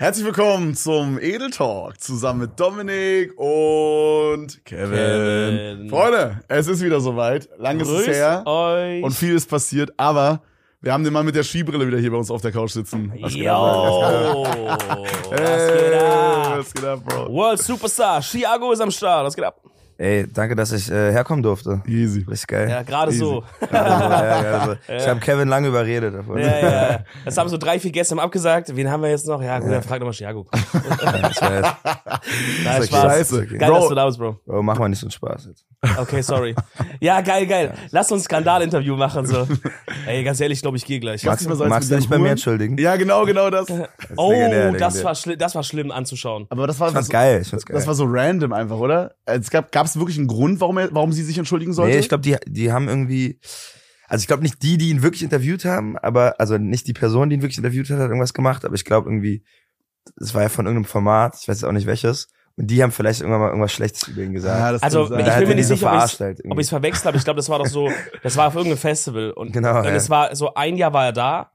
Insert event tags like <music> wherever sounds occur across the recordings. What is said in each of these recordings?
Herzlich willkommen zum Edel Talk zusammen mit Dominik und Kevin. Kevin. Freunde, es ist wieder soweit. Lang ist es her euch. und viel ist passiert, aber wir haben den Mann mit der Skibrille wieder hier bei uns auf der Couch sitzen. Was geht ab, Yo, was Hey, geht ab? Was geht ab, Bro? World Superstar, Chiago ist am Start, was geht ab? Ey, danke, dass ich äh, herkommen durfte. Easy. Richtig geil. Ja, gerade so. <laughs> Ja, ja, also, <laughs> Ich habe Kevin lange überredet davon. Ja, ja, ja. Das haben so drei, vier Gäste abgesagt. Wen haben wir jetzt noch? Ja, gut, dann frag doch mal Chiago. <laughs> Nein. Spaß. Scheiße. Geil, Bro. dass du da bist, Bro. Bro, mach mal nicht so einen Spaß jetzt. Okay, sorry. Ja, geil, geil. Lass uns Skandalinterview machen, so. <laughs> Ey, ganz ehrlich, ich glaube, ich gehe gleich. Machst du mal so Magst du dich bei mir entschuldigen? Ja, genau, genau das. <laughs> Oh, legendär, das war, schli das war schlimm anzuschauen. Aber das war Ich fand's so- geil, ich fand's geil. Das war so random einfach, oder? Es gab gab es wirklich einen Grund, warum er, warum sie sich entschuldigen sollte? Nee, ich glaube, die, die haben irgendwie, also ich glaube nicht die, die ihn wirklich interviewt haben, aber, also nicht die Person, die ihn wirklich interviewt hat, hat irgendwas gemacht, aber ich glaube irgendwie, es war ja von irgendeinem Format, ich weiß jetzt auch nicht welches, und die haben vielleicht irgendwann mal irgendwas Schlechtes über ihn gesagt. Ja, das Also, ich bin mir nicht so sicher, ob halt ich es verwechselt habe. Ich glaube, das war doch so, das war auf irgendeinem Festival. Und, Genau, und ja. es war so ein Jahr war er da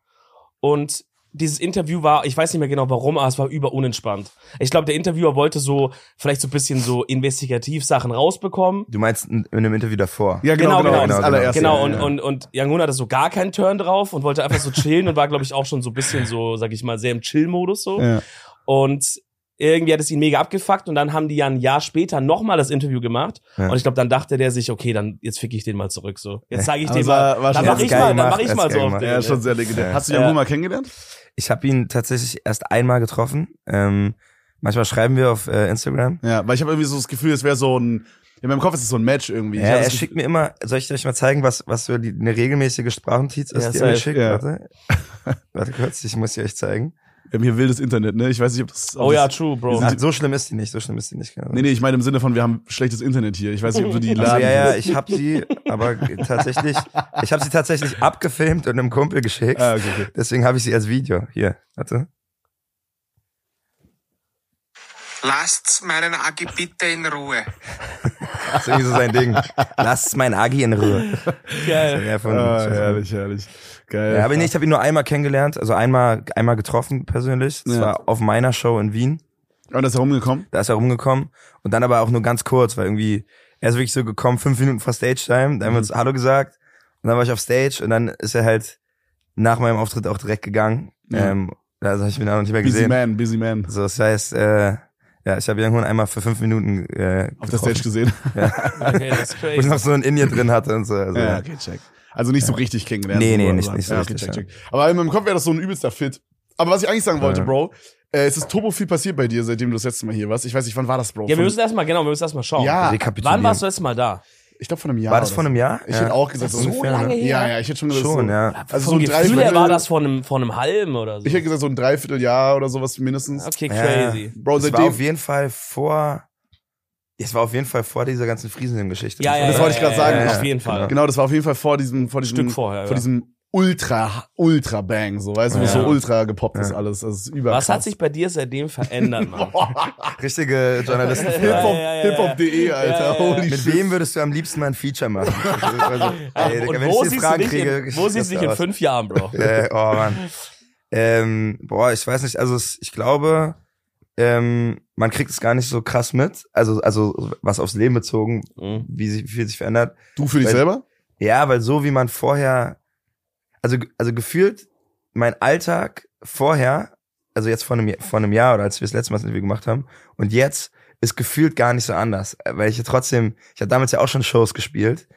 und dieses Interview war, ich weiß nicht mehr genau warum, aber es war über unentspannt. Ich glaube, der Interviewer wollte so vielleicht so ein bisschen so investigativ Sachen rausbekommen. Du meinst in, in einem Interview davor? ja, genau, Genau, genau, genau, das genau. allererste. Genau, ja, und, ja. und, und Yangon hatte so gar keinen Turn drauf und wollte einfach so chillen und war, glaube ich, auch schon so ein bisschen so, sag ich mal, sehr im Chill-Modus so. Ja. Und irgendwie hat es ihn mega abgefuckt und dann haben die ja ein Jahr später nochmal das Interview gemacht. Ja. Und ich glaube, dann dachte der sich, okay, dann jetzt fick ich den mal zurück so. Jetzt zeige ich Aber dem mal. war Dann mach ich mal, dann mach ich mal so auf den. Ja, schon sehr legendär. Ja. Hast du den Ja. Mal kennengelernt? Ich habe ihn tatsächlich erst einmal getroffen. Ähm, manchmal schreiben wir auf äh, Instagram. Ja, weil ich habe irgendwie so das Gefühl, es wäre so ein, in meinem Kopf ist es so ein Match irgendwie. Ja, er das schickt mir immer, soll ich euch mal zeigen, was, was so die, eine regelmäßige Sprachnotiz ist, Ja, die er mir schickt? Ja. Warte. <laughs> Warte kurz, ich muss sie euch zeigen. Wir haben hier wildes Internet, ne? Ich weiß nicht, ob das. Ob Oh ja, das, true, Bro. Ach, so schlimm ist die nicht, so schlimm ist die nicht. Genau. Nee, nee, ich meine im Sinne von, wir haben schlechtes Internet hier. Ich weiß nicht, ob du die <laughs> Also, laden. ja, ja, ich habe sie, aber tatsächlich, ich habe sie tatsächlich abgefilmt und einem Kumpel geschickt. Ah, okay, okay. Deswegen habe ich sie als Video. Hier, warte. Lasst meinen Agi bitte in Ruhe. <laughs> Das ist irgendwie so sein Ding. Lasst mein Agi in Ruhe. Geil. Ja, von, Ah, herrlich, herrlich. Geil. Ja, aber nee, ich habe ihn nur einmal kennengelernt, also einmal, einmal getroffen persönlich. Das Ja. war auf meiner Show in Wien. Und das ist herumgekommen? Da ist er rumgekommen und dann aber auch nur ganz kurz, weil irgendwie, er ist wirklich so gekommen, fünf Minuten vor Stage-Time, da haben wir uns Hallo gesagt und dann war ich auf Stage und dann ist er halt nach meinem Auftritt auch direkt gegangen. Ja. Ähm, also habe ich ihn auch noch nicht mehr Busy gesehen. Man, busy man. So, das heißt, äh, ja, ich habe irgendwann einmal für fünf Minuten äh, Auf der Stage gesehen. <laughs> Okay, das ist <laughs> wo ich crazy. noch so ein Indie drin hatte und so. Also, Ja, okay, check. Also nicht so richtig kennengelernt. Nee, nee, nicht- nicht so ja, richtig, check, check. Aber in meinem Kopf wäre das so ein übelster Fit. Aber was ich eigentlich sagen wollte, Ja. Bro, äh, es ist turbo viel passiert bei dir, seitdem du das letzte Mal hier warst. Ich weiß nicht, wann war das, Bro? Ja, wir müssen erstmal, genau, wir müssen erstmal schauen. Ja. Wann warst du letztes Mal da? ich glaube von einem Jahr. War das vor einem Jahr? Ich hätte auch gesagt, so so ungefähr, lange her? Ja, ja, ich hätte schon gesagt, Schon, so, ja. Also so ein Gefühl her Dreiviertel. war das vor einem, vor einem halben oder so. Ich hätte gesagt, so ein Dreivierteljahr oder sowas mindestens. Okay, Ja. crazy. Bro, Es war seitdem. auf jeden Fall vor, es war auf jeden Fall vor dieser ganzen Friesenheim-Geschichte. Ja, ja, Das ja, wollte ich ja, gerade sagen. Ja, auf jeden Fall. Genau, das war auf jeden Fall vor diesem, vor diesem, Stück vorher, vor ja. diesem Ultra, Ultra Bang, so, weißt du, wo Ja. so ultra gepoppt ist Ja. alles. Das ist über. Was hat sich bei dir seitdem verändert, Mann? <laughs> Richtige Journalisten. <laughs> Hip-Hop, Ja, ja, ja, ja. Hip-Hop.de, Alter. Ja, ja, ja. Holy Mit wem würdest du am liebsten mal ein Feature machen? <laughs> Also, ey, Digga, wenn wo ich siehst du Fragen dich kriege, in, wo siehst du dich in fünf Jahren, Bro? Äh, oh Mann. Ähm, boah, ich weiß nicht, also ich glaube, ähm, man kriegt es gar nicht so krass mit, also also was aufs Leben bezogen, Mhm. wie sich wie viel sich verändert. Du für dich Weil- selber? Ja, weil so wie man vorher, also also gefühlt mein Alltag vorher, also jetzt vor einem Jahr- vor einem Jahr oder als wir das letzte Mal das Interview gemacht haben und jetzt ist gefühlt gar nicht so anders, weil ich ja trotzdem, ich habe damals ja auch schon Shows gespielt,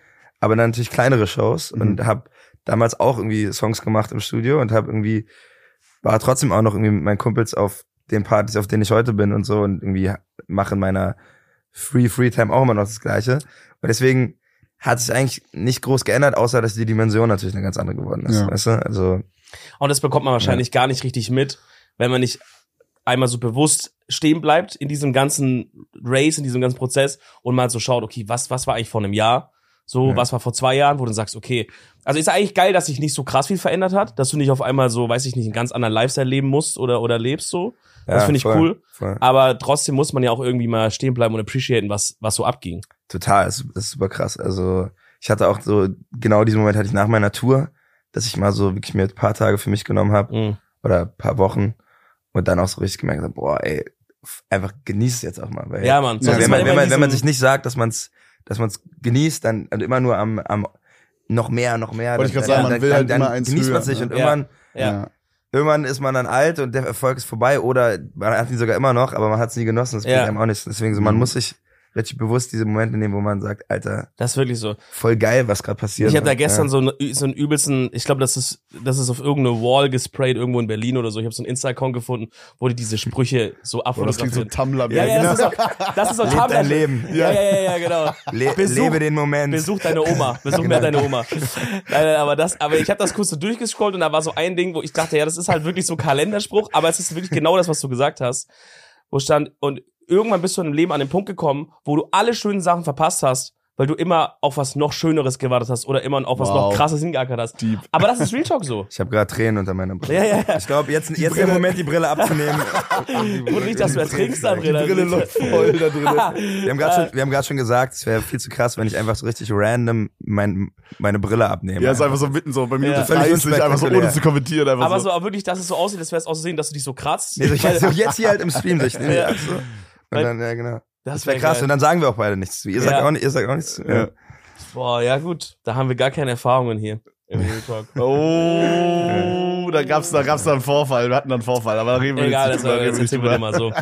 aber dann natürlich kleinere Shows Mhm. und habe damals auch irgendwie Songs gemacht im Studio und habe irgendwie war trotzdem auch noch irgendwie mit meinen Kumpels auf den Partys, auf denen ich heute bin und so und irgendwie mache in meiner Free Free Time auch immer noch das Gleiche und deswegen hat sich eigentlich nicht groß geändert, außer dass die Dimension natürlich eine ganz andere geworden ist, Ja. weißt du? Also Und das bekommt man wahrscheinlich gar nicht richtig mit, wenn man nicht einmal so bewusst stehen bleibt in diesem ganzen Race, in diesem ganzen Prozess und mal so schaut, okay, was, was war eigentlich vor einem Jahr? So, Ja. was war vor zwei Jahren, wo du dann sagst, okay, also ist eigentlich geil, dass sich nicht so krass viel verändert hat, dass du nicht auf einmal so, weiß ich nicht, einen ganz anderen Lifestyle leben musst oder, oder lebst so. Das ja, finde ich voll, cool. Voll. Aber trotzdem muss man ja auch irgendwie mal stehen bleiben und appreciaten, was, was so abging. Total, ist, ist super krass. Also ich hatte auch so, genau diesen Moment hatte ich nach meiner Tour, dass ich mal so wirklich mir ein paar Tage für mich genommen habe Mhm. oder ein paar Wochen Und dann auch so richtig gemerkt, so, boah, ey, einfach genieß es jetzt auch mal. Weil, Ja, Mann. Sonst wenn, man, wenn, man, wenn man sich nicht sagt, dass man es dass man's genießt, dann und immer nur am, am noch mehr, noch mehr. Wollte ich dann, grad sagen, dann, man will dann, halt dann immer eins genießt höher, man sich ne? und Ja. irgendwann, Ja. Irgendwann ist man dann alt und der Erfolg ist vorbei oder man hat ihn sogar immer noch, aber man hat es nie genossen. Das bringt Ja. einem auch nichts. Deswegen so, man Mhm. muss sich richtig bewusst diese Momente nehmen, wo man sagt, Alter, Das ist wirklich so. voll geil, was gerade passiert. Ich habe da Ja. gestern so, einen, so einen übelsten, ich glaube, das ist, das ist auf irgendeine Wall gesprayt, irgendwo in Berlin oder so. Ich habe so einen Insta-Account gefunden, wo die diese Sprüche so Boah, das klingt so. Tumblr. ja, ja, das ist auch, das ist auch Lebt dein Leben. Ja, ja, ja, ja, genau. Le Besuch- lebe den Moment. Besuch deine Oma. Besuch mehr deine Oma. <laughs> Nein, aber das, aber ich habe das kurz so durchgescrollt und da war so ein Ding, wo ich dachte, ja, das ist halt wirklich so ein Kalenderspruch, aber es ist wirklich genau das, was du gesagt hast. Wo stand, und irgendwann bist du im Leben an den Punkt gekommen, wo du alle schönen Sachen verpasst hast, weil du immer auf was noch Schöneres gewartet hast oder immer auf was Wow. noch krasses hingeackert hast. Deep. Aber das ist Real Talk so. <laughs> Ich habe gerade Tränen unter meiner Brille. Ja, ja, ja. Ich glaube, jetzt, jetzt der Moment, die Brille abzunehmen. <laughs> Und nicht, dass du ertrinkst da drin. Die Brille läuft voll da drin. <laughs> Wir haben gerade schon, wir haben gerade schon gesagt, es wäre viel zu krass, wenn ich einfach so richtig random mein, meine Brille abnehme. Ja, ist einfach so mitten so bei Minute Ja. Völlig 30, einfach so ohne zu kommentieren. Einfach Aber so. so aber wirklich, dass es so aussieht, als wäre es auszusehen, dass du dich so kratzt. Nee, so, ich, so jetzt hier halt im Stream durch. Nee, Ja. ja. so. Und dann, ja, genau. Das, Das wäre wär krass. geil. Und dann sagen wir auch beide nichts zu. Ihr sagt Ja. auch nicht, ihr sagt auch nichts zu. Ja. Boah, ja gut. Da haben wir gar keine Erfahrungen hier im Real Talk. Oh, da gab's, da gab's da einen Vorfall. Wir hatten da einen Vorfall, aber da reden wir Egal, jetzt nicht drüber, jetzt erzählen wir mal so.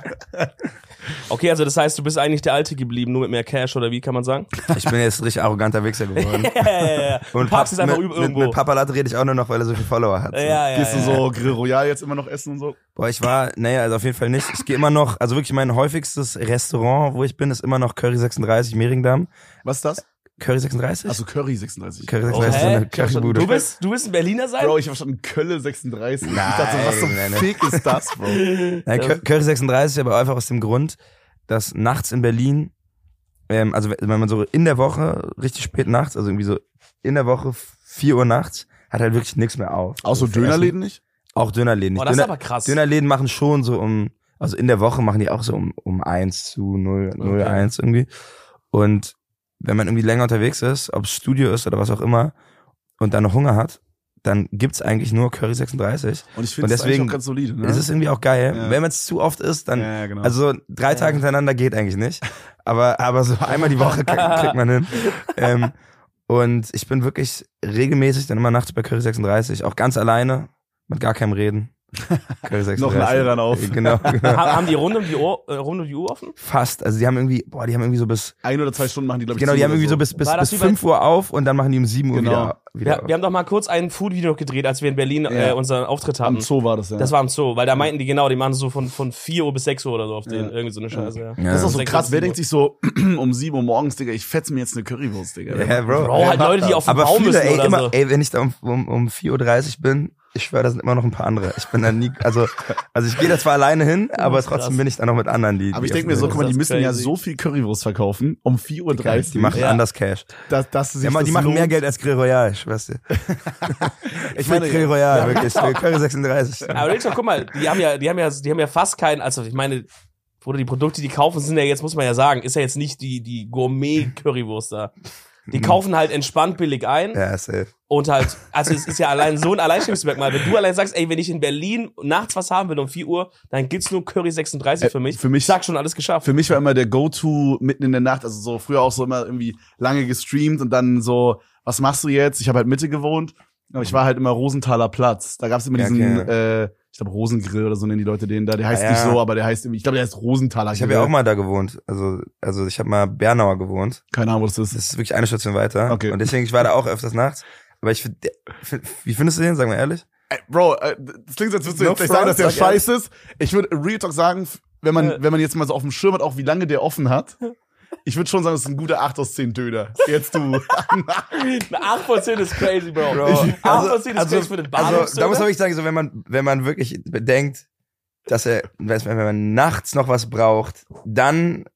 Okay, also das heißt, du bist eigentlich der Alte geblieben, nur mit mehr Cash oder wie kann man sagen? Ich bin jetzt ein richtig arroganter Wichser geworden. <laughs> Ja, ja, ja. Und parkst es einfach mit, über mit, irgendwo. mit Papalat rede ich auch nur noch, weil er so viele Follower hat. ja, ja, ja, Gehst du ja. so Grill Royal jetzt immer noch essen und so? Boah, ich war, naja, also auf jeden Fall nicht. Ich gehe immer noch, also wirklich mein häufigstes Restaurant, wo ich bin, ist immer noch Curry 36 Mehringdamm. Was ist das? Curry 36? Also Curry 36. Curry Oh, 36 ist so hä? eine Currybude. Du bist, du bist ein Berliner sein? Bro, ich hab schon Kölle 36. ich Nein, dachte, so, was zum nein, nein. Fick ist das, Bro? <laughs> Nein, Cur- Curry 36, aber einfach aus dem Grund, dass nachts in Berlin, ähm, also wenn man so in der Woche, richtig spät nachts, also irgendwie so in der Woche 4 Uhr nachts, hat halt wirklich nichts mehr auf. Auch so Also Dönerläden nicht? Auch Dönerläden. Boah, nicht. das ist Döner, aber krass. Dönerläden machen schon so um, also in der Woche machen die auch so um, um 1 zu 0, 0, Okay. 1 irgendwie. Und wenn man irgendwie länger unterwegs ist, ob es Studio ist oder was auch immer, und dann noch Hunger hat, dann gibt's eigentlich nur Curry 36. Und ich finde es deswegen auch ganz solide, ne? Es ist irgendwie auch geil. Ja. Wenn man es zu oft isst, dann, ja, ja, genau. also so drei Tage hintereinander geht eigentlich nicht. Aber, aber so einmal die Woche kriegt <laughs> kriegt man hin. Ähm, und ich bin wirklich regelmäßig dann immer nachts bei Curry 36, auch ganz alleine, mit gar keinem Reden. Curry <laughs> 36. Noch ein Ayran auf. Genau, <laughs> genau. Ha- haben die rund um die Uhr, äh, rund um die Uhr offen? Fast. Also die haben irgendwie, boah, die haben irgendwie so bis, ein oder zwei Stunden machen die, glaube ich, genau, die haben irgendwie so bis, bis, bis bei- 5 Uhr auf und dann machen die um 7 Uhr Genau. wieder, wieder Wir, wir haben doch mal kurz ein Food-Video gedreht, als wir in Berlin äh, Ja. unseren Auftritt Am hatten. Zoo war das, ja. Das war am Zoo, weil da meinten die genau, die machen so von, von 4 Uhr bis 6 Uhr oder so auf den, Ja. irgendwie so eine Scheiße, ja. Ja. das ist auch so krass. bis Wer denkt sich so, <clears throat> um 7 Uhr morgens, Digga, ich fetz mir jetzt eine Currywurst, Digga. Ja, Bro. Bro, halt Leute, die auf dem Aber Baum müssen ey, oder so. ey, wenn ich da um, um, um 4.30 Uhr bin, ich schwöre, da sind immer noch ein paar andere. Ich bin da nie, also, also ich gehe da zwar alleine hin, aber ist krass. trotzdem bin ich da noch mit anderen, die. Aber die ich denke mir so, guck mal, die Das müssen ist ja crazy. so viel Currywurst verkaufen um 4.30 Uhr. die machen Ja. anders Cash. dass, dass sich Ja, mal, die das machen lohnt. mehr Geld als Grill Royal, ich weiß dir. <laughs> Ich meine, Grill Royal, wirklich. Für Curry 36. Aber Rachel, guck mal, die haben ja, die haben ja, die haben ja fast keinen, also ich meine, oder die Produkte, die kaufen, sind ja jetzt, muss man ja sagen, ist ja jetzt nicht die, die Gourmet-Currywurst da. Die kaufen halt entspannt billig ein Ja, safe. Und halt, also es ist ja allein so ein Alleinstellungsmerkmal. Wenn du allein sagst, ey, wenn ich in Berlin nachts was haben will um 4 Uhr, dann gibt's nur Curry 36 für mich. für mich- Ich sag schon alles geschafft. Für mich war immer der Go-To mitten in der Nacht, also so früher auch so immer irgendwie lange gestreamt und dann so, was machst du jetzt? Ich habe halt Mitte gewohnt, aber ich war halt immer Rosenthaler Platz. Da gab's immer Ja, diesen, okay. äh, ich glaube Rosengrill oder so nennen die Leute den da. Der heißt Ah, nicht ja. so, aber der heißt irgendwie, ich glaube, der heißt Rosenthaler. Ich habe ja auch mal da gewohnt. Also, also ich habe mal Bernauer gewohnt. Keine Ahnung, was das Das ist. ist wirklich eine Station weiter. Okay. Und deswegen, ich war da auch öfters nachts. Aber ich finde, wie findest du den? Sag mal ehrlich. Ey, Bro, äh, das klingt, so, als würdest du No jetzt gleich sagen, dass der front, sag scheiße ist. Ich würde Real Talk sagen, wenn man, Ja. wenn man jetzt mal so auf dem Schirm hat, auch wie lange der offen hat. <laughs> Ich würde schon sagen, das ist ein guter 8 aus 10 Döner. Jetzt du. <laughs> Eine 8 von 10 ist crazy, Bro. Bro. 8 von 10 ist Also, crazy für den also Bahnhof. da muss man wirklich sagen, so wenn man, wenn man wirklich bedenkt, dass er, wenn man nachts noch was braucht, dann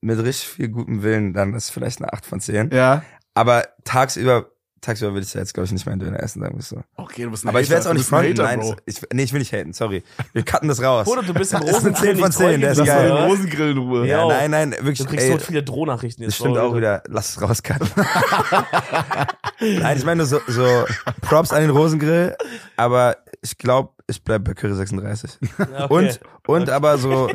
mit richtig viel gutem Willen, dann ist es vielleicht eine 8 von 10. ja. Aber tagsüber, tagsüber will ich ja jetzt, glaube ich, nicht mehr einen Döner essen, sagen wir so. Okay, du bist ein Aber ich werde jetzt auch Du nicht fronten, Hater, nein. Ich, nee, ich will nicht haten, sorry. Wir cutten das raus. Bruder, du bist im <laughs> Das ist eine 10 von 10, Rosen der ist geil. Rosengrill in Ruhe. Ja. nein, nein, wirklich. Du kriegst ey, so viele Drohnachrichten jetzt. Das stimmt auch wieder. Lass es rauscutten. <laughs> Nein, ich meine nur so, so Props an den Rosengrill, aber ich glaube, ich bleib bei Curry 36. Ja, okay. <laughs> Und, Und aber so,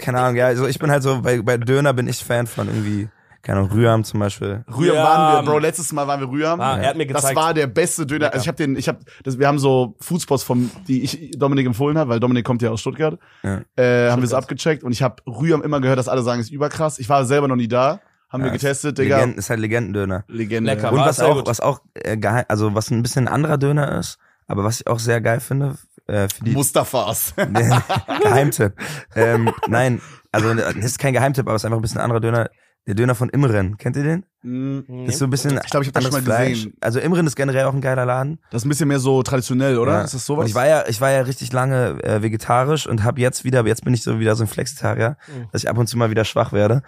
keine Ahnung, ja, also ich bin halt so, bei, bei Döner bin ich Fan von irgendwie, keine Ahnung, Rüham zum Beispiel. Rüham Ja, waren wir, Bro, letztes Mal waren wir Rüham. Ah, er hat mir Das gezeigt. war der beste Döner. Also ich habe den, ich habe, das, wir haben so Foodspots vom, die ich Dominik empfohlen habe, weil Dominik kommt ja aus Stuttgart. Ja. Äh, haben wir es abgecheckt und ich habe Rüham immer gehört, dass alle sagen, ist überkrass. Ich war selber noch nie da, haben wir Ja, getestet, Digga. Legenden, ist halt Legendendöner. Legende. Lecker. Und was auch, was auch äh, geheim, also was ein bisschen ein anderer Döner ist, aber was ich auch sehr geil finde, äh, für die Mustafas. <laughs> <laughs> Geheimtipp. ähm, nein, also das ist kein Geheimtipp, aber es ist einfach ein bisschen ein anderer Döner. Der Döner von Imren, kennt ihr den? Mm, Das ist so ein bisschen Ich glaub, ich hab das schon mal Fleisch. gesehen. Also Imren ist generell auch ein geiler Laden. Das ist ein bisschen mehr so traditionell, oder? Ja. Ist das Und sowas? ich war ja, ich war ja richtig lange äh, vegetarisch und habe jetzt wieder, jetzt bin ich so wieder so ein Flexitarier, Mhm. dass ich ab und zu mal wieder schwach werde.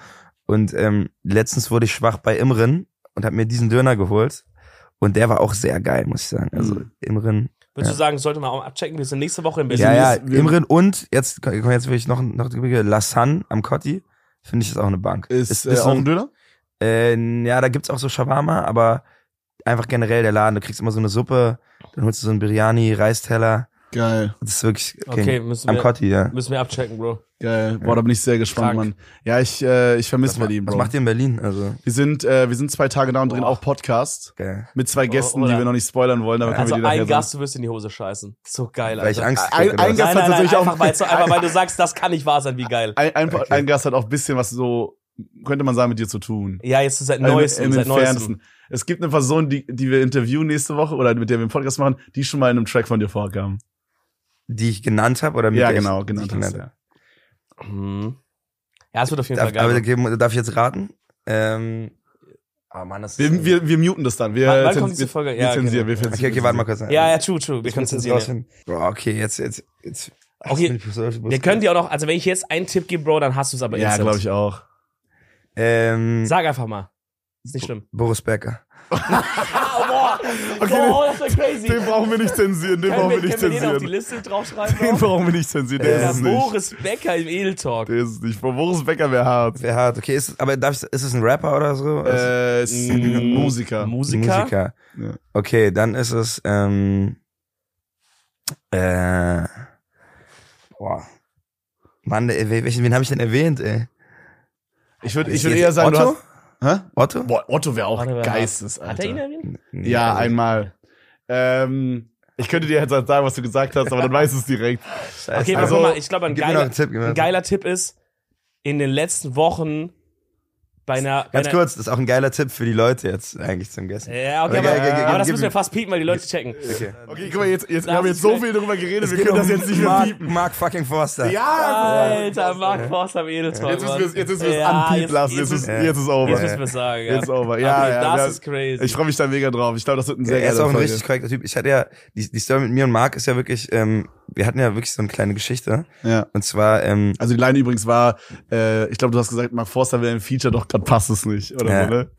Und ähm, letztens wurde ich schwach bei Imren und habe mir diesen Döner geholt. Und der war auch sehr geil, muss ich sagen. Also Mhm. Imren. Würdest Ja. du sagen, sollte man auch abchecken? Wir sind nächste Woche in Berlin. Ja, ja, Imren und jetzt komm jetzt will ich noch noch Lassan am Kotti. Finde ich ist auch eine Bank. ist, äh, ist auch so ein Döner? Äh, ja, da gibt's auch so Shawarma, aber einfach generell der Laden. Du kriegst immer so eine Suppe, dann holst du so einen Biryani, Reisteller. Geil, Das ist wirklich Okay, müssen am wir, Kotti, ja. müssen wir abchecken, Bro. Geil. Boah, da bin ich sehr gespannt, Krank. Mann. Ja, ich, äh, ich vermisse Was, Berlin, was Bro. macht ihr in Berlin? Also Wir sind, äh, wir sind zwei Tage da und drehen Boah. auch Podcast geil. mit zwei Gästen, oder- die wir noch nicht spoilern wollen, aber können Also wir die ein. Gast, du wirst in die Hose scheißen. So geil, Weil ich Alter. Angst Ein- ein was? Gast- Nein, hat nein, auch- einfach, weil, so, einfach weil du <laughs> sagst, das kann nicht wahr sein, wie geil. Ein, ein, Okay. ein Gast hat auch ein bisschen was so, könnte man sagen, mit dir zu tun. Ja, jetzt ist seit Also neuestem, im seit neuestem. Es gibt eine Person, die, die wir interviewen nächste Woche oder mit der wir einen Podcast machen, die schon mal in einem Track von dir vorkam. Die ich genannt habe oder mit Ja, der ich- genau, genannt hast, genannt ja. Mhm. Ja, es wird auf jeden Darf, Fall geil. aber geben- darf ich jetzt raten? Ähm, oh Mann, das Wir, ist, wir, wir muten das dann. Wir, Wann- wann zens- kommt diese Folge? Wir, Ja, wir zensieren, genau. wir Okay, okay, warte mal kurz. ja, ja, true, true. Wir können jetzt zensieren. Boah, okay, jetzt, jetzt, jetzt. Okay, Wir können dir auch noch, also wenn ich jetzt einen Tipp gebe, Bro, dann hast du es aber Ja, instant. glaube ich auch. Ähm, Sag einfach mal. Ist nicht schlimm. Boris Becker. <laughs> Okay, boah, das wäre crazy. Den brauchen wir nicht zensieren, den können brauchen wir, wir nicht können wir den auf die zensieren. Liste draufschreiben? Den brauchen wir nicht zensieren, der Ja, ist es nicht. Boris Becker im Edeltalk. Der ist nicht. Boris Becker wäre hart. Sehr hart. Okay, ist, aber darf ich, ist es ein Rapper oder so? Äh, ist ein Mm, Musiker. Musiker? Musiker. Ja. Okay, dann ist es, ähm, äh, boah. Mann, welchen, wen habe ich denn erwähnt, ey? Ich würde ich würd eher sagen, Otto? du hast. Hä? Otto? Boah, Otto wäre auch geistes, Hat Alter. er ihn erwähnt? Ja, also- einmal. Ähm, ich könnte dir jetzt halt sagen, was du gesagt hast, aber dann weißt du es direkt. Scheiße. Okay, Also, mal, ich glaube, ein, geiler, ein geiler Tipp ist, in den letzten Wochen bei einer... Bei Ganz einer kurz, das ist auch ein geiler Tipp für die Leute jetzt eigentlich zum Gästen. ja, okay, aber, okay, okay, aber das müssen wir fast piepen, weil die Leute checken. Okay. Okay, guck mal, jetzt, jetzt, wir haben jetzt so viel darüber geredet, wir können das um jetzt nicht mehr piepen. Mark fucking Forster. Ja! Alter, Mark Forster am Edeltalk. Jetzt müssen wir es jetzt müssen wir es Ja, anpiepen jetzt- lassen. jetzt Jetzt ist, jetzt ist over. Jetzt müssen wir es sagen, ja. Jetzt ist over. Ja, okay, ja, das ja. ist crazy. Ich freue mich da mega drauf. Ich glaube, das wird ein sehr er ist geiler auch ein richtig korrekter Typ. Ich hatte ja, die, die Story mit mir und Mark ist ja wirklich, ähm, wir hatten ja wirklich so eine kleine Geschichte. Ja. Und zwar, ähm, Also die Line übrigens war, äh, ich glaube, du hast gesagt, Mark Forster wäre ein Feature, doch gerade passt es nicht, oder ja, so, ne?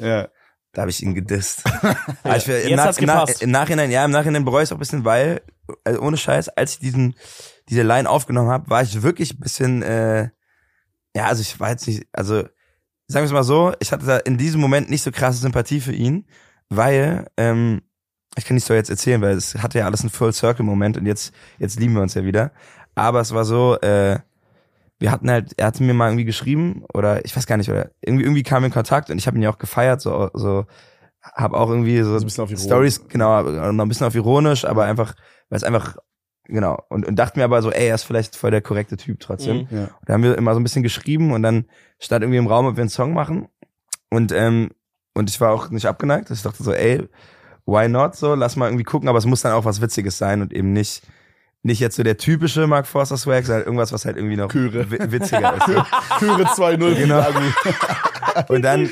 ja, <laughs> Ja. da habe ich ihn gedisst. <laughs> Aber ich, im, Jetzt Nach, hat's im, Nach, gepasst. Im Nachhinein, ja, im Nachhinein bereue ich es auch ein bisschen, weil, also ohne Scheiß, als ich diesen, diese Line aufgenommen habe, war ich wirklich ein bisschen, äh, ja, also ich war jetzt nicht, also sagen wir es mal so, ich hatte da in diesem Moment nicht so krasse Sympathie für ihn, weil, ähm, ich kann die Story jetzt erzählen, weil es hatte ja alles einen Full Circle Moment und jetzt, jetzt lieben wir uns ja wieder. Aber es war so, äh, wir hatten halt, er hatte mir mal irgendwie geschrieben oder ich weiß gar nicht, oder irgendwie, irgendwie kam in Kontakt und ich habe ihn ja auch gefeiert, so, so habe auch irgendwie so ironisch. Stories, genau, noch ein bisschen auf ironisch, aber einfach, weil es einfach, genau, und, und dachte mir aber so, ey, er ist vielleicht voll der korrekte Typ trotzdem. Mhm. Ja. Und da haben wir immer so ein bisschen geschrieben und dann stand irgendwie im Raum, ob wir einen Song machen. Und, ähm, und ich war auch nicht abgeneigt. Ich dachte so, ey, why not so? Lass mal irgendwie gucken, aber es muss dann auch was Witziges sein und eben nicht, nicht jetzt so der typische Mark Forster Swag, sondern irgendwas, was halt irgendwie noch wi- witziger ist. Chöre 2-0. Genau. <laughs> Und dann,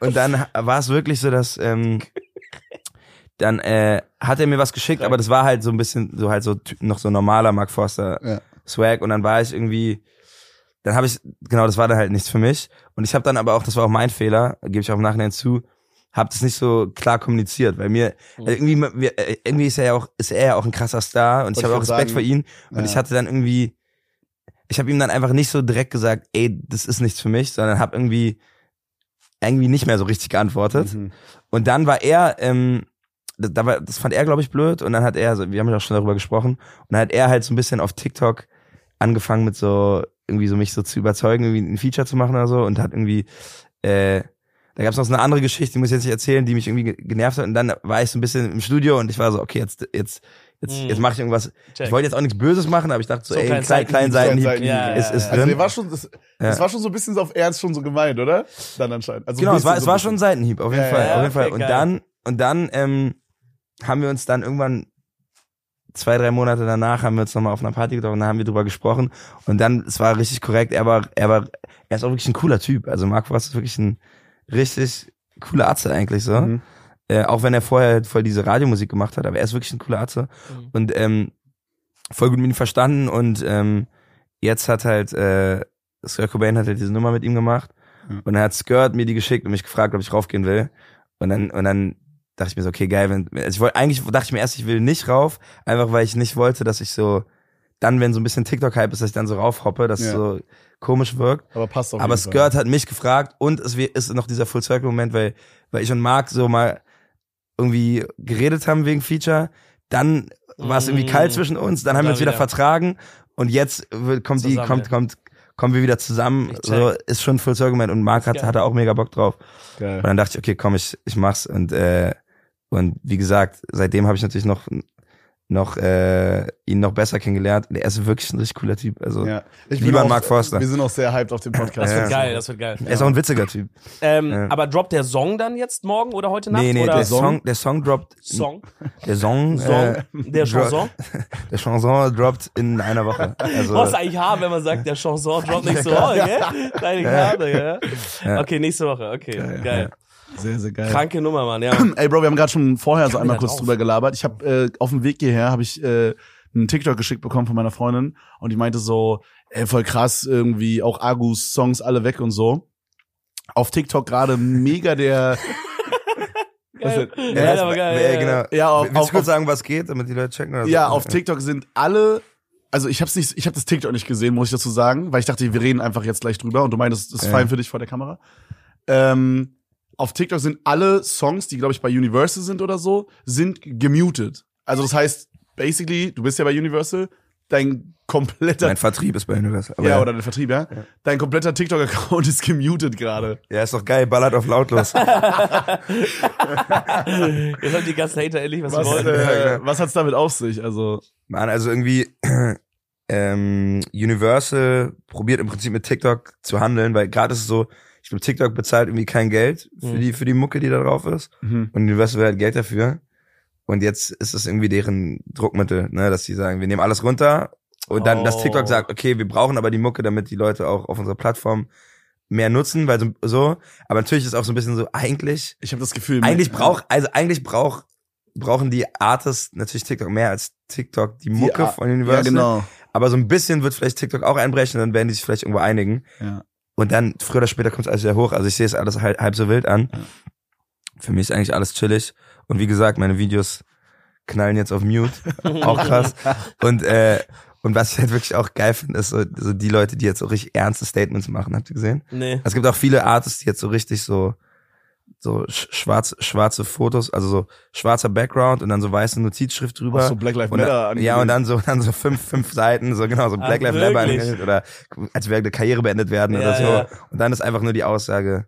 und dann war es wirklich so, dass ähm, dann äh, hat er mir was geschickt, aber das war halt so ein bisschen so halt so noch so normaler Mark Forster Ja. Swag und dann war ich irgendwie dann habe ich genau, das war dann halt nichts für mich und ich habe dann aber auch, das war auch mein Fehler, gebe ich auch im Nachhinein zu, habe das nicht so klar kommuniziert, weil mir Mhm. also irgendwie äh, irgendwie ist er ja auch ist er ja auch ein krasser Star und ich habe auch Respekt sagen. vor ihm und Ja. ich hatte dann irgendwie ich habe ihm dann einfach nicht so direkt gesagt, ey, das ist nichts für mich, sondern habe irgendwie irgendwie nicht mehr so richtig geantwortet. Mhm. Und dann war er, ähm, das, da war, das fand er, glaube ich, blöd. Und dann hat er, also wir haben ja auch schon darüber gesprochen, und dann hat er halt so ein bisschen auf TikTok angefangen mit so, irgendwie so mich so zu überzeugen, irgendwie ein Feature zu machen oder so und hat irgendwie, äh, da gab es noch so eine andere Geschichte, die muss ich jetzt nicht erzählen, die mich irgendwie ge- genervt hat. Und dann war ich so ein bisschen im Studio und ich war so, okay, jetzt, jetzt, jetzt, Mm. jetzt mache ich irgendwas. Check. Ich wollte jetzt auch nichts Böses machen, aber ich dachte so, So ey, kleinen kleinen, kleinen Seitenhieb. Ist, Ja, ist ja, Also drin. war schon, das, das Ja. war schon so ein bisschen so auf Ernst schon so gemeint, oder? Dann anscheinend. Also Genau, es war, bisschen es so war schon ein Seitenhieb, auf jeden Ja, Fall, ja, auf jeden Fall. okay, Und geil. dann, und dann ähm, haben wir uns dann irgendwann zwei, drei Monate danach haben wir uns nochmal auf einer Party getroffen und da haben wir drüber gesprochen und dann, es war richtig korrekt, er war, er war, er ist auch wirklich ein cooler Typ. Also Marco Voss ist wirklich ein richtig cooler Arzt eigentlich so. Mhm. Äh, auch wenn er vorher halt voll diese Radiomusik gemacht hat, aber er ist wirklich ein cooler Arzt Mhm. und ähm, voll gut mit ihm verstanden und ähm, jetzt hat halt äh, Skirt Cobain hat halt diese Nummer mit ihm gemacht Ja. und dann hat Skirt mir die geschickt und mich gefragt, ob ich raufgehen will und dann und dann dachte ich mir so, okay, geil, wenn also ich wollte eigentlich dachte ich mir erst, ich will nicht rauf, einfach weil ich nicht wollte, dass ich so dann, wenn so ein bisschen TikTok-Hype ist, dass ich dann so raufhoppe, dass es Ja. so komisch wirkt. Aber passt auf Aber jeden Fall. Skirt hat mich gefragt und es ist noch dieser Full Circle Moment, weil, weil ich und Marc so mal irgendwie geredet haben wegen Feature. Dann war es irgendwie Mm. kalt zwischen uns, dann haben wir Dann uns wieder wieder. vertragen und jetzt kommt die, Zusammen, kommt, ja. kommt, kommen wir wieder zusammen. So ist schon Full Circle Moment und Marc hat, hatte auch mega Bock drauf. Geil. Und dann dachte ich, okay, komm, ich, ich mach's und äh, und wie gesagt, seitdem habe ich natürlich noch noch äh, ihn noch besser kennengelernt. Er ist wirklich ein richtig cooler Typ. Also Ja. Ich Lieber auch, Mark Forster. Wir sind auch sehr hyped auf den Podcast. Das wird Ja. geil, das wird geil. er ist auch ein witziger Typ. Ähm, Ja. Aber droppt der Song dann jetzt morgen oder heute Nacht? nee, nee, oder der Song, der Song droppt Song? Der Song, Song? Äh, der Chanson? <laughs> Der Chanson droppt in einer Woche. Also, Was eigentlich haben, wenn man sagt, der Chanson droppt nächste Woche, gell? Deine Karte, ja? Ja. Okay, nächste Woche, okay, geil. Sehr, sehr geil. Kranke Nummer, Mann, ja. <clears throat> Ey, Bro, wir haben gerade schon vorher so einmal kurz drüber gelabert. Ich habe äh, auf dem Weg hierher habe ich äh, einen TikTok geschickt bekommen von meiner Freundin und die meinte so, ey, voll krass, irgendwie auch Agus Songs alle weg und so. Auf TikTok gerade mega der <laughs> Geil. Geil, aber geil. Ja, ja. genau. Ja, auf- Willst du auf- kurz sagen, was geht, damit die Leute checken? Oder so? Ja, auf TikTok sind alle also ich hab's nicht ich habe das TikTok nicht gesehen, muss ich dazu sagen, weil ich dachte, wir reden einfach jetzt gleich drüber und du meintest, das ist Ja. fein für dich vor der Kamera. Ähm, auf TikTok sind alle Songs, die glaube ich bei Universal sind oder so, sind gemutet. Also das heißt, basically, du bist ja bei Universal, dein kompletter Mein Vertrieb ist bei Universal. Aber ja, oder der Vertrieb, ja? Dein kompletter TikTok-Account <laughs> ist gemutet gerade. Ja, ist doch geil, ballert auf lautlos. <laughs> <laughs> Jetzt haben die ganzen Hater endlich was, Was, sie wollen. äh, was hat's damit auf sich? Also, Mann, also irgendwie <clears throat> ähm, Universal probiert im Prinzip mit TikTok zu handeln, weil gerade ist es so, ich glaube, TikTok bezahlt irgendwie kein Geld für Mhm. die für die Mucke, die da drauf ist. mhm. Und Universal will halt Geld dafür. Und jetzt ist es irgendwie deren Druckmittel, ne, dass die sagen, wir nehmen alles runter und dann, dass Oh. TikTok sagt, okay, wir brauchen aber die Mucke, damit die Leute auch auf unserer Plattform mehr nutzen, weil so, so. Aber natürlich ist auch so ein bisschen so, eigentlich, ich habe das Gefühl, eigentlich braucht, also eigentlich braucht, brauchen die Artists natürlich TikTok mehr als TikTok die Mucke Ar- von Universal. Ja, genau. Aber so ein bisschen wird vielleicht TikTok auch einbrechen, dann werden die sich vielleicht irgendwo einigen. Ja. Und dann, früher oder später kommt es alles wieder hoch. Also ich sehe es alles halb, halb so wild an. Ja. Für mich ist eigentlich alles chillig. Und wie gesagt, meine Videos knallen jetzt auf Mute. <laughs> auch krass. Und, äh, und was ich halt wirklich auch geil finde, ist so, so die Leute, die jetzt so richtig ernste Statements machen. Habt ihr gesehen? Nee. Es gibt auch viele Artists, die jetzt so richtig so, so sch- schwarz, schwarze Fotos, also so schwarzer Background und dann so weiße Notizschrift drüber. Auch so Black Lives Matter dann, ja, und dann so, dann so fünf, fünf Seiten, so genau, so Black Lives Matter angemeldet oder als wäre eine Karriere beendet werden Ja, oder so. ja. Und dann ist einfach nur die Aussage,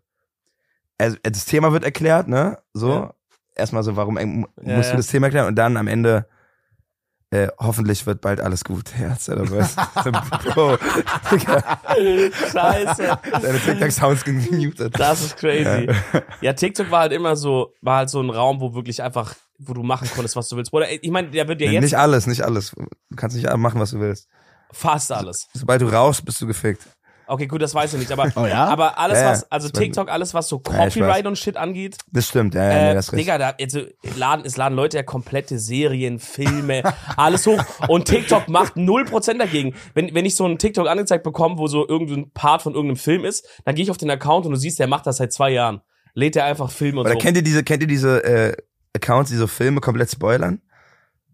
also das Thema wird erklärt, ne? So. Ja. Erstmal so, warum musst du das Thema erklären? Und dann am Ende, äh, hoffentlich wird bald alles gut. Herz oder was? So, Bro, <laughs> Scheiße. deine TikTok-Sounds gemutet. Das ist crazy. Ja, TikTok war halt immer so, war halt so ein Raum, wo wirklich einfach, wo du machen konntest, was du willst. Oder ich meine, der wird ja jetzt Nicht alles, nicht alles. Du kannst nicht machen, was du willst. fast alles. Sobald du raus bist du gefickt. Okay, gut, das weiß ich nicht, aber, <laughs> Oh ja? aber alles, Ja, ja. was, also TikTok, alles, was so Ja, Copyright weiß. und Shit angeht, Das stimmt, ja, ja, nee, äh, das ist richtig. Digga, da, also, laden, es laden Leute ja komplette Serien, Filme, <laughs> alles hoch. Und TikTok macht 0% dagegen. Wenn, wenn ich so einen TikTok angezeigt bekomme, wo so irgendein Part von irgendeinem Film ist, dann gehe ich auf den Account und du siehst, der macht das seit zwei Jahren. Lädt er einfach Filme und Oder so. kennt ihr diese, kennt ihr diese äh, Accounts, die so Filme komplett spoilern?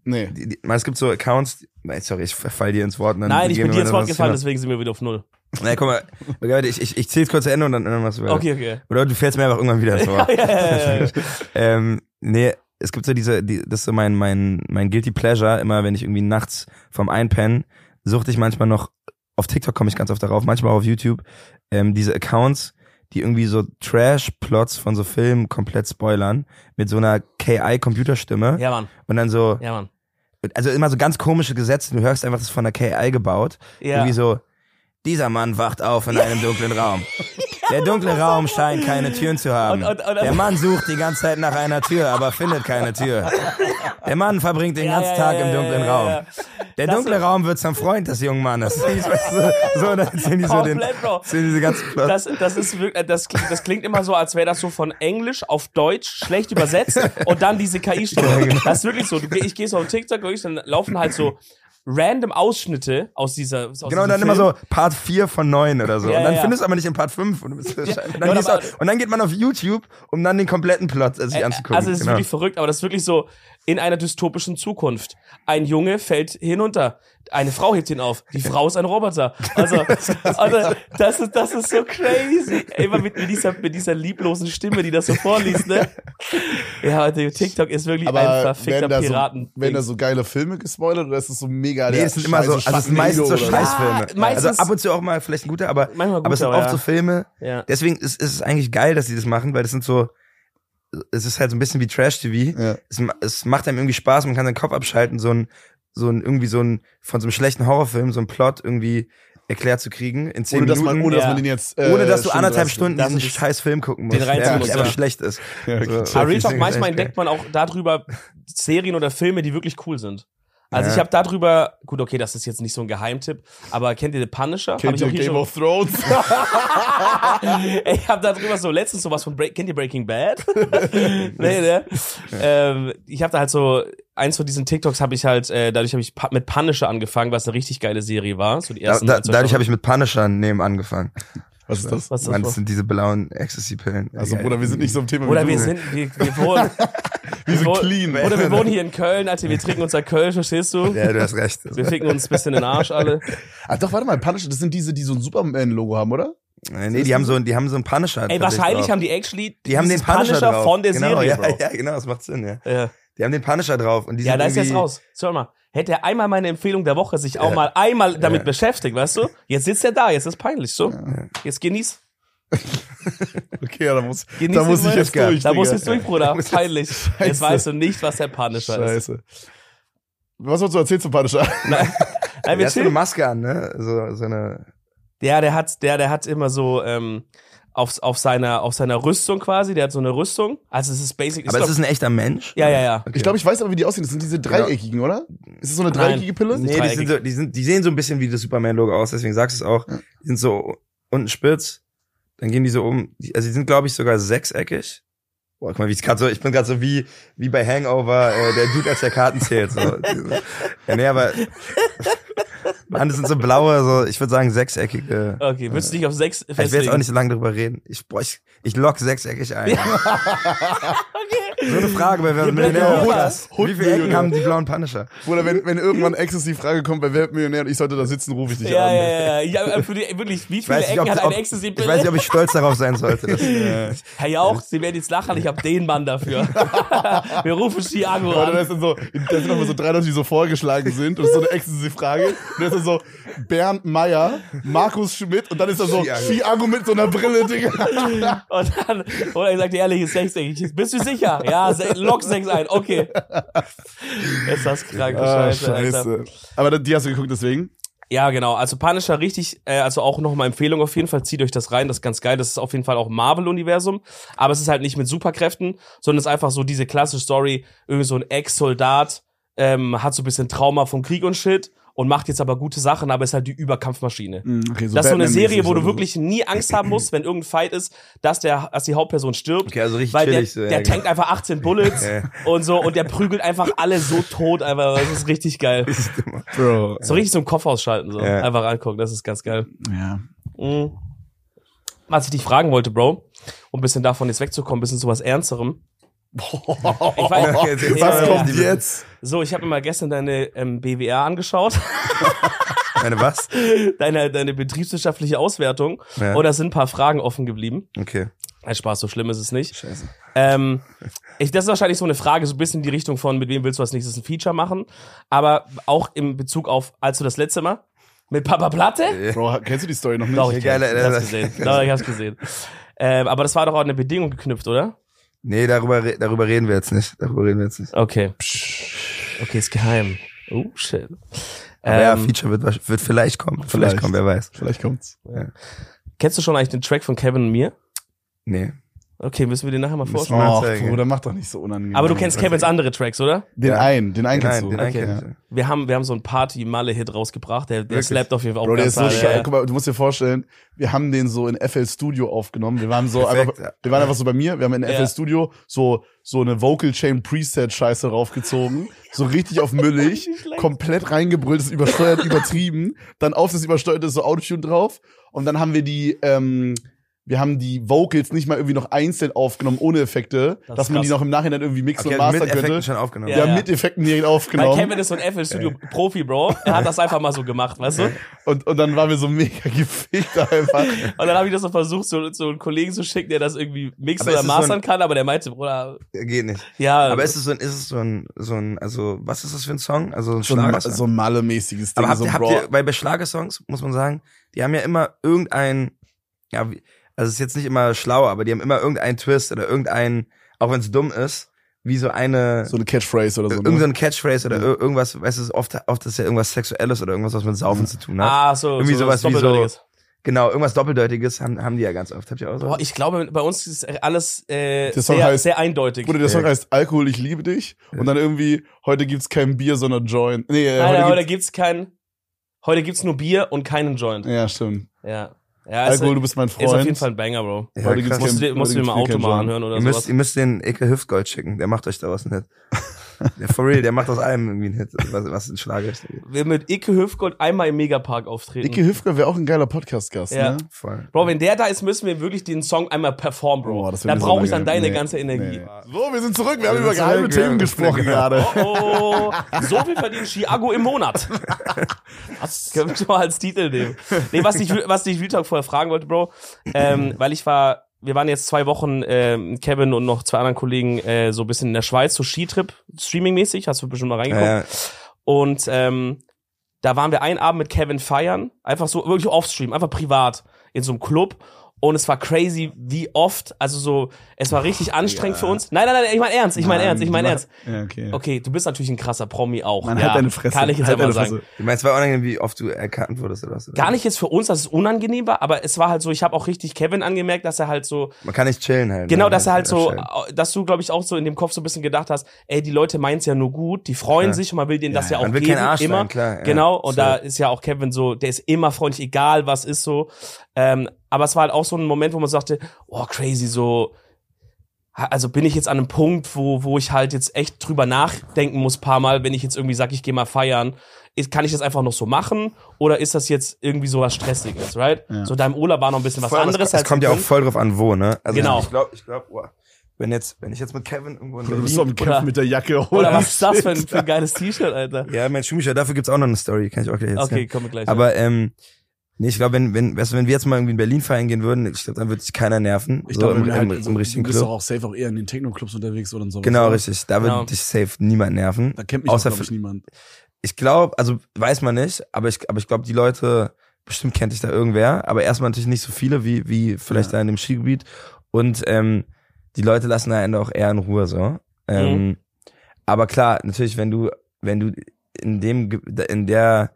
nee. Die, die, man, es gibt so Accounts, nein, sorry, ich fall dir ins Wort. Dann Nein, ich bin dir ins Wort gefallen, deswegen sind wir wieder auf Null. Nein, guck mal, ich, ich, ich zähl's kurz zu Ende und dann, dann machst du weiter. Okay, okay. Oder du fällst mir einfach irgendwann wieder. <laughs> Ja, ja, ja, ja. ähm, nee, es gibt so diese, die, das ist so mein, mein, mein Guilty Pleasure, immer wenn ich irgendwie nachts vom Einpennen, suchte ich manchmal noch auf TikTok komme ich ganz oft darauf, manchmal auch auf YouTube, ähm, diese Accounts, die irgendwie so Trash-Plots von so Filmen komplett spoilern, mit so einer KI-Computerstimme. Ja, Mann. Und dann so, Ja, Mann. also immer so ganz komische Gesetze, du hörst einfach, das ist von der KI gebaut. Ja. Irgendwie so, dieser Mann wacht auf in einem dunklen Raum. <laughs> Der dunkle Raum scheint keine Türen zu haben. Der Mann sucht die ganze Zeit nach einer Tür, aber findet keine Tür. Der Mann verbringt den ganzen Tag im dunklen Raum. Der Das- dunkle Raum wird zum Freund des jungen Mannes. <laughs> so, so, dann sind die so den, sind diese ganzen Plots. Das, das ist wirklich, das klingt, das klingt immer so, als wäre das so von Englisch auf Deutsch schlecht übersetzt und dann diese KI-Stimme. <laughs> genau. Das ist wirklich so. Ich gehe so auf TikTok und dann laufen halt so random Ausschnitte aus dieser. Aus Genau, dann Film. immer so Part 4 von 9 oder so. Ja, und dann ja. findest du aber nicht in Part 5. Und, bist, <laughs> und, dann Ja, du, und dann geht man auf YouTube, um dann den kompletten Plot äh, sich anzugucken. Also es ist genau. wirklich verrückt, aber das ist wirklich so in einer dystopischen Zukunft. Ein Junge fällt hinunter, eine Frau hebt ihn auf, die Frau ist ein Roboter. Also, <laughs> also das ist das ist so crazy. Immer mit, mit dieser mit dieser lieblosen Stimme, die das so vorliest, ne? Ja, der TikTok ist wirklich ein Aber verfickter werden da, so, Piraten. werden da so geile Filme gespoilert oder ist es so mega Nee, der das sind immer so, also es sind meistens so Scheißfilme. Ja, meistens- also ab und zu auch mal vielleicht ein guter, aber, Manchmal aber es sind guter, oft ja. so Filme. Ja. Deswegen ist, ist es eigentlich geil, dass sie das machen, weil das sind so, es ist halt so ein bisschen wie Trash-TV. Ja. Es, es macht einem irgendwie Spaß, man kann seinen Kopf abschalten, so ein, so ein, irgendwie so ein, von so einem schlechten Horrorfilm, so ein Plot irgendwie erklärt zu kriegen in zehn Ohne dass Minuten. man, ohne dass man den jetzt. Äh, ohne dass du anderthalb Stunden Das diesen scheiß Film gucken den musst, der wirklich musst, einfach ja. schlecht ist. Ja, okay. So, Aber Real Talk, manchmal entdeckt man auch darüber Serien oder Filme, die wirklich cool sind. Also Ja. ich habe darüber, gut, okay, das ist jetzt nicht so ein Geheimtipp, aber kennt ihr The Punisher? Kennt ihr Game schon- of Thrones? <laughs> Ich habe darüber so letztens sowas von Break, kennt ihr Breaking Bad? <laughs> nee, ne? Ähm, ich habe da halt so eins von diesen TikToks habe ich halt äh, dadurch habe ich mit Punisher angefangen, was eine richtig geile Serie war, so die Da, ersten da, zwei dadurch habe ich mit Punisher neben angefangen. Was ist das? was ist Mann, das das sind diese blauen Ecstasy-Pillen. Also. Bruder, wir sind nicht so im Thema oder wie wir sind wir, wir wohnen <laughs> wir sind clean. oder wir wohnen hier in Köln, Alter, wir trinken unser Köln, verstehst du? Ja, du hast recht. Wir ficken uns ein bisschen in den Arsch alle. <laughs> Ah, doch, warte mal, Punisher, das sind diese, die so ein Superman-Logo haben, oder? Nee, die haben so, die haben so einen Punisher. Ey, wahrscheinlich drauf. haben die actually die haben den Punisher, drauf. von der genau, Serie, ja, Bro. ja, genau, das macht Sinn, ja. Ja. Die haben den Punisher drauf und die Ja, da ist jetzt raus. Hör mal, hätte er einmal meine Empfehlung der Woche sich auch Ja. mal einmal damit Ja. beschäftigt, weißt du? Jetzt sitzt er da, jetzt ist peinlich, so. Jetzt genieß. <laughs> Okay, ja, da muss, Genieß <laughs> da muss ich jetzt durch. Da muss jetzt durch, Bruder. Peinlich. Jetzt Scheiße. weißt du nicht, was der Punisher ist. Scheiße. Was wolltest du erzählen zum Punisher? <laughs> Nein, Nein, wir hat so eine. Maske an, ne? So, so eine. Ja, der hat, der, der hat immer so, ähm, auf, auf seiner, auf seiner Rüstung quasi, der hat so eine Rüstung. Also es ist basic. Aber ist es ist ein echter Mensch? ja, ja, ja. Ich glaube, ich weiß aber, wie die aussehen. Das sind diese dreieckigen, oder? Ist das so eine Nein. dreieckige Pille? Nee. Nee, die, sind so, die, sind, die sehen so ein bisschen wie das Superman-Logo aus, deswegen sagst du es auch. Die sind so unten spitz, dann gehen die so um. Also die sind, glaube ich, sogar sechseckig. Boah, guck mal, wie ich gerade so, ich bin gerade so wie, wie bei Hangover, äh, der Dude, als der Karten zählt. So. <laughs> ja, nee, aber. <laughs> Mann, das sind so blaue, so, ich würde sagen, sechseckige. Okay, würdest du dich auf sechs Ich will jetzt auch festlegen? nicht so lange drüber reden. Ich, boah, ich, ich lock sechseckig ein. <laughs> So eine Frage, bei wer Millionär das. Wie viele Ecken haben die blauen Punisher? Bruder, wenn, wenn irgendwann Access die Frage kommt, bei Wer Millionär und ich sollte da sitzen, rufe ich dich Ja, an. ja, ja, ja. ja für die, wirklich, wie viele nicht, Ecken ob- hat eine ecstasy Ich weiß nicht, ob ich stolz darauf sein sollte. Dass, äh, Herr Jauch, Sie werden jetzt lachen, ich habe den Mann dafür. <laughs> Wir rufen Chiago Oder da an. ist dann so, da sind nochmal so drei Leute, die so vorgeschlagen sind. Und das ist so eine Ecstasy-Frage. Und da ist dann so Bernd Meyer, Markus Schmidt und dann ist da so Chiago. Mit so einer Brille, Digga. Und dann, oder ich sagte ehrlich, ist sechseckig. Bist du sicher? <laughs> Ja, lock sechs ein. Okay. <laughs> Ist das kranke Ah, Scheiße, Alter. scheiße. Aber die hast du geguckt deswegen? Ja, genau. Also Punisher richtig, äh, also auch nochmal Empfehlung auf jeden Fall, zieht euch das rein, das ist ganz geil. Das ist auf jeden Fall auch Marvel-Universum, aber es ist halt nicht mit Superkräften, sondern es ist einfach so diese klassische Story, irgendwie so ein Ex-Soldat, ähm, hat so ein bisschen Trauma vom Krieg und Shit und macht jetzt aber gute Sachen, aber ist halt die Überkampfmaschine. Okay, das ist so eine Serie, wo du oder so. wirklich nie Angst haben musst, wenn irgendein Fight ist, dass der, dass die Hauptperson stirbt. Okay, also richtig weil der, chillig so, ja, der genau. tankt einfach 18 Bullets <laughs> und so und der prügelt einfach alle so tot, einfach. Das ist richtig geil. <laughs> Bro. So richtig so im Kopf ausschalten, so. Ja. Einfach angucken, das ist ganz geil. Ja. Mhm. Was ich dich fragen wollte, Bro, um ein bisschen davon jetzt wegzukommen, ein bisschen zu was Ernsterem. Ich weiß, jetzt- jetzt- Was Ja, kommt ja. jetzt? so, ich habe mir mal gestern deine ähm, BWR angeschaut, <laughs> Meine was? deine, deine betriebswirtschaftliche Auswertung, Ja. und da sind ein paar Fragen offen geblieben. Okay. Ein Spaß, so schlimm ist es nicht. Scheiße. Ähm, ich, das ist wahrscheinlich so eine Frage, so ein bisschen in die Richtung von, mit wem willst du als nächstes ein Feature machen, aber auch im Bezug auf, als du das letzte Mal Mit Papa Platte? Bro, kennst du die Story noch nicht? Doch, ich, geil, kenn's. ich äh, hab's das- gesehen. <laughs> Doch, ich hab's gesehen. Ähm, aber das war doch auch eine Bedingung geknüpft, oder? Nee, darüber, darüber reden wir jetzt nicht. Darüber reden wir jetzt nicht. Okay. Okay, ist geheim. Oh, shit. Aber ja, Ähm, Feature wird, wird vielleicht kommen. Vielleicht, Vielleicht. kommen, wer weiß. Vielleicht kommt's. kennst du schon eigentlich den Track von Kevin und mir? Nee. Okay, müssen wir den nachher mal vorstellen. Oh, Anzeige. Bruder, mach doch nicht so unangenehm. Aber du kennst Kevins andere Tracks, oder? Den Ja. einen, den einen kennst du. den einen Okay. ich. Wir haben, wir haben so einen Party-Malle-Hit rausgebracht, der, der slappt auf jeden Fall auch Bro, der ist so scheiße. ja. Guck mal, du musst dir vorstellen, wir haben den so in FL Studio aufgenommen. Wir waren so Perfekt, einfach, ja. wir waren einfach so bei mir, wir haben in Ja. FL Studio so, so eine Vocal Chain Preset Scheiße raufgezogen. So richtig auf müllig, <laughs> komplett reingebrüllt, ist übersteuert, übertrieben. Dann auf das übersteuerte so Autotune drauf. Und dann haben wir die, ähm, wir haben die Vocals nicht mal irgendwie noch einzeln aufgenommen, ohne Effekte, Das dass man die noch im Nachhinein irgendwie mixen Okay, und mit mastern Effekten könnte. schon aufgenommen. Wir Ja, haben ja. mit Effekten direkt Weil aufgenommen. Kevin ist so ein FL-Studio-Profi, <laughs> Bro. Er hat das einfach mal so gemacht, weißt du? <laughs> Und, und dann waren wir so mega <laughs> gefickt einfach. Und dann habe ich das so versucht, so, so einen Kollegen zu schicken, der das irgendwie mixen Aber oder es so mastern ein- kann, aber der meinte, Bruder, Geht nicht. ja. Aber ist es so ein, ist es so ein, so ein, also, was ist das für ein Song? Also ein So ein, so ein Malle-mäßiges Ding. Aber habt, so habt ihr, bei, bei Schlagersongs, muss man sagen, die haben ja immer irgendein, ja, wie- also es ist jetzt nicht immer schlau, aber die haben immer irgendeinen Twist oder irgendein, auch wenn es dumm ist, wie so eine, so eine Catchphrase oder so. Ne? so ein Catchphrase oder ir- irgendwas, weißt du, oft, oft ist ja irgendwas Sexuelles oder irgendwas, was mit Saufen zu tun hat. ah, so, Irgendwie so sowas wie so- Doppeldeutiges. Genau, irgendwas Doppeldeutiges haben, haben die ja ganz oft. Habt ihr auch so? Boah, ich glaube, bei uns ist alles äh, Der Song sehr, heißt- sehr eindeutig. Bruder, der Song Ja. heißt Alkohol, ich liebe dich. Und dann irgendwie, heute gibt's kein Bier, sondern Joint. Nee, äh, Nein, heute, nein, heute gibt's, gibt's kein, heute gibt's nur Bier und keinen Joint. Ja, stimmt. Ja. Ja, ist, Alkohol, du bist mein ist auf Freund. jeden Fall ein Banger, Bro. Ja, heute gibt's Musst du, kein- musst du dir mal Auto mal anhören oder ihr, müsst, sowas. ihr müsst den Eke Hüftgold schicken, der macht euch daraus einen Hit. Der for real, der macht aus allem irgendwie einen Hit, was, was ein Schlager ist. Wir mit Icke Hüfgold einmal im Megapark auftreten. Icke Hüfger wäre auch ein geiler Podcast-Gast, Ja. ne? Voll. Bro, wenn der da ist, müssen wir wirklich den Song einmal performen, Bro. Wär da brauche ich dann deine Nee. ganze Energie. Nee. So, wir sind zurück. Wir haben Wir über sind geheime Themen ja. gesprochen gerade. Oh, so viel verdient Chiago im Monat. Das können wir schon mal als Titel nehmen. Nee, was ich, was ich Real Talk vorher fragen wollte, Bro, ähm, weil ich war, wir waren jetzt zwei Wochen, ähm, Kevin und noch zwei anderen Kollegen, äh, so ein bisschen in der Schweiz, so Skitrip, streamingmäßig, hast du bestimmt mal reingeguckt. Ja, ja. Und ähm, da waren wir einen Abend mit Kevin feiern, einfach so wirklich offstream, einfach privat in so einem Club. Und es war crazy, wie oft, also so, es war richtig anstrengend für uns. Nein, nein, nein, ich meine ernst, ich meine ernst, ich meine ernst. Ja, okay. Okay, du bist natürlich ein krasser Promi auch. Man ja, halt deine Fresse. Kann ich jetzt halt einmal deine sagen. Du meinst, es war unangenehm, wie oft du erkannt wurdest oder was? Gar nicht jetzt für uns, dass es unangenehm war, aber es war halt so, ich habe auch richtig Kevin angemerkt, dass er halt so, Man kann nicht chillen halt. genau, ne? dass er halt so, Chillen. dass du, glaube ich, auch so in dem Kopf so ein bisschen gedacht hast, ey, die Leute meinen's ja nur gut, die freuen Ja. sich und man will denen das ja, Ja, auch Man will geben, kein Arsch immer. sein, klar. ja. Genau, und So. da ist ja auch Kevin so, der ist immer freundlich, egal was ist so. Ähm, aber es war halt auch so ein Moment, wo man sagte, oh, crazy, so, also bin ich jetzt an einem Punkt, wo, wo ich halt jetzt echt drüber nachdenken muss, paar Mal, wenn ich jetzt irgendwie sag, ich gehe mal feiern, ist, kann ich das einfach noch so machen oder ist das jetzt irgendwie so was Stressiges, right? Ja. So deinem Urlaub war noch ein bisschen was Voll, anderes. Es, es kommt ja auch voll drauf an, wo, ne? Also Genau. Ich glaube, ich glaube, wow. wenn jetzt, wenn ich jetzt mit Kevin irgendwo in Du bist so Berlin, am Kämpfen Oder- mit der Jacke. Oder was ist das <laughs> für ein, für ein geiles T-Shirt, Alter? ja, mein Schuhmischer, dafür gibt's auch noch eine Story, kann ich auch gleich erzählen. Okay, kommen wir gleich. Aber ähm, nee, ich glaube, wenn wenn weißt du, wenn wir jetzt mal irgendwie in Berlin feiern gehen würden, ich glaube, dann würde sich keiner nerven. Ich so glaube, im, im, halt, im richtigen du bist doch Club. auch safe auch eher in den Techno-Clubs unterwegs oder so. Genau, richtig. Da würde Genau. dich safe niemand nerven. Da kennt mich Außer auch, glaub ich, für- niemand. Ich glaube, also weiß man nicht, aber ich, aber ich glaube, die Leute, bestimmt kennt dich da irgendwer, aber erstmal natürlich nicht so viele wie, wie vielleicht Ja. da in dem Skigebiet. Und ähm, die Leute lassen da Ende auch eher in Ruhe so. Ähm, Mhm. Aber klar, natürlich, wenn du, wenn du in dem, in der,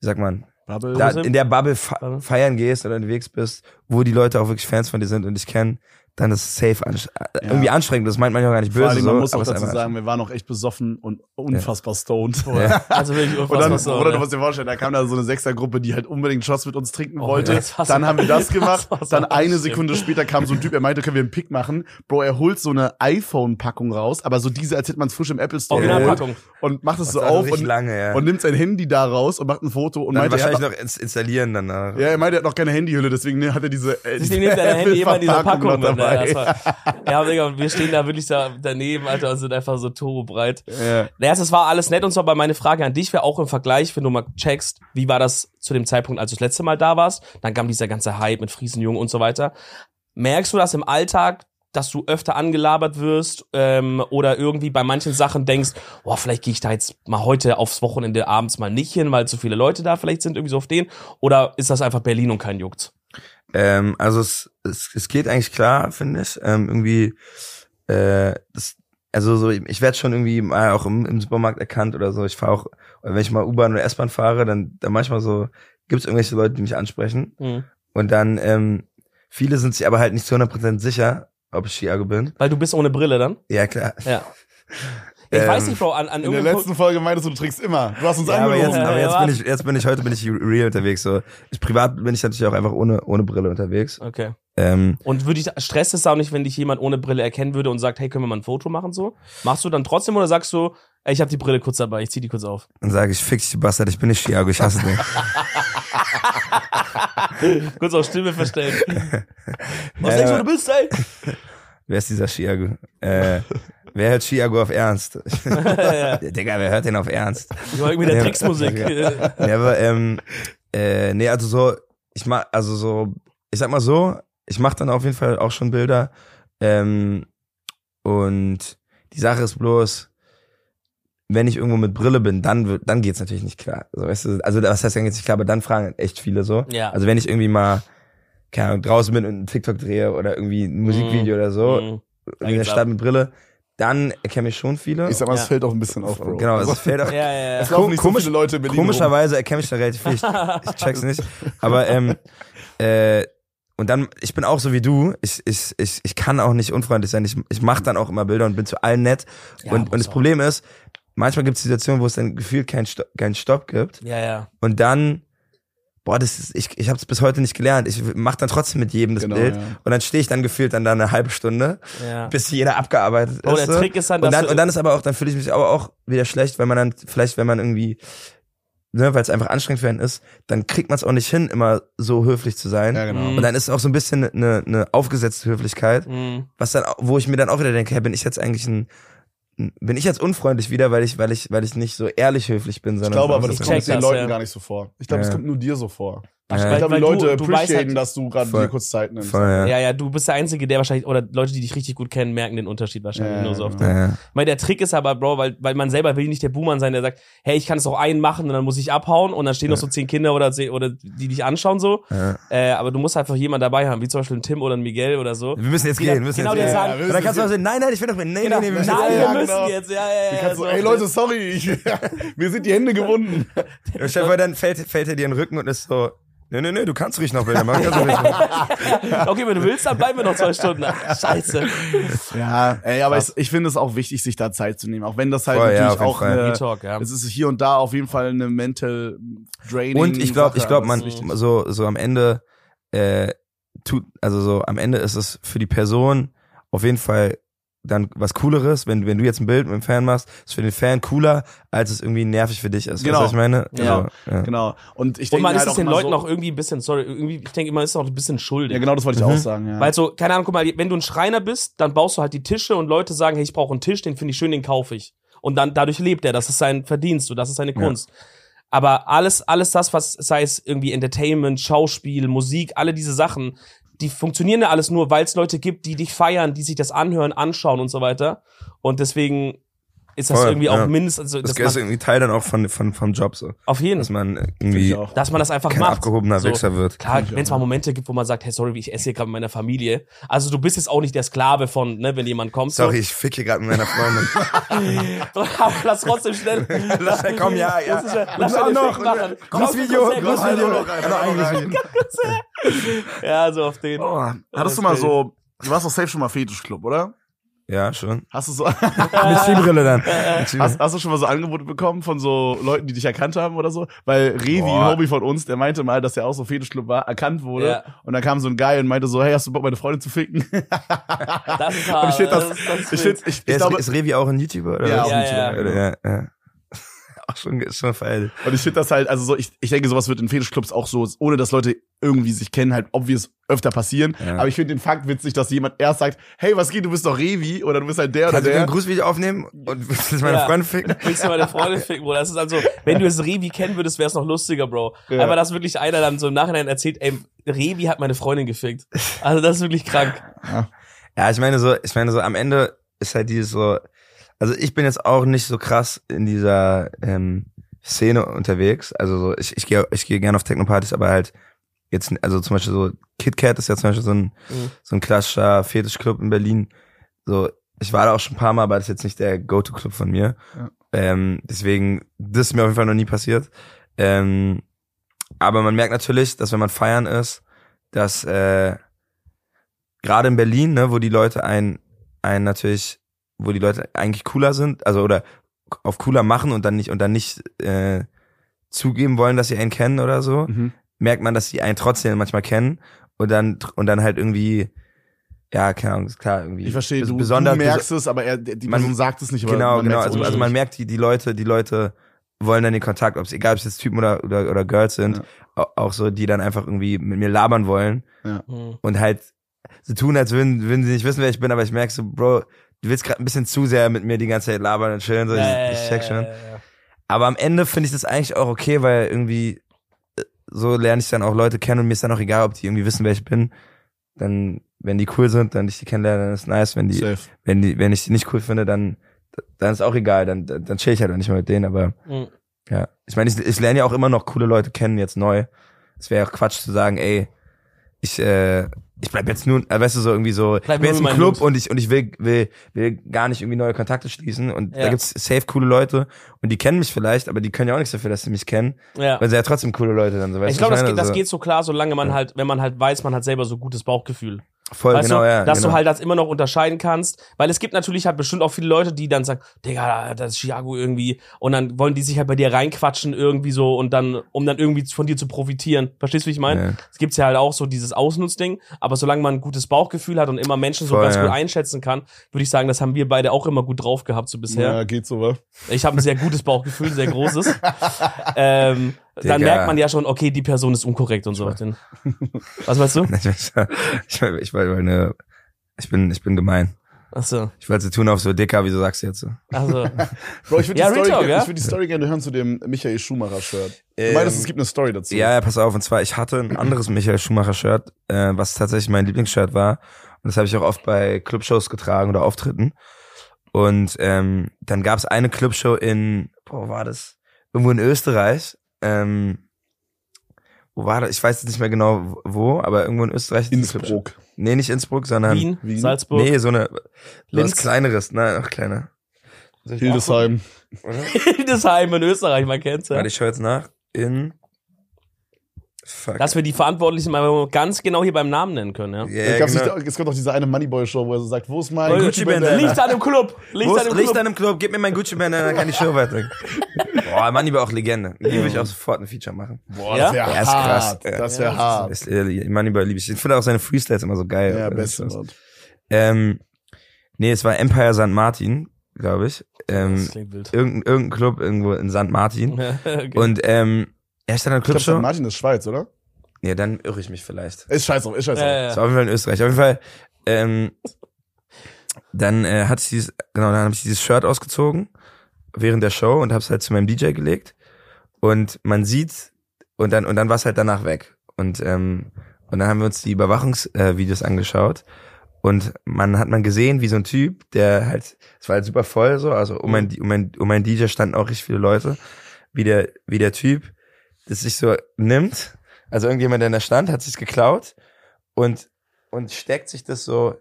wie sagt man, Bubble. da, in der Bubble fe Bubble. feiern gehst oder unterwegs bist, wo die Leute auch wirklich Fans von dir sind und dich kennen, dann ist es safe anst äh, irgendwie anstrengend. Das meint man ja gar nicht Vor böse. allem, so, man muss aber auch dazu sagen, wir waren auch echt besoffen und unfassbar stoned. Ja. <laughs> also wirklich Und dann, unfassbar so, oder du ne? musst dir vorstellen, da kam da so eine Sechsergruppe, die halt unbedingt Shots mit uns trinken Oh, wollte. so- dann haben wir das <laughs> gemacht. das so dann eine. Sekunde später kam so ein Typ, er meinte, können wir einen Pick machen. Bro, er holt so eine iPhone-Packung raus, aber so diese, als hätte man es frisch im Apple Store geholt. Originalpackung. Und macht es so auf und, lange, ja. und nimmt sein Handy da raus und macht ein Foto und dann meinte, er hat wahrscheinlich noch ins installieren danach. Ja, er meinte, er hat noch keine Handyhülle, deswegen ne, hat er diese. Äh, dieser Apple-Verpackung Das war, ja, Digga, und wir stehen da wirklich da daneben, Alter, und sind einfach so turbobreit. Ja. Naja, das war alles nett und so, aber meine Frage an dich wäre auch im Vergleich, wenn du mal checkst, wie war das zu dem Zeitpunkt, als du das letzte Mal da warst? Dann kam dieser ganze Hype mit Friesenjungen und so weiter. Merkst du das im Alltag, dass du öfter angelabert wirst ähm, oder irgendwie bei manchen Sachen denkst, boah, vielleicht gehe ich da jetzt mal heute aufs Wochenende abends mal nicht hin, weil zu viele Leute da vielleicht sind, irgendwie so auf den? Oder ist das einfach Berlin und kein Juckt? Ähm, also es, es, es geht eigentlich klar, finde ich. Ähm, irgendwie, äh, das, also so, ich werde schon irgendwie mal auch im, im Supermarkt erkannt oder so. Ich fahre auch, wenn ich mal U-Bahn oder S-Bahn fahre, dann, dann manchmal so, gibt es irgendwelche Leute, die mich ansprechen. Mhm. Und dann, ähm, viele sind sich aber halt nicht zu 100% sicher, ob ich Chiago bin. Weil du bist ohne Brille dann? Ja, klar. Ja. <laughs> Ich Ähm, weiß nicht, Bro, an, an In der letzten Folge meintest du, du trinkst immer. Du hast uns Ja, aber jetzt, aber jetzt bin ich, jetzt bin ich, heute bin ich real unterwegs, so. Ich, privat bin ich natürlich auch einfach ohne, ohne Brille unterwegs. Okay. Ähm, Und würde ich, stresst es auch nicht, wenn dich jemand ohne Brille erkennen würde und sagt, hey, können wir mal ein Foto machen so? Machst du dann trotzdem oder sagst du, ey, ich habe die Brille kurz dabei, ich zieh die kurz auf? dann sage ich, fix dich, du Bastard, ich bin nicht Chiago, ich hasse dich. <laughs> kurz auf Stimme verstellen. <laughs> Was denkst du, ja. du bist, ey? <laughs> Wer ist dieser Chiago? Äh, wer hört Chiago auf Ernst? <laughs> ja. Digga, wer hört den auf Ernst? Ich war irgendwie der Tricksmusik. Ja, aber, ähm, äh, nee, also so, ich mach, also so, ich sag mal so, ich mach dann auf jeden Fall auch schon Bilder. Ähm, und die Sache ist bloß, wenn ich irgendwo mit Brille bin, dann wird, dann geht's natürlich nicht klar. Also, weißt du, also was heißt dann geht's nicht klar, aber dann fragen echt viele so. Ja. Also wenn ich irgendwie mal, keine Ahnung, draußen bin und einen TikTok drehe oder irgendwie ein Musikvideo oder so, Mhm. in der Stadt mit Brille, dann erkennen mich schon viele. Ich sag mal, es Ja. fällt auch ein bisschen auf, Bro. Genau, Also, es fällt auch, <laughs> Ja, ja, ja. <laughs> es laufen nicht Komisch- so viele Leute in Berlin rum. Komischerweise erkenne ich da relativ viel. Ich, ich check's nicht. Aber ähm, äh, und dann, ich bin auch so wie du. Ich, ich, ich, ich kann auch nicht unfreundlich sein. Ich, ich mache dann auch immer Bilder und bin zu allen nett. Ja, und, und das auch. Problem ist, manchmal gibt es Situationen, wo es dann gefühlt keinen Stopp, keinen Stopp gibt. Ja, ja. Und dann, boah, das ist, ich, ich habe es bis heute nicht gelernt. Ich mache dann trotzdem mit jedem das Genau, Bild. ja. Und dann stehe ich dann gefühlt dann da eine halbe Stunde, ja. bis jeder abgearbeitet Oh, ist. der so. Trick ist dann, Und dass dann, und dann ist aber auch, dann fühle ich mich aber auch wieder schlecht, wenn man dann, vielleicht, wenn man irgendwie, ne, weil es einfach anstrengend für einen ist, dann kriegt man es auch nicht hin, immer so höflich zu sein. Ja, genau. Mhm. Und dann ist es auch so ein bisschen eine, eine aufgesetzte Höflichkeit, Mhm. was dann, wo ich mir dann auch wieder denke, hey, bin ich jetzt eigentlich ein, bin ich jetzt unfreundlich wieder, weil ich, weil ich, weil ich nicht so ehrlich höflich bin, Ich sondern glaube aber, so- das Ich kommt den das, Leuten ja. gar nicht so vor. Ich glaube, es Ja. kommt nur dir so vor. Ja. Ich Weil- glaube, weil die Leute du- du weißt appreciaten, halt- dass du gerade dir kurz Zeit nimmst. Voll, ja. Ja, ja, du bist der Einzige, der wahrscheinlich, oder Leute, die dich richtig gut kennen, merken den Unterschied wahrscheinlich Ja, nur so oft. genau. Ja, ja. Ich meine, der Trick ist aber, Bro, weil, weil man selber will nicht der Boomer sein, der sagt, hey, ich kann es auch einen machen und dann muss ich abhauen und dann stehen noch so zehn Kinder oder, oder die dich anschauen so. Ja. Äh, aber du musst einfach jemanden dabei haben, wie zum Beispiel ein Tim oder ein Miguel oder so. Wir müssen jetzt Die gehen, wir müssen genau, jetzt gehen. sagen, dann kannst du auch sagen, nein, nein, ich will doch mit, nee, genau, nee, nee, wir müssen nein, jetzt wir ja, müssen genau. jetzt, ja, ja, ja. so, ey Leute, sorry, ich, <laughs> mir sind die Hände gebunden. gehen. Stell dir dann fällt, fällt er dir in den Rücken und ist so, nee, nee, nee, du kannst ruhig noch Bilder machen. okay, wenn du willst, dann bleiben wir noch zwei Stunden. Scheiße. Ja, ey, aber ich, ich finde es auch wichtig, sich da Zeit zu nehmen. Auch wenn das halt Voll, ja, natürlich jeden auch eine, Talk, ja. es ist hier und da auf jeden Fall eine mental draining Und ich glaube, ich glaube, man so so am Ende äh, tut also so am Ende ist es für die Person auf jeden Fall dann was cooleres, wenn wenn du jetzt ein Bild mit dem Fan machst, ist für den Fan cooler, als es irgendwie nervig für dich ist. Genau. Weißt du, was ich meine? Ja. Also, ja. Genau. Und ich denke man mir ist halt es den immer Leuten so, auch irgendwie ein bisschen, sorry, irgendwie, ich denke, man ist auch ein bisschen schuldig. Ja, genau, das wollte ich Mhm. auch sagen, ja. Weil so, keine Ahnung, guck mal, wenn du ein Schreiner bist, dann baust du halt die Tische und Leute sagen, hey, ich brauche einen Tisch, den finde ich schön, den kaufe ich. Und dann dadurch lebt er, das ist sein Verdienst und das ist seine Kunst. Aber alles, alles das, was sei es irgendwie Entertainment, Schauspiel, Musik, alle diese Sachen, die funktionieren ja alles nur, weil es Leute gibt, die dich feiern, die sich das anhören, anschauen und so weiter. Und deswegen ist das Voll, irgendwie auch ja. mindestens, also, Das dass ist man, irgendwie Teil dann auch von von vom Job so, auf jeden dass man irgendwie dass man das einfach kein macht. abgehobener So. Wichser wird. Klar, wenn es mal Momente gibt, wo man sagt, hey, sorry, ich esse hier gerade mit meiner Familie. Also du bist jetzt auch nicht der Sklave von, ne, wenn jemand kommt. Sorry, ich fick hier gerade mit meiner Freundin. <laughs> So. Aber lass trotzdem schnell. <laughs> Lass ja, komm, ja, ja. Lass auch noch, Großvideo. komm, Ja, so auf den. Oh, hattest du mal so, du warst doch safe schon mal Fetischclub, oder? Ja, schon. Hast du so, <laughs> Mit Skibrille dann. Mit Skibrille. hast, hast du schon mal so Angebote bekommen von so Leuten, die dich erkannt haben oder so? Weil Revi, ein Hobby von uns, der meinte mal, dass er auch so Fetischclub war, erkannt wurde. Ja. Und dann kam so ein Guy und meinte so, hey, hast du Bock, meine Freundin zu ficken? <laughs> Das ist Und hart. ich finde das, das, ist- das ich, find, ich, ich Ja, glaube, ist, Revi auch ein YouTuber? Oder Ja, Ja, ein ja. YouTuber, Ja, ja, ja. Auch schon, ist schon verhältnismäßig. Und ich finde das halt, also so, ich, ich denke, sowas wird in Fetischclubs auch so, ohne dass Leute irgendwie sich kennen, halt obvious öfter passieren. Ja. Aber ich finde den Fakt witzig, dass jemand erst sagt, hey, was geht, du bist doch Revi oder du bist halt der oder Kannst du der. ein Grußvideo aufnehmen und <laughs> willst du meine Ja. Freundin ficken? <laughs> Willst du meine Freundin ficken, Bro? Das ist also, wenn du es Revi kennen würdest, wäre es noch lustiger, Bro. Ja. Aber dass wirklich einer dann so im Nachhinein erzählt, ey, Revi hat meine Freundin gefickt. Also das ist wirklich krank. Ja, ich meine so, ich meine so, am Ende ist halt dieses so, also ich bin jetzt auch nicht so krass in dieser ähm, Szene unterwegs. Also so, ich, ich gehe ich gehe gerne auf Techno-Partys, aber halt jetzt, also zum Beispiel so KitKat ist ja zum Beispiel so ein, Mhm. so ein klassischer Fetischclub in Berlin. So, ich war da auch schon ein paar Mal, aber das ist jetzt nicht der Go-To-Club von mir. Ja. Ähm, deswegen, das ist mir auf jeden Fall noch nie passiert. Ähm, aber man merkt natürlich, dass wenn man feiern ist, dass äh, gerade in Berlin, ne, wo die Leute ein, ein natürlich, wo die Leute eigentlich cooler sind, also oder auf cooler machen und dann nicht und dann nicht äh, zugeben wollen, dass sie einen kennen oder so, Mhm. merkt man, dass sie einen trotzdem manchmal kennen und dann und dann halt irgendwie ja, keine Ahnung, ist klar irgendwie. Ich verstehe, du, besonders, du merkst es, aber er, die Man- Person sagt es nicht. Aber genau, genau. Also, also man merkt, die, die Leute, die Leute wollen dann den Kontakt, ob es egal, ob es jetzt Typen oder, oder, oder Girls sind, Ja. au- auch so, die dann einfach irgendwie mit mir labern wollen Mhm. und halt so tun, als würden, würden sie nicht wissen, wer ich bin, aber ich merke so, Bro, du willst gerade ein bisschen zu sehr mit mir die ganze Zeit labern und chillen, so, ich, ich check schon. Ja, ja, ja. Aber am Ende finde ich das eigentlich auch okay, weil irgendwie äh, so lerne ich dann auch Leute kennen und mir ist dann auch egal, ob die irgendwie wissen, wer ich bin. Dann, wenn die cool sind, dann ich die kennenlerne, dann ist nice. Wenn die, Safe. wenn die, wenn ich die nicht cool finde, dann, dann ist auch egal, dann, dann dann chill ich halt auch nicht mehr mit denen, aber Mhm. ja. Ich meine, ich, ich lerne ja auch immer noch coole Leute kennen, jetzt neu. Es wäre auch Quatsch zu sagen, ey, ich, äh, ich bleib jetzt nur, äh, weißt du, so irgendwie so, Bleib ich bin jetzt im Club Jungs. und ich, und ich will, will, will gar nicht irgendwie neue Kontakte schließen und Ja. da gibt's safe coole Leute und die kennen mich vielleicht, aber die können ja auch nichts dafür, dass sie mich kennen, Ja. weil sie ja trotzdem coole Leute dann so, weißt Ich glaube, das, geht, das So, geht so klar, solange man halt, wenn man halt weiß, man hat selber so gutes Bauchgefühl. Voll, weißt genau, du, ja. dass genau. du halt das immer noch unterscheiden kannst, weil es gibt natürlich halt bestimmt auch viele Leute, die dann sagen, Digga, das ist Chiago irgendwie und dann wollen die sich halt bei dir reinquatschen irgendwie so und dann, um dann irgendwie von dir zu profitieren. Verstehst du, wie ich meine? Ja. Es gibt's ja halt auch so dieses Ausnutzding, aber solange man ein gutes Bauchgefühl hat und immer Menschen so Voll, ganz ja. gut einschätzen kann, würde ich sagen, das haben wir beide auch immer gut drauf gehabt so bisher. Ja, geht so, wa? Ich habe ein sehr gutes Bauchgefühl, sehr großes. <laughs> ähm, dann Digga. merkt man ja schon, okay, die Person ist unkorrekt und so. Was meinst du? <laughs> ich, ich, ich, weil eine, ich bin, ich bin gemein. Achso, Ich wollte sie tun auf so dicker, wieso sagst du jetzt so? also, <laughs> Bro, ich würde Ja, die, Story Talk, ja? ich würd die Story gerne hören zu dem Michael Schumacher-Shirt. Du Ähm, meintest, es gibt eine Story dazu. Ja, ja, pass auf. Und zwar, ich hatte ein anderes Michael Schumacher-Shirt, äh, was tatsächlich mein Lieblingsshirt war. Und das habe ich auch oft bei Clubshows getragen oder Auftritten. Und ähm, dann gab es eine Clubshow in, boah, wo war das? Irgendwo in Österreich. Ähm, wo war das? Ich weiß jetzt nicht mehr genau wo, aber irgendwo in Österreich. Innsbruck. Nee, nicht Innsbruck, sondern Wien, Wien? Salzburg. nee, so eine Linz. was kleineres, ne, noch kleiner. Hildesheim. <laughs> Hildesheim in Österreich, man kennt's ja. Warte, ich schaue jetzt nach. In Fuck. Dass wir die Verantwortlichen mal ganz genau hier beim Namen nennen können, ja. Ja, es, gab's genau. nicht, es kommt auch diese eine Moneyboy-Show, wo er so sagt, wo ist mein Weil- Gucci-Bandana? Liegt an dem Club. Wo an dem Licht Club. an dem Club? Gib mir mein Gucci-Bandana, dann kann die Show weiter. <laughs> Boah, Manni war auch Legende. Die würde ich auch sofort ein Feature machen. Boah, Ja? das wäre Der ist krass. Ja. Das wäre Ja, hart. Ist, äh, Moneyboy liebe ich. Ich finde auch seine Freestyles immer so geil. Ja, beste. Ähm, nee, es war Empire St. Martin, glaube ich. Ähm, Das klingt wild. irgendein, irgendein Club irgendwo in St. Martin. <laughs> okay. Und ähm, er ist dann eine Ich glaube, St. Clubshow. Martin ist Schweiz, oder? Ja, dann irre ich mich vielleicht. Ist scheiß drauf, ist scheiß drauf. Ja, ja, Das ja. war auf jeden Fall in Österreich. Auf jeden Fall, ähm, dann äh, hatte ich dieses, genau, dann habe ich dieses Shirt ausgezogen während der Show und habe es halt zu meinem DJ gelegt. Und man sieht, und dann, und dann war es halt danach weg. Und, ähm, und dann haben wir uns die Überwachungsvideos äh, Videos angeschaut. Und man hat man gesehen, wie so ein Typ, der halt, es war halt super voll so, also um mein, um mein, um mein DJ standen auch richtig viele Leute, wie der, wie der Typ das sich so nimmt, also irgendjemand, der da stand, hat sich's geklaut und, und steckt sich das so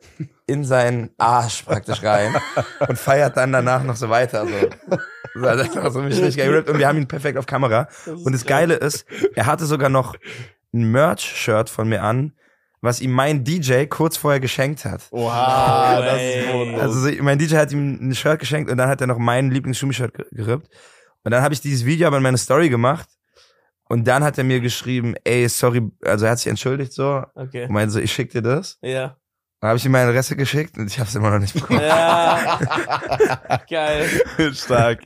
in seinen Arsch praktisch rein <laughs> und feiert dann danach noch so weiter, so. So, das war so mich richtig gerippt und wir haben ihn perfekt auf Kamera. Und das Geile ist, er hatte sogar noch ein Merch-Shirt von mir an, was ihm mein DJ kurz vorher geschenkt hat. Oha, das ist bodenlos. Also so, mein DJ hat ihm ein Shirt geschenkt und dann hat er noch mein Lieblings-Schumi-Shirt ge- gerippt. Und dann habe ich dieses Video aber in meine Story gemacht und dann hat er mir geschrieben, ey, sorry, also er hat sich entschuldigt so Okay. und meinte so, ich schick dir das. Ja. Dann habe ich ihm meine Adresse geschickt und ich habe es immer noch nicht bekommen. Ja. <laughs> Geil. Stark.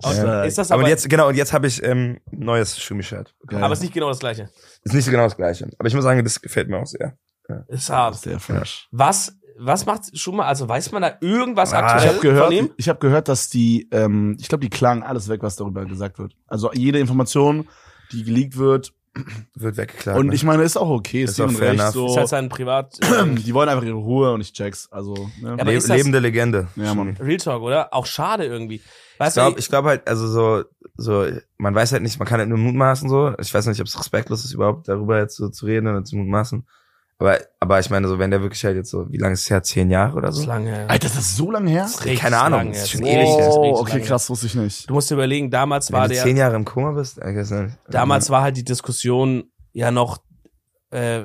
Stark. Ist das aber aber, jetzt, genau, und jetzt habe ich ähm, ein neues Schumi-Shirt. Geil. aber ist nicht genau das gleiche. Ist nicht so genau das gleiche. Aber ich muss sagen, das gefällt mir auch sehr. Ist hart. Sehr fresh. Was, was macht schon mal, also weiß man da irgendwas Ah, Ich aktuell habe gehört, von ihm? ich habe gehört, dass die, ähm, ich glaube, die klagen alles weg, was darüber gesagt wird. Also jede Information, die geleakt wird, wird weggeklagt. Und ne? ich meine, ist auch okay, ist, Ist auch fair Recht so. Ist halt sein Privat. <clears throat> die wollen einfach ihre Ruhe und ich check's. Also, ne? aber Le das- lebende Legende. Ja, Mann. Real Talk, oder? Auch schade irgendwie. Ich Weißt glaube du, ich glaub halt, also so, so, man weiß halt nicht, man kann halt nur mutmaßen so. Ich weiß nicht, ob es respektlos ist, überhaupt darüber jetzt so zu reden oder zu mutmaßen. Aber, aber ich meine, so, wenn der wirklich halt jetzt so, wie lange ist es her? Zehn Jahre oder das ist so? lange her. Alter, das ist so lange her? Das ist Keine Ahnung, das ist schon ewig her. Oh, okay, krass, wusste ich nicht. Du musst dir überlegen, damals Wenn war du der, zehn Jahre im Koma bist, I guess nicht. damals war halt die Diskussion ja noch äh,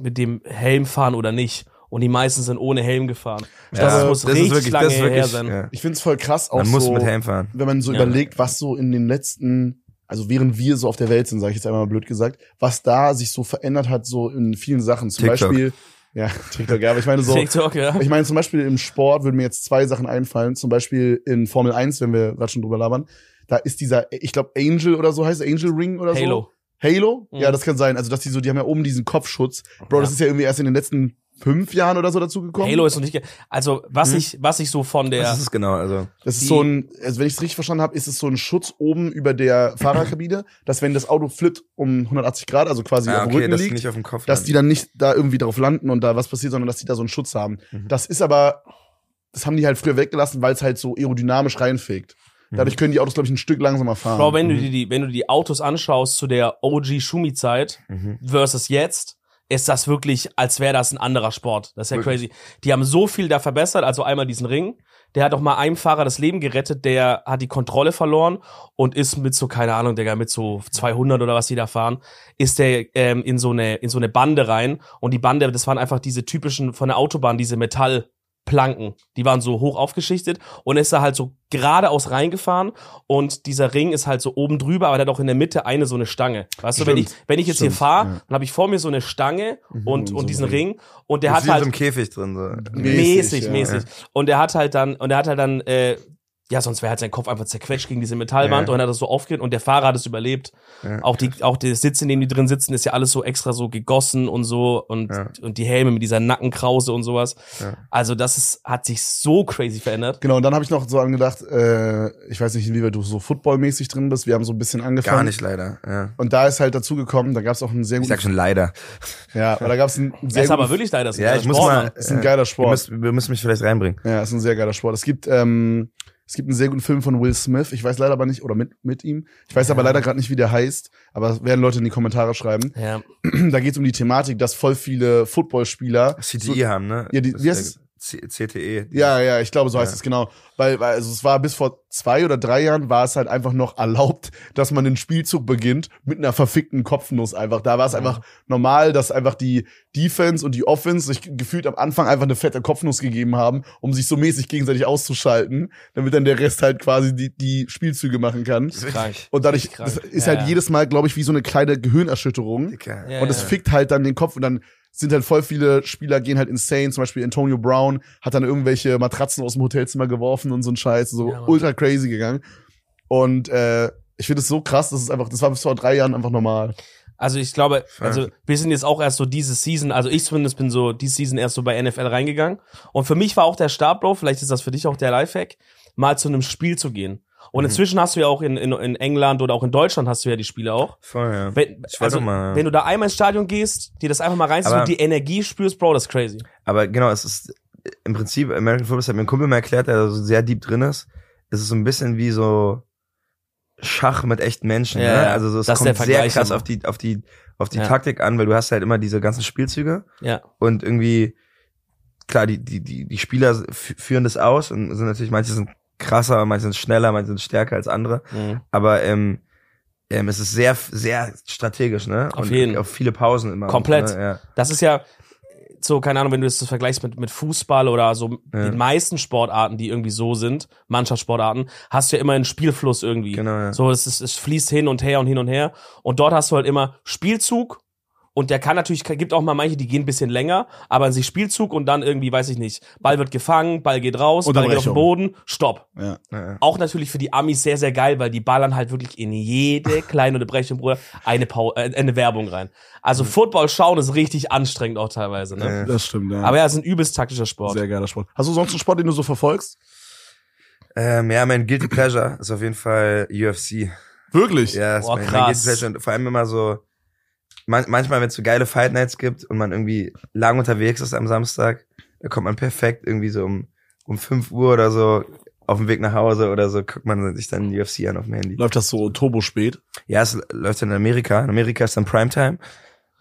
mit dem Helm fahren oder nicht. Und die meisten sind ohne Helm gefahren. ja, das muss richtig lange her sein. Ja. Ich find's voll krass auch Man muss so, mit Helm fahren. wenn man so Ja. überlegt, was so in den letzten, also während wir so auf der Welt sind, sage ich jetzt einmal mal blöd gesagt, was da sich so verändert hat, so in vielen Sachen. Zum TikTok. Beispiel, ja, <laughs> TikTok, ja, aber ich meine so, TikTok, ja. ich meine zum Beispiel im Sport würden mir jetzt zwei Sachen einfallen. Zum Beispiel in Formel 1, wenn wir gerade schon drüber labern, da ist dieser, ich glaube Angel oder so heißt, es, Angel Ring oder so. Halo. Halo? Mhm. Ja, das kann sein. Also, dass die so, die haben ja oben diesen Kopfschutz. Bro, das Ja. ist ja irgendwie erst in den letzten fünf Jahren oder so dazugekommen. Halo ist noch nicht. Also was Hm. ich, was ich so von der. Das ist es genau, also. Das ist die- so ein, also wenn ich es richtig verstanden habe, ist es so ein Schutz oben über der Fahrerkabine, dass wenn das Auto flippt um 180 Grad, also quasi Ah, auf dem okay, Rücken dass die liegt, nicht auf dem Kopf dass die dann nicht da irgendwie drauf landen und da was passiert, sondern dass die da so einen Schutz haben. Mhm. Das ist aber, das haben die halt früher weggelassen, weil es halt so aerodynamisch reinfegt. Dadurch können die Autos, glaube ich, ein Stück langsamer fahren. Bro, wenn du dir die, wenn du die Autos anschaust zu der OG Schumi-Zeit Mhm. versus jetzt, ist das wirklich, als wäre das ein anderer Sport. Das ist ja Wirklich. crazy. Die haben so viel da verbessert, also einmal diesen Ring. Der hat auch mal einem Fahrer das Leben gerettet, der hat die Kontrolle verloren und ist mit so, keine Ahnung, Digga, mit so 200 oder was die da fahren, ist der ähm, in so eine in so eine Bande rein und die Bande, das waren einfach diese typischen von der Autobahn, diese Metallplanken, die waren so hoch aufgeschichtet und ist da halt so geradeaus reingefahren und dieser Ring ist halt so oben drüber, aber der hat auch in der Mitte eine so eine Stange. Weißt du, wenn ich wenn ich jetzt hier Stimmt, fahre, ja. dann habe ich vor mir so eine Stange und Und so diesen Ring. Ring und der Der hat in so halt einem Käfig drin, so. mäßig, ja. mäßig. Und er hat halt dann, und er hat halt dann, äh, ja, sonst wäre halt sein Kopf einfach zerquetscht gegen diese Metallwand Ja. und er hat das so aufgehört und der Fahrer hat es überlebt. Ja. Auch die, auch der Sitz, in dem die drin sitzen, ist ja alles so extra so gegossen und so und, Ja. und die Helme mit dieser Nackenkrause und sowas. Ja. Also das ist, hat sich so crazy verändert. Genau, und dann habe ich noch so angedacht, äh, ich weiß nicht, inwieweit du so footballmäßig drin bist. Wir haben so ein bisschen angefangen. Gar nicht leider, ja. Und da ist halt dazu gekommen, da gab es auch einen sehr Ich guten. sag schon leider. Ja, aber da gab <laughs> es einen Das sehr ist aber wirklich leider so. Ja, ich muss mal. Ist ein geiler Sport. Wir müssen, wir müssen mich vielleicht reinbringen. Ja, ist ein sehr geiler Sport. Es gibt, ähm, es gibt einen sehr guten Film von Will Smith. Ich weiß leider aber nicht, oder mit, mit ihm. Ich weiß aber leider gerade nicht, wie der heißt. Aber das werden Leute in die Kommentare schreiben. Ja. <clears throat> Da geht es um die Thematik, dass voll viele Footballspieler. CTE haben, ne? Ja, die- Das der C- CTE. Ja, ja, ich glaube, so heißt Ja. es genau. Weil, weil also es war bis vor zwei oder drei Jahren war es halt einfach noch erlaubt, dass man den Spielzug beginnt mit einer verfickten Kopfnuss einfach. Da war es einfach normal, dass einfach die Defense und die Offense sich gefühlt am Anfang einfach eine fette Kopfnuss gegeben haben, um sich so mäßig gegenseitig auszuschalten, damit dann der Rest halt quasi die, die Spielzüge machen kann. Krank. Und dadurch Richtig krank. das ist Ja, halt ja. jedes Mal, glaube ich, wie so eine kleine Gehirnerschütterung. Ja, Und es ja. fickt halt dann den Kopf und dann sind halt voll viele Spieler gehen halt insane. Zum Beispiel Antonio Brown hat dann irgendwelche Matratzen aus dem Hotelzimmer geworfen und so ein Scheiß, so Ja, ultra crazy gegangen. Und äh, ich finde es so krass, das ist einfach, das war bis vor drei Jahren einfach normal. Also ich glaube, also wir sind jetzt auch erst so diese Season, also ich zumindest bin so diese Season erst so bei NFL reingegangen. Und für mich war auch der Start, Bro, vielleicht ist das für dich auch der Lifehack, mal zu einem Spiel zu gehen. Und Mhm. inzwischen hast du ja auch in, in, in England oder auch in Deutschland hast du ja die Spiele auch. Voll, ja. Wenn, also, mal, ja. wenn du da einmal ins Stadion gehst, dir das einfach mal reinziehst und die Energie spürst, Bro, das ist crazy. Aber genau, es ist im Prinzip, American Football, das hat mir ein Kumpel mal erklärt, der so sehr deep drin ist. Es ist so ein bisschen wie so Schach mit echten Menschen. Ja, ne? Also so, es kommt sehr krass immer. auf die, auf die, auf die Ja. Taktik an, weil du hast halt immer diese ganzen Spielzüge Ja. und irgendwie, klar, die, die, die, die Spieler führen das aus und sind natürlich, manche sind krasser, manche sind schneller, manche sind stärker als andere. Mhm. Aber ähm, ähm, es ist sehr, sehr strategisch, ne? Auf und jeden. Auf viele Pausen immer. Komplett. Ne? Ja. Das ist ja so, keine Ahnung, wenn du das vergleichst mit, mit Fußball oder so Ja. den meisten Sportarten, die irgendwie so sind, Mannschaftssportarten, hast du ja immer einen Spielfluss irgendwie. Genau, ja. So, es, ist, es fließt hin und her und hin und her. Und dort hast du halt immer Spielzug. Und der kann natürlich, gibt auch mal manche, die gehen ein bisschen länger, aber an sich Spielzug und dann irgendwie, weiß ich nicht, Ball wird gefangen, Ball geht raus, Ball geht auf den. Boden, Stopp. Ja. Ja, ja. Auch natürlich für die Amis sehr, sehr geil, weil die ballern halt wirklich in jede <laughs> kleine Unterbrechung, Bruder, eine, Pau äh, eine Werbung rein. Also Football schauen ist richtig anstrengend auch teilweise, ne? Ja. Das stimmt, ja. Aber ja, es ist ein übelst taktischer Sport. sehr geiler Sport. Hast du sonst einen Sport, den du so verfolgst? Ähm, ja, mein Guilty Pleasure ist auf jeden Fall UFC. Wirklich? Ja, das Boah, ist mein, mein krass. Guilty Pleasure. Und vor allem immer so, man, manchmal, wenn es so geile Fight Nights gibt und man irgendwie lang unterwegs ist am Samstag, da kommt man perfekt irgendwie so um, um 5 Uhr oder so auf dem Weg nach Hause oder so, guckt man sich dann UFC an auf dem Handy. Läuft das so turbo spät? Ja, es läuft dann in Amerika. In Amerika ist dann Primetime.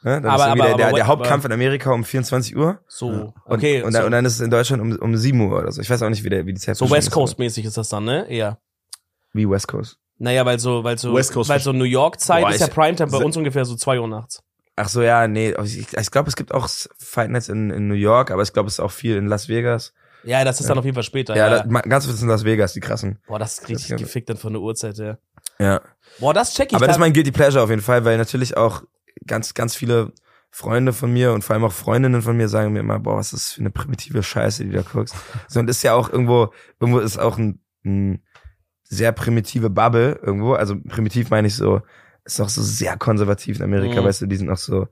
Ne? Dann Aber- ist aber- der, der, aber- der aber- Hauptkampf in Amerika um 24 Uhr. So, Und, okay. und, dann, so, und dann ist es in Deutschland um, um 7 Uhr oder so. Ich weiß auch nicht, wie, der, wie die Zeit so zwischen West ist. Coast mäßig ist das dann, ne? Eher. Wie West Coast. Naja, weil so, weil so, West Coast weil so New York Zeit Boah, ist ja ich- Primetime bei uns ungefähr so zwei Uhr nachts. Ach so, ja, nee. Ich, ich glaube, es gibt auch Fight Nights in, in New York, aber ich glaube, es ist auch viel in Las Vegas. Ja, das ist dann auf jeden Fall später. Ja, Ja, da, ma- ganz viel in Las Vegas, die krassen. Boah, das ist richtig gefickt dann von der Uhrzeit, ja. Ja. Boah, das check ich. Aber das ist mein Guilty Pleasure auf jeden Fall, weil natürlich auch ganz, ganz viele Freunde von mir und vor allem auch Freundinnen von mir sagen mir immer, boah, was ist das für eine primitive Scheiße, die du da guckst. So, und das ist ja auch irgendwo, irgendwo ist auch ein, ein sehr primitive Bubble irgendwo. Also primitiv meine ich so, ist auch so sehr konservativ in Amerika, Mhm. weißt du, die sind auch so,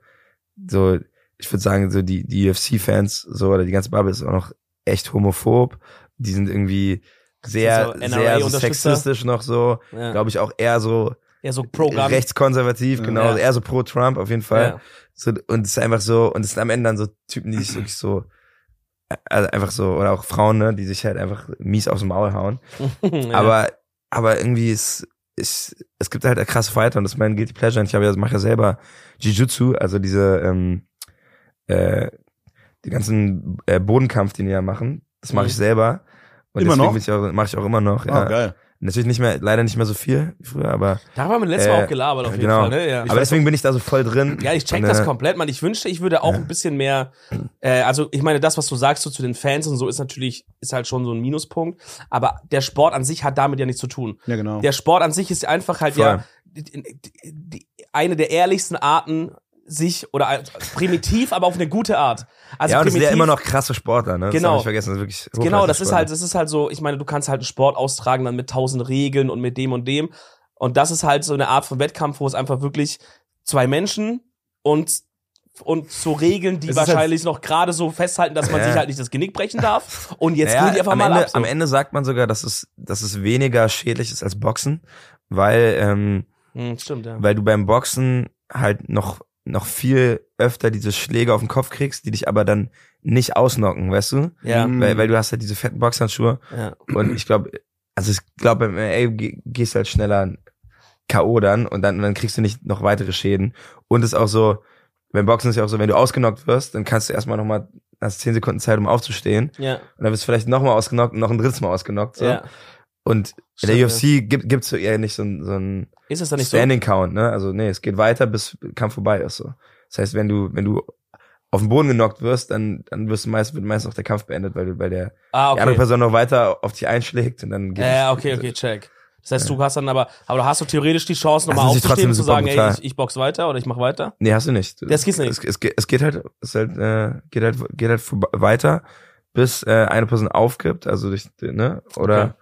so, ich würde sagen, so die, die UFC-Fans, so, oder die ganze Bubble ist auch noch echt homophob. Die sind irgendwie sehr, So sehr so sexistisch noch so, ja. glaube ich auch eher so, ja, so Programm. rechtskonservativ, genau, Ja. eher so pro Trump auf jeden Fall. Ja. So, und es ist einfach so, und es sind am Ende dann so Typen, die sich wirklich so, also einfach so, oder auch Frauen, ne, die sich halt einfach mies aufs Maul hauen. <laughs> Aber, aber irgendwie ist, ist, es gibt halt krasse Fighter und das ist mein Guilty Pleasure. Und ich habe ja, mache ja selber Jiu-Jitsu, also diese, ähm, äh, die ganzen äh, Bodenkampf, den die ja machen, das mache Mhm. ich selber. Und Immer deswegen noch? mache ich auch immer noch. Ja. Ah, geil. Natürlich nicht mehr, leider nicht mehr so viel wie früher, aber, da haben wir letztes Mal Äh, auch gelabert auf jeden genau. Fall, ne? Ja. aber deswegen bin ich da so voll drin. Ja, ich check Und, das äh, komplett, man. Ich wünschte, ich würde auch ein bisschen mehr, äh, also ich meine, das, was du sagst so zu den Fans und so, ist natürlich, ist halt schon so ein Minuspunkt. Aber der Sport an sich hat damit ja nichts zu tun. Ja, genau. Der Sport an sich ist einfach halt Voll. ja die, die, die, eine der ehrlichsten Arten, sich oder als- primitiv, aber auf eine gute Art. Also ja, und es sind ja primitiv- immer noch krasse Sportler, ne? Das Genau. darf ich vergessen, das ist wirklich Genau, das ist halt, das ist halt so, ich meine, du kannst halt einen Sport austragen dann mit tausend Regeln und mit dem und dem. Und das ist halt so eine Art von Wettkampf, wo es einfach wirklich zwei Menschen und und so Regeln, die halt- wahrscheinlich noch gerade so festhalten, dass man Ja. sich halt nicht das Genick brechen darf. Und jetzt Naja, gehen die einfach am mal Ende, ab. So. Am Ende sagt man sogar, dass es, dass es weniger schädlich ist als Boxen, weil, ähm, Hm, stimmt, ja. weil du beim Boxen halt noch, noch viel öfter diese Schläge auf den Kopf kriegst, die dich aber dann nicht ausnocken, weißt du? Ja. Weil, weil du hast halt diese fetten Boxhandschuhe ja. und ich glaube, also ich glaube beim MMA ge- gehst du halt schneller K.O. dann und dann, und dann kriegst du nicht noch weitere Schäden. Und es ist auch so, beim Boxen ist ja auch so, wenn du ausgenockt wirst, dann kannst du erstmal nochmal, hast zehn Sekunden Zeit, um aufzustehen. Ja, Und dann wirst du vielleicht nochmal ausgenockt und noch ein drittes Mal ausgenockt. So. ja. Und in Stimmt, der UFC gibt gibt's so eher nicht so ein, so ein Ist es dann nicht so? Standing Count, ne? Also nee, es geht weiter, bis Kampf vorbei ist. So. Das heißt, wenn du wenn du auf den Boden genockt wirst, dann dann wirst du meist wird meist auch der Kampf beendet, weil du weil der Ah, die andere okay. Person noch weiter auf dich einschlägt und dann geht Ja, es- okay, okay, check. Das heißt, du hast dann aber, aber du hast du theoretisch die Chance, nochmal ist aufzustehen und zu sagen, ey, brutal. ich, ich box weiter oder ich mach weiter. Nee, hast du nicht. Das geht's nicht. Es, es, geht- es geht halt es halt, äh, geht halt geht halt weiter, bis äh, eine Person aufgibt, also durch ne oder Okay.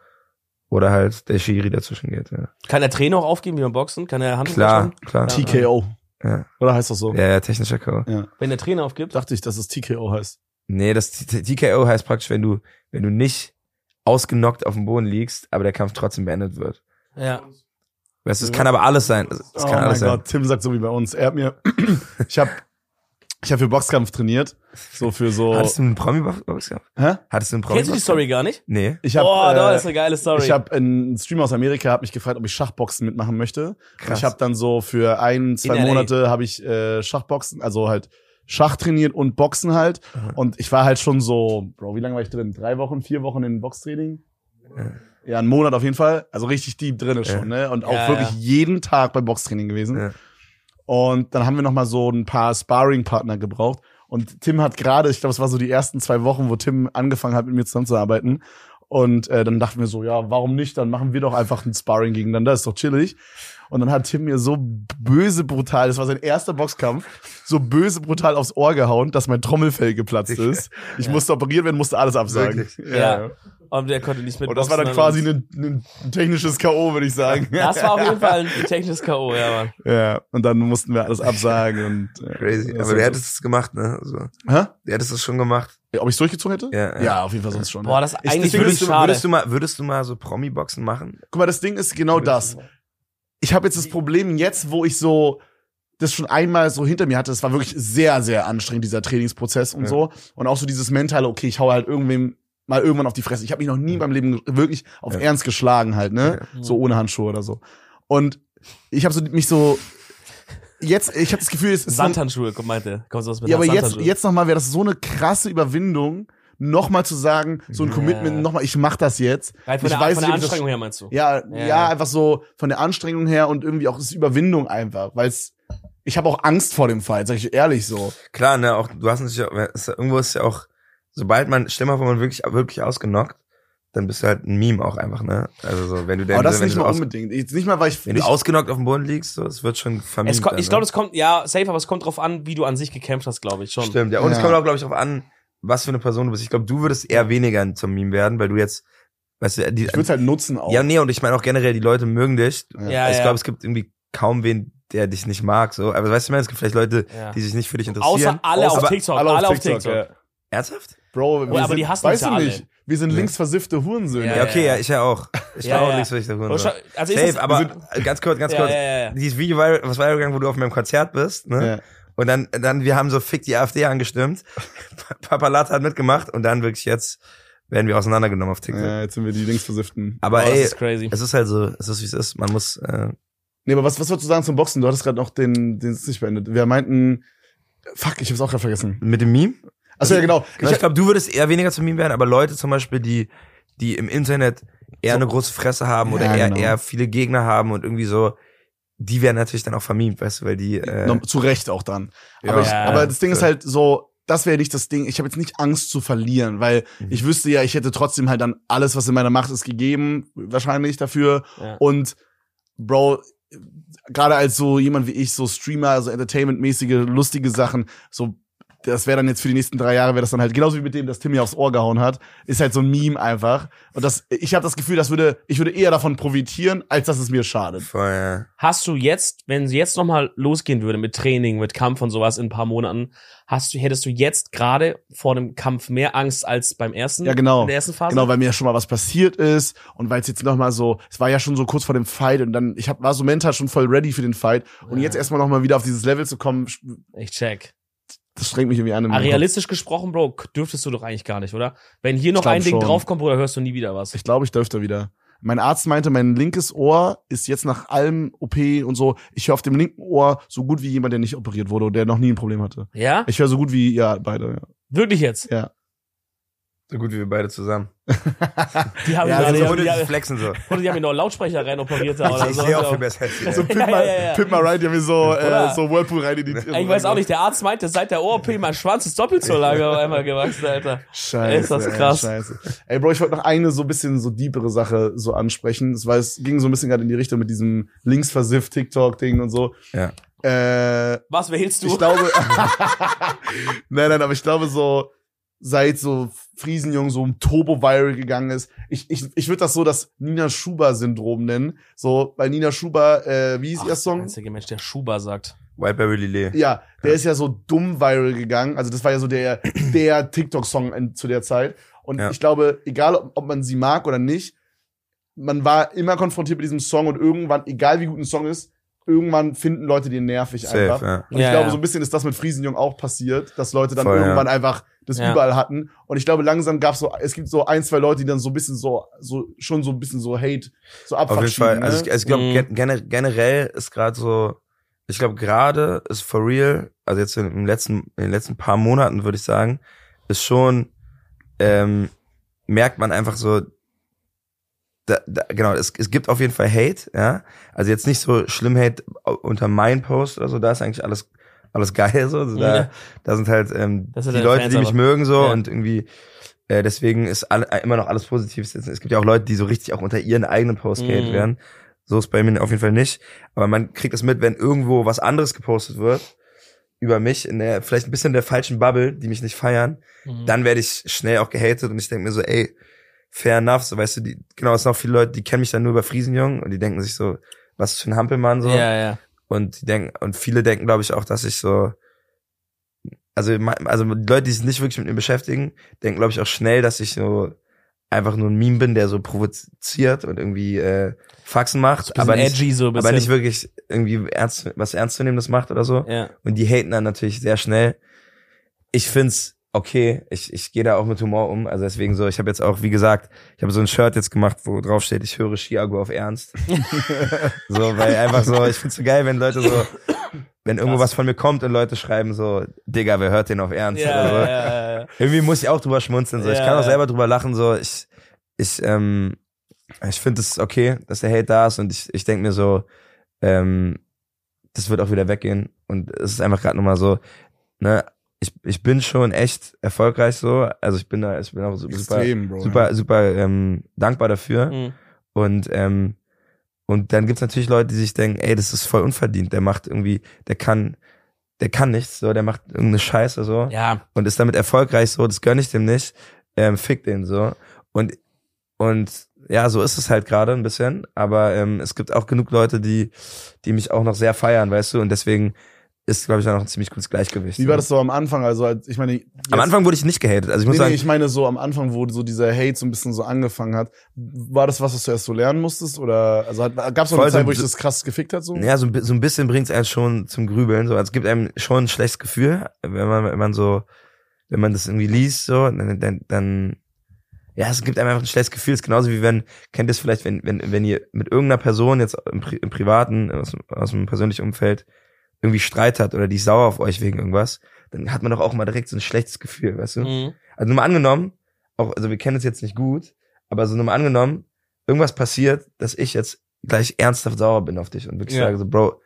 Oder halt der Schiri dazwischen geht. Ja. Kann der Trainer auch aufgeben wie beim Boxen? Kann er Hand Klar, klar. Ja. TKO. Ja. Oder heißt das so? Ja, ja, technischer K.O. Wenn der Trainer aufgibt? Dachte ich, dass es TKO heißt. Nee, das T- TKO heißt praktisch, wenn du, wenn du nicht ausgenockt auf dem Boden liegst, aber der Kampf trotzdem beendet wird. Ja. Weißt du, es kann aber alles sein. Es oh kann mein alles sein. Gott, Tim sagt so wie bei uns. Er hat mir, <clears throat> ich habe ich hab für Boxkampf trainiert. So für so. Hattest du einen Promi-Box gehabt? Hä? Hattest du einen Promi Kennst du die Story gar nicht? Nee. Ich hab, Boah, äh, das ist eine geile Story. Ich habe einen Streamer aus Amerika hat mich gefragt, ob ich Schachboxen mitmachen möchte. Und Krass. ich habe dann so für ein, zwei In. Monate habe ich äh, Schachboxen, also halt Schach trainiert und Boxen halt. Und ich war halt schon so, Bro, wie lange war ich drin? Drei Wochen, vier Wochen in Boxtraining? Ja, einen Monat auf jeden Fall. Also richtig deep drinne schon, ne? Und auch Ja, wirklich ja. jeden Tag beim Boxtraining gewesen. Ja. Und dann haben wir noch mal so ein paar Sparring-Partner gebraucht. Und Tim hat gerade, ich glaube, es war so die ersten zwei Wochen, wo Tim angefangen hat, mit mir zusammenzuarbeiten. Und äh, dann dachten wir so, ja, warum nicht? Dann machen wir doch einfach ein Sparring gegeneinander, ist doch chillig. Und dann hat Tim mir so böse brutal, das war sein erster Boxkampf, so böse brutal aufs Ohr gehauen, dass mein Trommelfell geplatzt <laughs> ist. Ich musste operiert werden, musste alles absagen. Wirklich? Ja. Und der konnte nicht mit Und das war dann quasi ein, ein technisches K.O., würde ich sagen. Das war auf jeden Fall ein <laughs> technisches K.O., ja, Mann. Ja, und dann mussten wir alles absagen und äh, <laughs> Crazy. Aber du hättest es gemacht, ne? Also, Hä? du hättest es schon gemacht. Ob ich durchgezogen hätte? Ja, ja. ja auf jeden Fall sonst schon. Boah, das ist Ich- eigentlich deswegen wirklich Würdest du, schade. würdest du mal, würdest du mal so Promi-Boxen machen? Guck mal, das Ding ist genau das. Ich habe jetzt das Problem jetzt, wo ich so das schon einmal so hinter mir hatte, das war wirklich sehr, sehr anstrengend, dieser Trainingsprozess und Ja. so. Und auch so dieses mentale, okay, ich hau halt irgendwem mal irgendwann auf die Fresse. Ich habe mich noch nie in meinem Leben wirklich auf Ja. Ernst geschlagen halt, ne? So ohne Handschuhe oder so. Und ich habe so mich so jetzt, ich habe das Gefühl, es ist Sandhandschuhe, komm, meinte. Kommst du was mit ja, aber jetzt, jetzt nochmal wäre das so eine krasse Überwindung, nochmal zu sagen, so ein Ja. Commitment, nochmal, ich mach das jetzt. Rein von ich der, weiß von der nicht, ob das- Anstrengung her meinst du? Ja, Ja, ja, ja. einfach so von der Anstrengung her und irgendwie auch das ist Überwindung einfach, weil es ich habe auch Angst vor dem Fight, sag ich ehrlich so. Klar, ne, auch, du hast natürlich, auch, es- irgendwo ist ja auch, sobald man, stell mal vor, man wirklich, wirklich ausgenockt, dann bist du halt ein Meme auch einfach, ne? Also so, wenn du denn, Aber das wenn nicht du mal aus, unbedingt. Jetzt nicht mal, weil ich wenn du nicht, ausgenockt auf dem Boden liegst, so, es wird schon Es vermieden. kommt, ich glaube, es kommt, ja, safe, aber es kommt drauf an, wie du an sich gekämpft hast, glaube ich schon. Stimmt, ja. Und es Ja. kommt auch, glaube ich, darauf an, was für eine Person du bist. Ich glaube, du würdest eher weniger zum Meme werden, weil du jetzt, weißt du, die, ich würde halt nutzen auch. ja, nee, und ich meine auch generell, die Leute mögen dich. Ja, ich ja. glaube, es gibt irgendwie kaum wen, der dich nicht mag, so. Aber weißt du, ich meine, es gibt vielleicht Leute, Ja. die sich nicht für dich interessieren. Außer alle Außer- auf TikTok, alle, auf TikTok. ja. Ernsthaft? Bro, wir Oh, aber sind, die hassen weißt uns du ja alle. nicht, wir sind Nee. linksversiffte Hurensöhne. Ja, Ja, okay, ja, ich ja auch. Ich Ja, war auch ja. Aber schau- Also Safe, das, aber ganz kurz, ganz ja, kurz. ja, ja, ja. Dieses Video, viral- was viral gegangen, wo du auf meinem Konzert bist, ne? Ja. Und dann, dann, wir haben so fick die AfD angestimmt. <laughs> Papalat hat mitgemacht und dann wirklich jetzt werden wir auseinandergenommen auf TikTok. Ja, jetzt sind wir die linksversifften. Aber Oh, das ey, ist crazy. es ist halt so, es ist wie es ist. Man muss, äh, Nee, aber was, was wolltest du sagen zum Boxen? Du hattest gerade noch den, den ist nicht beendet. Wir meinten, fuck, ich hab's auch gerade vergessen. mit dem Meme. Achso, ja, genau. Ich, ich glaube, du würdest eher weniger zu Meme werden, aber Leute zum Beispiel, die, die im Internet eher So. eine große Fresse haben oder Ja, eher, genau. eher viele Gegner haben und irgendwie so, die werden natürlich dann auch vermemt, weißt du, weil die, äh, zu Recht auch dann. Ja. aber, ich, Ja, aber das Ding ist halt so, das wäre nicht das Ding. Ich habe jetzt nicht Angst zu verlieren, weil Mhm. ich wüsste ja, ich hätte trotzdem halt dann alles, was in meiner Macht ist, gegeben, wahrscheinlich dafür. Ja. Und Bro, gerade als so jemand wie ich, so Streamer, so Entertainment-mäßige, lustige Sachen, so das wäre dann jetzt für die nächsten drei Jahre, wäre das dann halt genauso wie mit dem, das Tim mir aufs Ohr gehauen hat, ist halt so ein Meme einfach. Und das, ich habe das Gefühl, das würde, ich würde eher davon profitieren, als dass es mir schadet. voll. Hast du jetzt, wenn es jetzt nochmal losgehen würde mit Training, mit Kampf und sowas in ein paar Monaten, hast du, hättest du jetzt gerade vor dem Kampf mehr Angst als beim ersten? Ja, genau. In der ersten Phase? Genau, weil mir ja schon mal was passiert ist und weil es jetzt noch mal so, es war ja schon so kurz vor dem Fight und dann, ich hab, war so mental schon voll ready für den Fight und Ja. jetzt erstmal noch mal wieder auf dieses Level zu kommen, Ich check. Das strengt mich irgendwie an. Ah, realistisch gesprochen, Bro, dürftest du doch eigentlich gar nicht, oder? Wenn hier noch ein Ding schon. draufkommt, Bruder, hörst du nie wieder was. Ich glaube, ich dürfte wieder. Mein Arzt meinte, mein linkes Ohr ist jetzt nach allem OP und so, ich höre auf dem linken Ohr so gut wie jemand, der nicht operiert wurde und der noch nie ein Problem hatte. Ja? Ich höre so gut wie, ja, beide, Wirklich jetzt? ja. So gut wie wir beide zusammen. <laughs> Die haben Ja, also die, so die, haben, Flexen so. oder die haben mir noch einen Lautsprecher rein operiert oder Ich so. sehe auch Ja. viel besser als ihr. So Pimp Ja, mal, ja, ja. Pimp mal right, die haben mir so, äh, so Whirlpool rein in die Ich weiß auch nicht, der Arzt meinte, seit der OP mein Schwanz ist doppelt so lange auf einmal gewachsen, Alter. Scheiße. Ist das ey, krass. scheiße. Ey, Bro, ich wollte noch eine so bisschen so deepere Sache so ansprechen. Das war, es ging so ein bisschen gerade in die Richtung mit diesem linksversifft TikTok-Ding und so. Ja. Äh, Was wählst du? ich glaube, <laughs> <laughs> nein, nein, aber ich glaube so, seit so Friesenjung so ein Turbo-Viral gegangen ist, ich, ich, ich würde das so das Nina Schuber-Syndrom nennen. So, weil Nina Schuber, äh, wie ist ihr der Song? einzige Mensch, der Schuber sagt. Whiteberry Lillet. Ja, der ist ja so dumm viral gegangen. Also das war ja so der, der <clears throat> TikTok-Song zu der Zeit. Und Ja. ich glaube, egal ob, ob man sie mag oder nicht, man war immer konfrontiert mit diesem Song und irgendwann, egal wie gut ein Song ist, irgendwann finden Leute den nervig Safe, einfach. ja. Und ich Ja, glaube, ja. so ein bisschen ist das mit Friesenjung auch passiert, dass Leute dann Voll, ja. irgendwann einfach das Ja. überall hatten. Und ich glaube, langsam gab's so, es gibt so ein, zwei Leute, die dann so ein bisschen so, so, schon so ein bisschen so Hate, so Auf Abfuck jeden Fall. Also ne? ich, also ich glaube, Mhm. gen gener- generell ist gerade so, ich glaube gerade ist for real, also jetzt in, im letzten, in den letzten paar Monaten würde ich sagen, ist schon, ähm, merkt man einfach so, da, da, genau, es, es gibt auf jeden Fall Hate, ja. Also jetzt nicht so schlimm Hate unter meinen Post oder so, da ist eigentlich alles, alles geil so. Also da, Ja. da sind halt ähm, die Leute, Fans die mich aber. mögen so Ja. und irgendwie äh, deswegen ist alle, immer noch alles positiv. Es es gibt ja auch Leute, die so richtig auch unter ihren eigenen Post Mhm. gehatet werden. So ist bei mir auf jeden Fall nicht. Aber man kriegt es mit, wenn irgendwo was anderes gepostet wird über mich in der vielleicht ein bisschen der falschen Bubble, die mich nicht feiern, Mhm. dann werde ich schnell auch gehatet und ich denke mir so, ey, fair enough, so weißt du, die, genau, es sind auch viele Leute, die kennen mich dann nur über Friesenjung und die denken sich so, was für ein Hampelmann so. Ja, ja. Und die denken, und viele denken, glaube ich, auch, dass ich so, also, also die Leute, die sich nicht wirklich mit mir beschäftigen, denken, glaube ich, auch schnell, dass ich so einfach nur ein Meme bin, der so provoziert und irgendwie äh, Faxen macht, aber nicht, edgy so aber nicht wirklich irgendwie ernst, was ernstzunehmendes macht oder so. Ja. Und die haten dann natürlich sehr schnell. Ich find's okay. Ich, ich gehe da auch mit Humor um. Also deswegen so, ich habe jetzt auch, wie gesagt, ich habe so ein Shirt jetzt gemacht, wo drauf steht, ich höre Chiago auf Ernst. <laughs> so, weil einfach so, ich find's so geil, wenn Leute so, wenn irgendwo was von mir kommt und Leute schreiben so, Digga, wer hört den auf Ernst? Ja, oder so. ja, ja. Irgendwie muss ich auch drüber schmunzeln. So. ich kann auch selber drüber lachen. So, ich, ich, ähm, ich finde es okay, dass der Hate da ist und ich, ich denke mir so, ähm, das wird auch wieder weggehen. Und es ist einfach gerade nochmal so, ne, ich, ich bin schon echt erfolgreich so. Also ich bin da, ich bin auch super, Extrem, Bro. super, super ähm, dankbar dafür. Mhm. Und ähm, und dann gibt's natürlich Leute, die sich denken, ey, das ist voll unverdient. Der macht irgendwie, der kann, der kann nichts, so, der macht irgendeine Scheiße so Ja, und ist damit erfolgreich so, das gönn ich dem nicht, ähm, fick den so. Und, und ja, so ist es halt gerade ein bisschen, aber ähm, es gibt auch genug Leute, die, die mich auch noch sehr feiern, weißt du, und deswegen ist, glaube ich, auch noch ein ziemlich gutes Gleichgewicht. Wie war das so am Anfang? Also, als- ich meine, Am Anfang wurde ich nicht gehatet, also ich muss Nee, sagen, nee, ich meine so am Anfang, wo so dieser Hate so ein bisschen so angefangen hat. War das was, was du erst so lernen musstest? Oder also gab es noch eine Zeit, so- wo ich das krass gefickt hat? So? ja, so, so ein bisschen bringt's einen schon zum Grübeln, so, also es gibt einem schon ein schlechtes Gefühl, wenn man, wenn man so, wenn man das irgendwie liest, so, dann, dann, dann ja, es gibt einem einfach ein schlechtes Gefühl. Es ist genauso wie wenn, kennt ihr es vielleicht, wenn, wenn, wenn ihr mit irgendeiner Person jetzt im, Pri im Privaten, aus, aus dem persönlichen Umfeld irgendwie Streit hat oder die ist sauer auf euch wegen irgendwas, dann hat man doch auch mal direkt so ein schlechtes Gefühl, weißt du? Mhm. Also nur mal angenommen, auch, also wir kennen es jetzt nicht gut, aber so nur mal angenommen, irgendwas passiert, dass ich jetzt gleich ernsthaft sauer bin auf dich und wirklich Ja. sage so, Bro,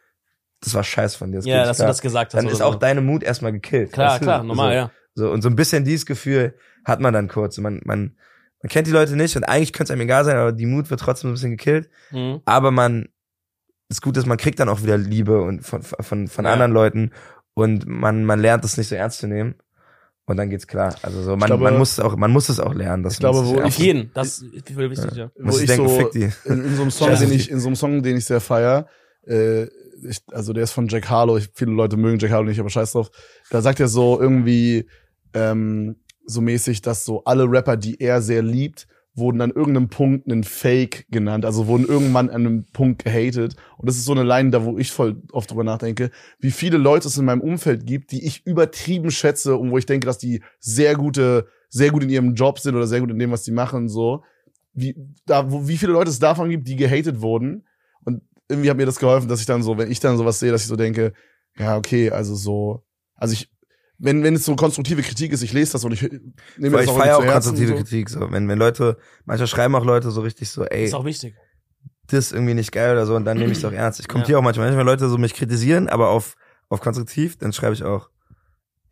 das war scheiße von dir. Das ja, dass nicht du das klar. gesagt hast. Dann ist auch so. deine Mut erstmal gekillt. Klar, weißt du? klar, normal, so, ja. So, und so ein bisschen dieses Gefühl hat man dann kurz. Man, man, man kennt die Leute nicht und eigentlich könnte es einem egal sein, aber die Mut wird trotzdem ein bisschen gekillt. Mhm. Aber man, das Gute ist, man kriegt dann auch wieder Liebe und von, von, von Ja. anderen Leuten und man, man lernt es nicht so ernst zu nehmen. Und dann geht's klar. Also so, man, glaube- man muss es auch, man muss es auch lernen. Dass Ich glaube, wo nicht Auf jeden, das ist viel wichtig, ja. Wo ich denken, so fick die. in, in so einem Song, den ich, in so einem Song, den ich sehr feier, äh, ich, also der ist von Jack Harlow. Ich, viele Leute mögen Jack Harlow nicht, aber scheiß drauf. Da sagt er so irgendwie ähm, so mäßig, dass so alle Rapper, die er sehr liebt, wurden an irgendeinem Punkt einen Fake genannt, also wurden irgendwann an einem Punkt gehatet. Und das ist so eine Line, da wo ich voll oft drüber nachdenke, wie viele Leute es in meinem Umfeld gibt, die ich übertrieben schätze und wo ich denke, dass die sehr gute, sehr gut in ihrem Job sind oder sehr gut in dem, was die machen, so. Wie, da, wo, wie viele Leute es davon gibt, die gehatet wurden. Und irgendwie hat mir das geholfen, dass ich dann so, wenn ich dann sowas sehe, dass ich so denke, ja, okay, also so, also ich, wenn, wenn es so konstruktive Kritik ist, ich lese das und ich nehme Weil das ich auch feiere auch konstruktive so. Kritik. So. Wenn, wenn Leute, manchmal schreiben auch Leute so richtig so, ey, Ist auch wichtig. das ist irgendwie nicht geil oder so und dann nehme ich es auch <clears throat> ernst. Ich Ja. kommentiere auch manchmal, manchmal Leute so mich kritisieren, aber auf, auf konstruktiv, dann schreibe ich auch,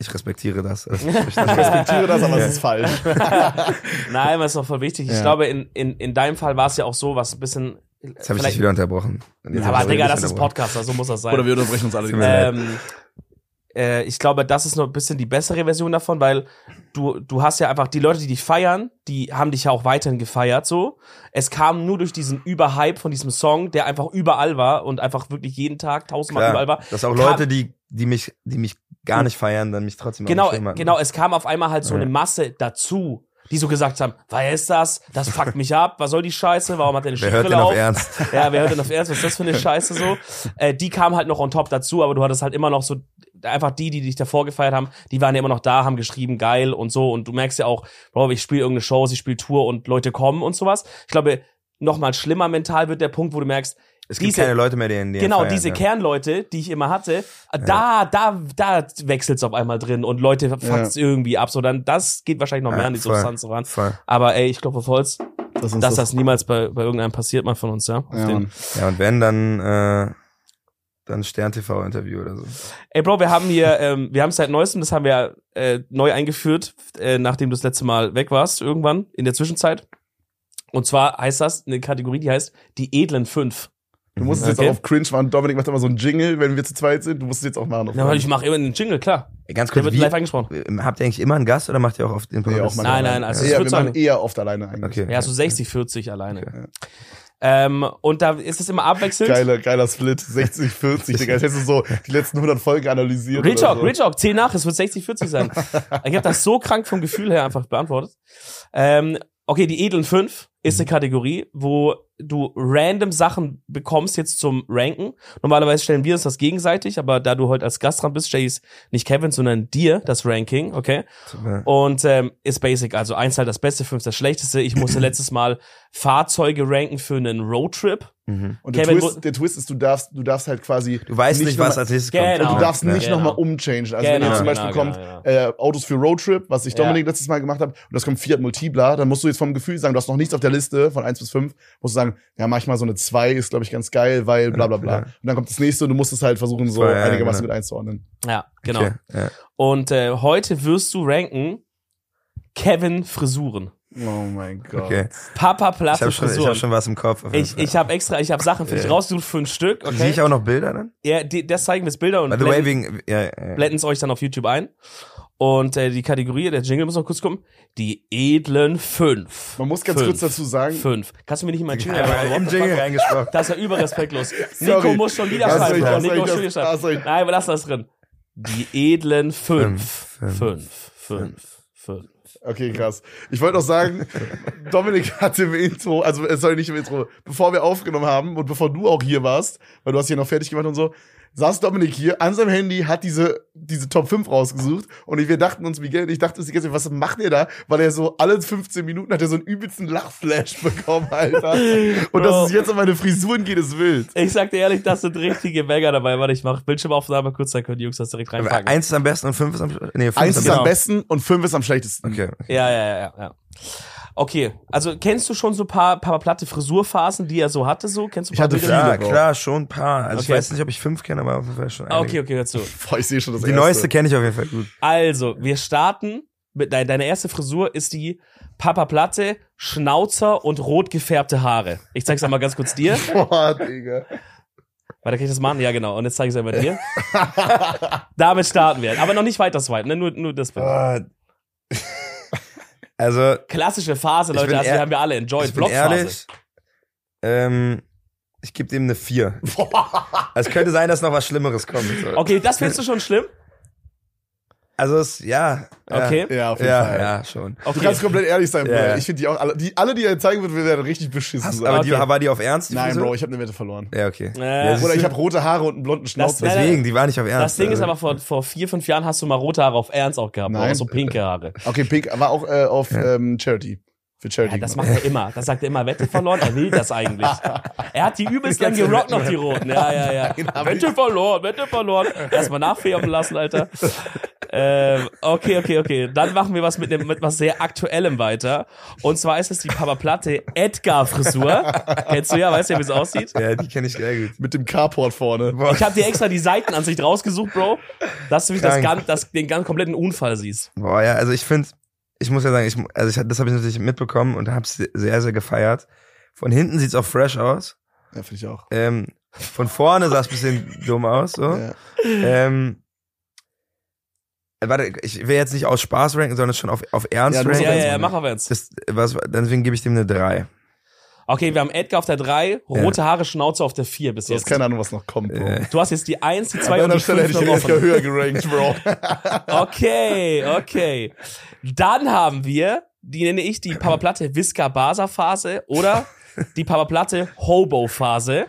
ich respektiere das. Also, ich Ich respektiere das, aber Ja. es ist falsch. <laughs> Nein, aber ist doch voll wichtig. Ich Ja. glaube, in, in, in deinem Fall war es ja auch so, was ein bisschen. Jetzt habe ich dich wieder unterbrochen. Aber ich Digga, das ist. Podcast, also muss das sein. Oder wir unterbrechen uns alle ähm, äh, ich glaube, das ist noch ein bisschen die bessere Version davon, weil du, du hast ja einfach die Leute, die dich feiern, die haben dich ja auch weiterhin gefeiert, so. Es kam nur durch diesen Überhype von diesem Song, der einfach überall war und einfach wirklich jeden Tag tausendmal überall war. Klar, dass auch kam- Leute, die, die mich, die mich gar nicht feiern, dann mich trotzdem Genau, genau, es kam auf einmal halt so Ja. eine Masse dazu, die so gesagt haben, wer ist das? Das fuckt mich ab, was soll die Scheiße? Warum hat der eine denn auf auf? Ernst? Ja, wer hört denn auf Ernst? Was ist das für eine Scheiße so? Äh, die kamen halt noch on top dazu, aber du hattest halt immer noch so, einfach die, die dich davor gefeiert haben, die waren ja immer noch da, haben geschrieben, geil und so. Und du merkst ja auch, Bro, ich spiele irgendeine Show, ich spiele Tour und Leute kommen und sowas. Ich glaube, noch mal schlimmer mental wird der Punkt, wo du merkst, Es gibt Diese- keine Leute mehr, die in genau, feiern, diese ja. Kernleute, die ich immer hatte, da, da, da wechselt's auf einmal drin und Leute fuckt's irgendwie ab. So, dann, das geht wahrscheinlich noch mehr Ja, an die voll. Substanz ran. Voll. Aber ey, ich glaube auf Holz, Dass dass das niemals bei, bei irgendeinem passiert, mal von uns, ja. Auf ja, den- Mann. Ja, und wenn, dann, äh, dann Stern-TV-Interview oder so. Ey, Bro, wir haben hier, ähm, wir haben seit neuestem, das haben wir äh, neu eingeführt, äh, nachdem du das letzte Mal weg warst, irgendwann in der Zwischenzeit. Und zwar heißt das eine Kategorie, die heißt die edlen fünf. Du musst es Okay. jetzt auch auf Cringe machen. Dominik macht immer so einen Jingle, wenn wir zu zweit sind. Du musst es jetzt auch machen. Na, weil ich mache immer einen Jingle, klar. Ganz Der kurz, wird wie, live angesprochen. äh, habt ihr eigentlich immer einen Gast oder macht ihr auch auf den Nee, auch Podcast? mal Nein, nein, also ja, ich wir machen eher oft alleine eigentlich. Okay. Ja, so 60, 40 alleine. Ja. Ähm, und da ist es immer abwechselnd. Geiler, geiler Split. 60, 40, Digga. Als hättest du so die letzten 100 Folgen analysiert. Real Talk, so. Real Talk, zähl nach, es wird 60, 40 sein. ich habe das so krank vom Gefühl her einfach beantwortet. Ähm, Okay, die edlen fünf ist eine Kategorie, wo du random Sachen bekommst jetzt zum Ranken. Normalerweise stellen wir uns das gegenseitig, aber da du heute als Gast dran bist, stelle ich nicht Kevin, sondern dir das Ranking, okay? Und ähm, ist basic, also eins halt das Beste, fünf das Schlechteste. Ich musste <clears throat> letztes Mal Fahrzeuge ranken für einen Roadtrip. Mhm. Und der Kevin, Twist, der Twist ist, du darfst, du darfst halt quasi. Du weißt nicht, was nochmal- als nächstes Genau. kommt. Und du darfst Ja, nicht genau. nochmal umchangen. Also wenn Genau, ihr zum Beispiel genau, kommt, genau, Äh, Autos für Roadtrip, was ich Ja. Dominik letztes Mal gemacht habe, und das kommt Fiat Multipla, dann musst du jetzt vom Gefühl sagen, du hast noch nichts auf der Liste von 1 bis 5, musst du sagen, ja, manchmal so eine 2 ist, glaube ich, ganz geil, weil bla bla bla. Ja. Und dann kommt das nächste und du musst es halt versuchen, so ja, einigermaßen genau. mit einzuordnen. Ja, genau. Okay, ja. Und äh, heute wirst du ranken Kevin Frisuren. Oh mein Gott. okay. Papa Ich Platte habe schon, ich Frisuren. hab schon was im Kopf. Ich, ich habe extra, ich habe Sachen für dich Ja. rausgesucht für ein Stück. Sehe Okay. ich auch noch Bilder dann? Ja, die, das zeigen wir jetzt Bilder und By the way, blenden wegen, ja, ja. blenden es euch dann auf YouTube ein. Und äh, die Kategorie, der Jingle muss noch kurz kommen. Die edlen fünf. Man muss ganz Fünf. kurz dazu sagen, Fünf. Kannst du mir nicht mal Jingle Einfach einfach im Jingle reingesprochen. Das ist ja überrespektlos. <laughs> Nico muss schon wieder schreiben. Nico muss schon wieder recht. Nein, wir lassen das drin. Die edlen fünf. Fünf, Fünf. Fünf. Fünf. Okay, krass. Ich wollte noch sagen, <laughs> Dominik hatte im Intro, also äh, sorry, nicht im Intro, bevor wir aufgenommen haben und bevor du auch hier warst, weil du hast hier noch fertig gemacht und so, saß Dominik hier an seinem Handy, hat diese, diese Top 5 rausgesucht und wir dachten uns, Miguel und ich dachte uns die ganze Zeit, was macht ihr da? Weil er so alle 15 Minuten hat er so einen übelsten Lachflash <laughs> bekommen, Alter. Und Bro. dass es jetzt um meine Frisuren geht, ist wild. Ich sag dir ehrlich, das sind richtige Banger dabei. Warte, ich mach Bildschirmaufnahme kurz, dann können die Jungs das direkt reinpacken. Eins ist am besten und fünf ist am nee, fünf Eins ist am am besten. besten und fünf ist am schlechtesten. Okay. Ja, ja, ja, ja. Okay, also kennst du schon so ein paar, paar platte Frisurphasen, die er so hatte, so? Kennst du ein Ich paar hatte Bilder? viele. Klar, Bro. klar, schon ein paar. Also ich Okay. weiß nicht, ob ich fünf kenne, aber auf jeden Fall schon Ah, einige. okay, okay, hör zu. Boah, ich <laughs> sehe schon das Die erste. neueste kenne ich auf jeden Fall gut. Also, wir starten mit deine, deine erste Frisur ist die Papa Platte, Schnauzer und rot gefärbte Haare. Ich zeig's einmal ganz kurz dir. <laughs> Boah, Digga. Warte, kann ich das machen? Ja, genau. Und jetzt zeige ich es einmal dir. <laughs> Damit starten wir. Aber noch nicht weiter swipen, ne? Nur, nur das Bild. Also, Klassische Phase, Leute. Also, die ehr- haben wir alle enjoyed. ich bin ehrlich, ähm, ich gebe dem eine vier. <laughs> Es könnte sein, dass noch was Schlimmeres kommt. So. Okay, das findest du schon schlimm? Also, es, ja. ja. Okay. Ja, auf jeden Ja, Fall. ja, schon. Du kannst komplett ehrlich sein, Bro. Ja, ja. Ich finde die auch alle, die, alle, die er zeigen wird, wir werden richtig beschissen Hast, sein. aber die, Okay. war die auf Ernst? Die Nein, Frisur? Bro, ich habe eine Wette verloren. Ja, okay. Äh, ja, Oder ich habe rote Haare und einen blonden Schnauzer. Das- Deswegen, die war nicht auf Ernst. Das Ding ist also. aber, vor, vor vier, fünf Jahren hast du mal rote Haare auf Ernst auch gehabt. Nein. Auch so pinke Haare. okay, Pink war auch äh, auf ähm, Charity. Für Charity. Ja, das macht er immer. Das sagt er immer. Wette verloren. Er will das eigentlich. Er hat die übelst lang gerockt noch, die Roten. Ja, ja, ja. Wette verloren, Wette verloren. Erstmal nachfärben lassen, Alter. Ähm, okay, okay, okay. Dann machen wir was mit, dem, mit was sehr Aktuellem weiter. Und zwar ist es die Papa Platte Edgar-Frisur. Kennst du ja, weißt du ja, wie es aussieht? Ja, die kenne ich sehr gut. Mit dem Carport vorne. Boah. Ich habe dir extra die Seitenansicht rausgesucht, Bro, dass du wirklich das ganz, das, den ganz kompletten Unfall siehst. Boah, ja, also ich finde, ich muss ja sagen, ich, also ich, das habe ich natürlich mitbekommen und habe es sehr, sehr gefeiert. Von hinten sieht's auch fresh aus. Ja, finde ich auch. Ähm, von vorne sah es bisschen dumm aus. So. Ja. Ähm, äh, warte, ich will jetzt nicht aus Spaß ranken, sondern schon auf, auf Ernst Ja, ranken. Ja, ja, ja, mach auf jetzt. Das, was, deswegen gebe ich dem eine 3. Okay, wir haben Edgar auf der 3, rote Haare, Schnauze auf der 4 bis Du hast jetzt. keine Ahnung, was noch kommt, Bro. Du hast jetzt die 1, die An 2 und die Stelle 5 hätte ich Edgar höher gerankt, Bro. <laughs> Okay, okay. Dann haben wir, die nenne ich die Papa Platte Visca Basa Phase oder die Papa Platte Hobo Phase,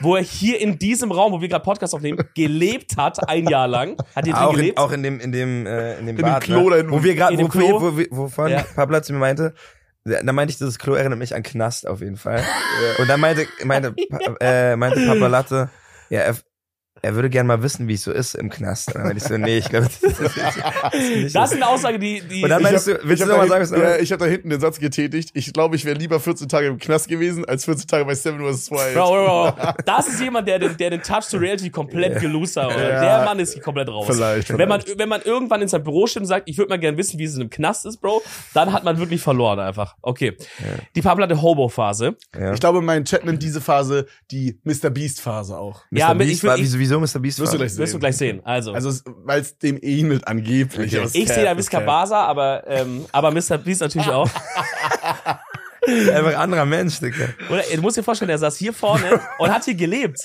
wo er hier in diesem Raum, wo wir gerade Podcast aufnehmen, gelebt hat, ein Jahr lang. Hat hier drin auch, in, gelebt. auch in dem, in dem, äh, in dem dem Bad, Klo da ne? hinten. wo wir gerade, In wo, dem Klo? wo, wo, wovon Ja. Pablo zu mir meinte, da meinte ich, das Klo erinnert mich an Knast auf jeden Fall. <laughs> Und dann meinte, meinte, äh, meinte Papa Latte, ja, er, er würde gern mal wissen, wie es so ist im Knast. Und dann meinte ich so, nee, ich glaube, das ist, das Das so. ist eine Aussage, die, die Und dann Ich meinst hab- du, willst du hab noch mal da sagen, was ja, Ich habe da hinten den Satz getätigt. Ich glaube, ich wäre lieber 14 Tage im Knast gewesen, als 14 Tage bei Seven vs. Wild. Bro, bro, bro. Das ist jemand, der den, der den Touch to Reality komplett gelost hat. Oder? Ja. Der Mann ist hier komplett raus. Vielleicht, Wenn man, wenn man irgendwann in sein Büro steht und sagt, ich würde mal gerne wissen, wie es in einem Knast ist, Bro, dann hat man wirklich verloren einfach. Okay. Die Paarplatte Hobo-Phase. Ja. Ich glaube, mein Chat nennt diese Phase die Mr. Beast-Phase auch. Ja, Mr. mit- Beast ich war, ich- wieso, wieso Mr. Beast Wirst du gleich Wirst du gleich sehen. Also. Also, weil es dem ähnelt angeblich. Okay. ich sehe da es Visca cap. Basa, aber, ähm, aber Mr. Beast natürlich auch. <laughs> Einfach ein anderer Mensch, Digga. Oder, du musst dir vorstellen, der saß hier vorne und hat hier gelebt.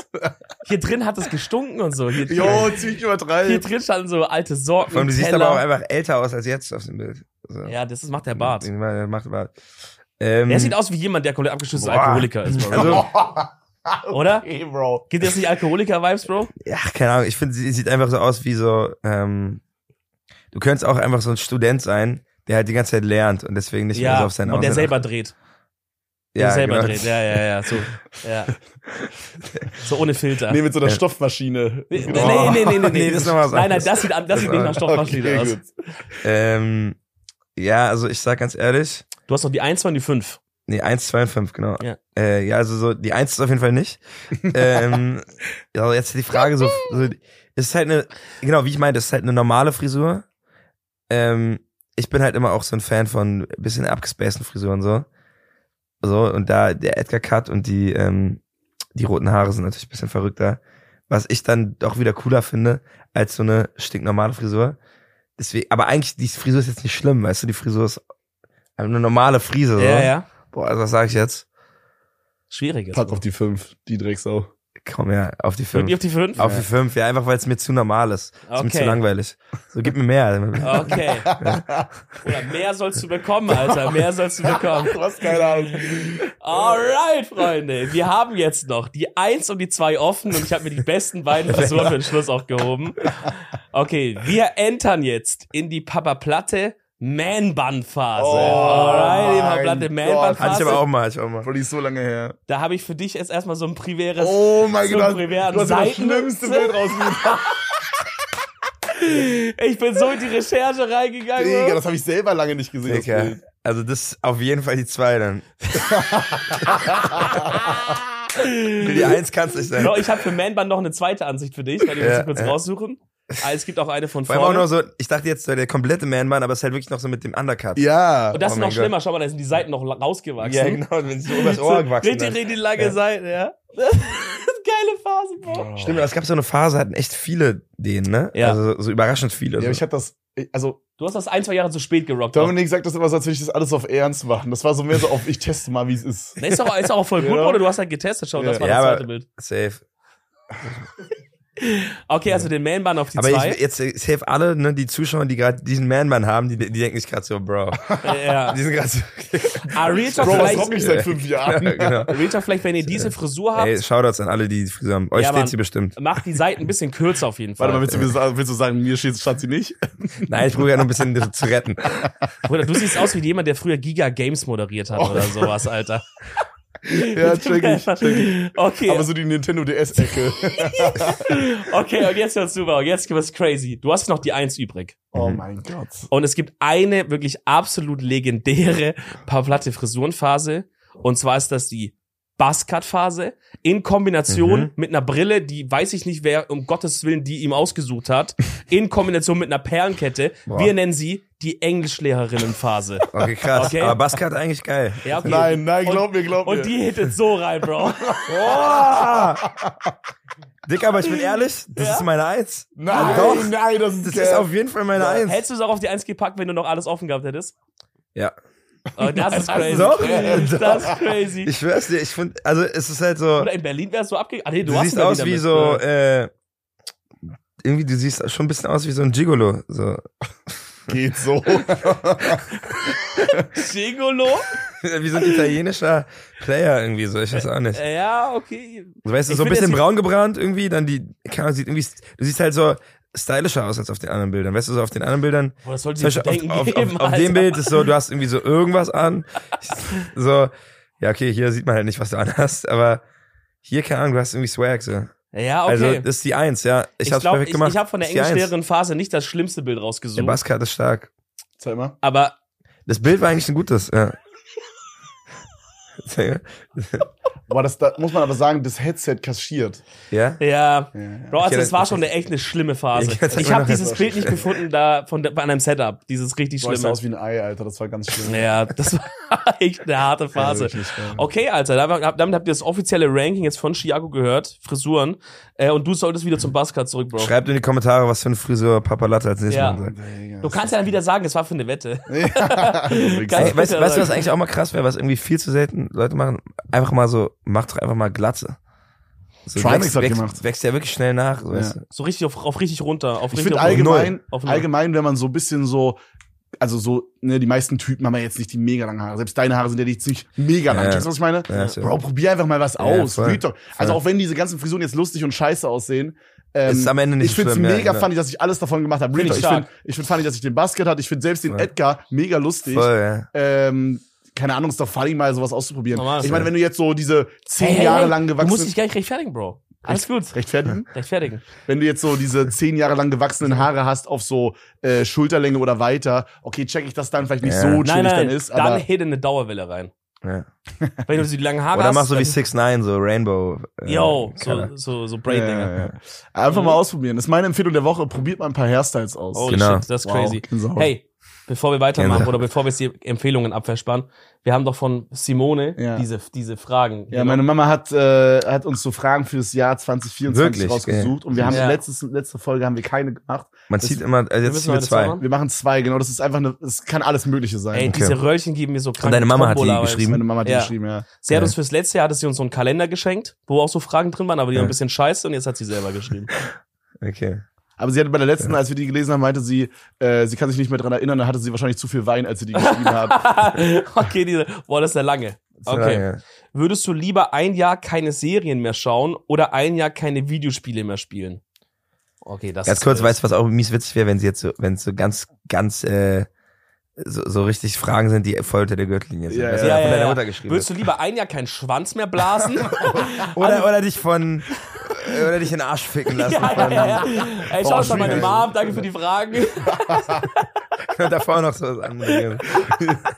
Hier drin hat es gestunken und so. Hier, Jo, ziemlich hier übertreiben. drin standen so alte Sorten. Vor allem, du siehst aber auch einfach älter aus als jetzt auf dem Bild. So. Ja, das ist- macht der Bart. Der macht Bart. Ähm, Er sieht aus wie jemand, der komplett abgeschützter. Alkoholiker ist, <laughs> also, <laughs> Oder? Hey, Bro. Gibt das nicht Alkoholiker-Vibes, Bro? ja, keine Ahnung, ich finde, sie sieht einfach so aus wie so, ähm, du könntest auch einfach so ein Student sein, der halt die ganze Zeit lernt und deswegen nicht mehr so auf sein und der selber dreht. Der ja, selber genau. dreht, ja, ja, ja, so. Ja. So ohne Filter. Nee, mit so einer Ja. Stoffmaschine. Nee, nee, Oh. nee, nee, <laughs> nee, Nee, das ist noch was Nein, nein, das sieht, an, das sieht nicht nach Stoffmaschine Okay, aus. Ähm, ja, also ich sag ganz ehrlich, Du hast doch die 1 und die 5. nee, 1, 2 und 5, genau. Ja. Äh, ja, also so, die 1 ist auf jeden Fall nicht. <laughs> ähm, ja, jetzt die Frage so, so, ist halt eine, genau, wie ich meinte, ist halt eine normale Frisur. Ähm, ich bin halt immer auch so ein Fan von ein bisschen abgespaceden Frisuren so. So, und da der Edgar Cut und die, ähm, die roten Haare sind natürlich ein bisschen verrückter. Was ich dann doch wieder cooler finde, als so eine stinknormale Frisur. Deswegen, aber eigentlich, die Frisur ist jetzt nicht schlimm, weißt du, die Frisur ist eine normale Frise. So. Ja, ja. Boah, also was sage ich jetzt? Schwierig ist. Pack auf die 5, die Drecksau. Komm ja, auf die Wirklich auf fünf. die 5? Auf die fünf, ja, einfach weil es mir zu normal ist. Ist mir zu Okay. langweilig. So, gib mir mehr. Okay. <laughs> Oder mehr sollst du bekommen, Alter. Mehr sollst du bekommen. <laughs> Du hast keine Ahnung. Alright, Freunde. Wir haben jetzt noch die 1 und die 2 offen und ich habe mir die besten beiden <laughs> Frisuren für den Schluss aufgehoben. Okay, wir entern jetzt in die Papa Platte Man-Bun-Phase. Oh, Alright, mein Platte Gott. Man-Bun-Phase. Hatte ich aber auch mal, hatte ich auch mal. Die ist so lange her. Da habe ich für dich jetzt erstmal so ein primäres. Oh mein so Gott. Du hast das schlimmste Bild rausgesucht. <laughs> Ich bin so in die Recherche reingegangen. Digga, das habe ich selber lange nicht gesehen. Das Digga. Bild. Also das ist auf jeden Fall die zwei dann. <laughs> die eins kann's nicht sein. So, ich habe für Man-Bun noch eine zweite Ansicht für dich, weil die muss Ja, ich kurz ja. raussuchen. Ah, es gibt auch eine von Vor allem auch vorne. nur so, ich dachte jetzt so der komplette Man-Man, aber es ist halt wirklich noch so mit dem Undercut. Ja. Und das Oh ist noch schlimmer. Schau mal, da sind die Seiten noch rausgewachsen. Ja, genau, wenn sie so übers Ohr gewachsen Richtig, sind. richtig lange Ja. Seiten, ja. <laughs> Geile Phase, Bro. Stimmt, aber es gab so eine Phase, hatten echt viele denen, ne? Ja. Also so überraschend viele. Ja, aber ich so. hab das, also Du hast das ein, zwei Jahre zu spät gerockt. Dominik sagt das immer so, als würde ich das alles auf Ernst machen. Das war so mehr so auf, ich teste mal, wie es ist. Ne, ist doch, ist auch voll gut, Ja. Bruder. Du hast halt getestet, schau, das Ja. war Ja, das aber- zweite Bild. Safe. <laughs> Okay, also den Man-Bun auf die Aber zwei. ich, jetzt safe alle, ne, die Zuschauer, die gerade diesen Man-Man haben, die, die denken sich gerade so, Bro. <laughs> ja. Die sind gerade so. Ah, Real Talk, <laughs> Bro, vielleicht, rock ich seit fünf <laughs> Jahren? ja, genau. Real Talk, vielleicht, wenn ihr diese Frisur habt, Ey, Shoutouts an alle, die die Frisur haben. Euch Ja, steht sie bestimmt. macht die Seiten ein bisschen kürzer auf jeden Fall. Warte mal, willst du, willst du sagen, mir steht, stand sie nicht? Nein, ich probiere ja noch ein bisschen zu retten. Bruder, du siehst aus wie jemand, der früher Giga Games moderiert hat oder sowas, Alter. <laughs> ja, check ich, check ich. Okay, Aber so die Nintendo DS-Ecke. <laughs> okay, und jetzt hörst du mal, jetzt wird's crazy. Du hast noch die Eins übrig. Oh mein Gott. Und es gibt eine wirklich absolut legendäre Platte Frisurenphase. Und zwar ist das die Buzzcut-Phase in Kombination Mhm. mit einer Brille, die weiß ich nicht, wer um Gottes Willen die ihm ausgesucht hat, <laughs> in Kombination mit einer Perlenkette. Boah. Wir nennen sie die Englischlehrerinnenphase. <laughs> Okay, krass. Okay. Aber Baskat eigentlich geil. Ja, okay. Nein, nein, glaub und, mir, glaub mir. Und die hittet so rein, Bro. <laughs> Oh! Dick, aber ich bin ehrlich, das Ja? ist meine Eins. nein, Doch. nein, das ist, Das ist auf jeden Fall meine Eins. Hättest du es auch auf die Eins gepackt, wenn du noch alles offen gehabt hättest? Ja. Oh, das ist crazy. Doch. Das ist crazy. Ich schwör's dir, ich finde, also es ist halt so, Oder in Berlin wärst du abgegangen. Ah, nee, du, du hast siehst aus wie damit, so, äh, äh, irgendwie, du siehst schon ein bisschen aus wie so ein Gigolo. So. geht so. <laughs> Gigolo? wie so ein italienischer Player irgendwie so, ich weiß auch nicht. Ja, okay. Du weißt, Ich so ein bisschen braun gebrannt irgendwie, dann die, keine Ahnung, sieht irgendwie, du siehst halt so stylischer aus als auf den anderen Bildern. Weißt du, so auf den anderen Bildern, Boah, das sollte Beispiel denken auf, auf, geben, auf, auf dem Bild ist so, du hast irgendwie so irgendwas an. <laughs> So, ja, okay, hier sieht man halt nicht, was du anhast, aber hier, keine Ahnung, du hast irgendwie Swag, so. Ja, okay. Also, das ist die Eins, ja. Ich, ich hab's glaube, perfekt ich, gemacht. ich habe von der englischlehreren Phase nicht das schlimmste Bild Der rausgesucht. Baskat ist stark. Zeig mal. aber Das Bild war eigentlich ein gutes, ja. <laughs> <laughs> Boah, das, da muss man aber sagen, das Headset kaschiert. ja? ja, Bro, also das war schon eine echt eine schlimme Phase. Ich mal habe dieses. Bild nicht gefunden da von der, bei einem Setup, dieses richtig Boah, das sah schlimme. aus wie ein Ei, Alter. Das war ganz schlimm. Ja, das war <laughs> echt eine harte Phase. Okay, Alter, damit, habt ihr das offizielle Ranking jetzt von Chiago gehört, Frisuren. Äh, und du solltest wieder zum Buzzcut zurück, Bro. Schreibt in die Kommentare, was für eine Frisur Papa Latte als nächstes Ja. Mal sagt. Du kannst ja dann wieder sagen, es war für eine Wette. Ja. <laughs> Ey, weißt, du, was eigentlich auch mal krass wäre, was irgendwie viel zu selten Leute machen? Einfach mal so, macht doch einfach mal Glatze. So, Trimax wächst, hat wächst, gemacht. wächst ja wirklich schnell nach. So, weißt du? So richtig auf, auf richtig runter. Auf Ich finde allgemein, Auf allgemein, wenn man so ein bisschen so also so, ne, die meisten Typen haben ja jetzt nicht die mega langen Haare. Selbst deine Haare sind ja nicht ziemlich mega lang. Ja. Checkst du, was ich meine? Ja. Bro, probier einfach mal was Ja, aus. voll. Also Voll. auch wenn diese ganzen Frisuren jetzt lustig und scheiße aussehen, ähm, Ist am Ende nicht ich find's schlimm, ja, mega genau. funny, dass ich alles davon gemacht habe. Real Find Talk. ich finde ich find funny, dass ich den Basket hatte. Ich finde selbst den. Edgar mega lustig. Voll, ja. Ähm, keine Ahnung, ist doch funny, mal sowas auszuprobieren. Normal. ich meine, wenn du jetzt so diese zehn Hey, Jahre hey, lang Du musst gewachsenen dich gar nicht rechtfertigen, Bro. Alles gut. rechtfertigen, <laughs> Rechtfertigen. wenn du jetzt so diese <laughs> zehn Jahre lang gewachsenen Haare hast auf so äh, Schulterlänge oder weiter, okay, check ich, dass dann vielleicht nicht Ja. so Nein, chillig nein, dann ist, dann aber hit in eine Dauerwelle rein. ja. Wenn du die langen Haare Oder hast. mach so wie dann- 6 9 so Rainbow. äh, Yo, so, so, so ja, Braid-Dinger. ja, ja. einfach mal ausprobieren. Das ist meine Empfehlung der Woche. Probiert mal ein paar Hairstyles aus. Holy Genau. shit, das ist Wow, crazy. Hey, bevor wir weitermachen Gänsehaut. oder bevor wir jetzt die Empfehlungen abverspannen, wir haben doch von Simone Ja. diese, diese Fragen. Ja, meine Mama hat, äh, hat uns so Fragen fürs Jahr 2024 Wirklich? rausgesucht und wir haben Ja. letztes, letzte Folge haben wir keine gemacht. Man Das- zieht immer, also jetzt ziehen wir zwei. zwei machen. Wir machen zwei, genau. Das ist einfach eine, es kann alles Mögliche sein. Ey, Okay. diese Röllchen geben mir so krank. deine Mama hat die geschrieben? Meine Mama hat die Ja. geschrieben, ja. Sie hat Ja. uns fürs letzte Jahr, hatte sie uns so einen Kalender geschenkt, wo auch so Fragen drin waren, aber die Ja. waren ein bisschen scheiße und jetzt hat sie selber geschrieben. <laughs> Okay. Aber sie hatte bei der letzten, als wir die gelesen haben, meinte sie, äh, sie kann sich nicht mehr dran erinnern, da hatte sie wahrscheinlich zu viel Wein, als sie die geschrieben hat. <laughs> okay, diese, boah, das ist ja lange. Okay. lange. Würdest du lieber ein Jahr keine Serien mehr schauen oder ein Jahr keine Videospiele mehr spielen? Okay, das Ganz ist kurz, weißt du, was auch mies witzig wäre, wenn sie jetzt so, wenn es so ganz, ganz, äh, so, so richtig Fragen sind, die voll unter der Gürtellinie sind. Ja, du, ja, von ja, deiner ja. Mutter geschrieben Würdest du lieber ein Jahr keinen Schwanz mehr blasen? <laughs> Oder, oder dich von, oder dich in den Arsch ficken lassen. ja, ja, ja, ja. Ey, schau mal meine. Mom, danke für die Fragen. <laughs> Von, davor noch so was anderes. <laughs>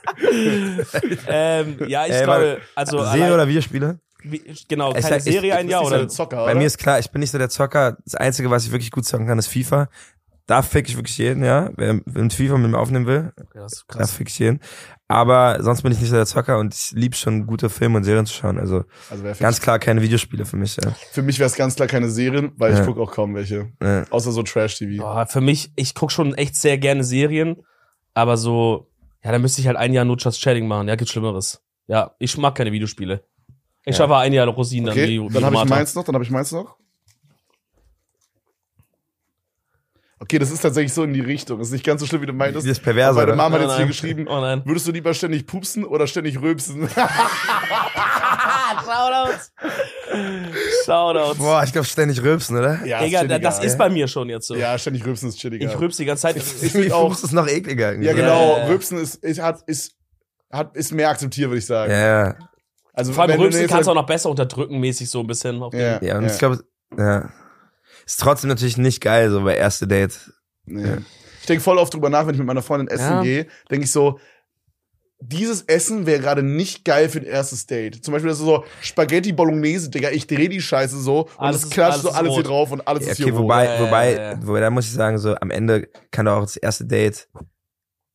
ähm, ja, ich Ey, glaube, also Serie allein- oder Videospiele? wie, genau, keine ich- Serie ein Jahr oder Zocker, Bei oder? mir ist klar, ich bin nicht so der Zocker. Das Einzige, was ich wirklich gut zocken kann, ist FIFA. Da fick ich wirklich jeden, ja. Wer mit FIFA mit mir aufnehmen will, ist da fick ich jeden. Aber sonst bin ich nicht so der Zocker und ich lieb schon gute Filme und Serien zu schauen. Also also ganz klar keine Videospiele für mich. Ja. für mich wäre es ganz klar keine Serien, weil ich Ja. gucke auch kaum welche. Ja. Außer so Trash-TV. Für mich, ich guck schon echt sehr gerne Serien, aber so, ja, dann müsste ich halt ein Jahr nur Just Chatting machen. Ja, gibt's Schlimmeres. Ja, ich mag keine Videospiele. Ich Ja. schaffe ein Jahr Rosinen Okay, dann wie, dann habe ich meins noch, dann habe ich meins noch. Okay, das ist tatsächlich so in die Richtung. Das ist nicht ganz so schlimm, wie du meintest. Das Perverse, Meine oder? Mama hat Oh jetzt hier geschrieben, Oh nein. würdest du lieber ständig pupsen oder ständig rülpsen? <laughs> <laughs> Shoutouts. Shoutouts. Boah, ich glaube ständig rülpsen, oder? ja, Digga, chilliger. das ist bei mir schon jetzt so. Ja, ständig rülpsen ist chilliger. Ich rülps die ganze Zeit. Ich find auch- ist noch ekliger. irgendwie. ja, genau. Ja. Rülpsen ist, ist, hat, ist, hat, ist mehr akzeptiert, würde ich sagen. Ja, ja. Also, Vor allem rülpsen kannst du auch noch besser unterdrücken, mäßig so ein bisschen. Ja, Ja, und ich glaube, ja. Ist trotzdem natürlich nicht geil, so bei erste Date. Nee. Ich denke voll oft drüber nach, wenn ich mit meiner Freundin essen Ja. gehe, denke ich so, dieses Essen wäre gerade nicht geil für ein erstes Date. Zum Beispiel das ist so Spaghetti Bolognese, Digga, ich dreh die Scheiße so und Alles es ist- klatscht alles so ist alles hier rot. drauf und alles Ja, ist okay, hier wobei, ja, wobei, ja, ja. wobei, da muss ich sagen, so am Ende kann doch auch das erste Date,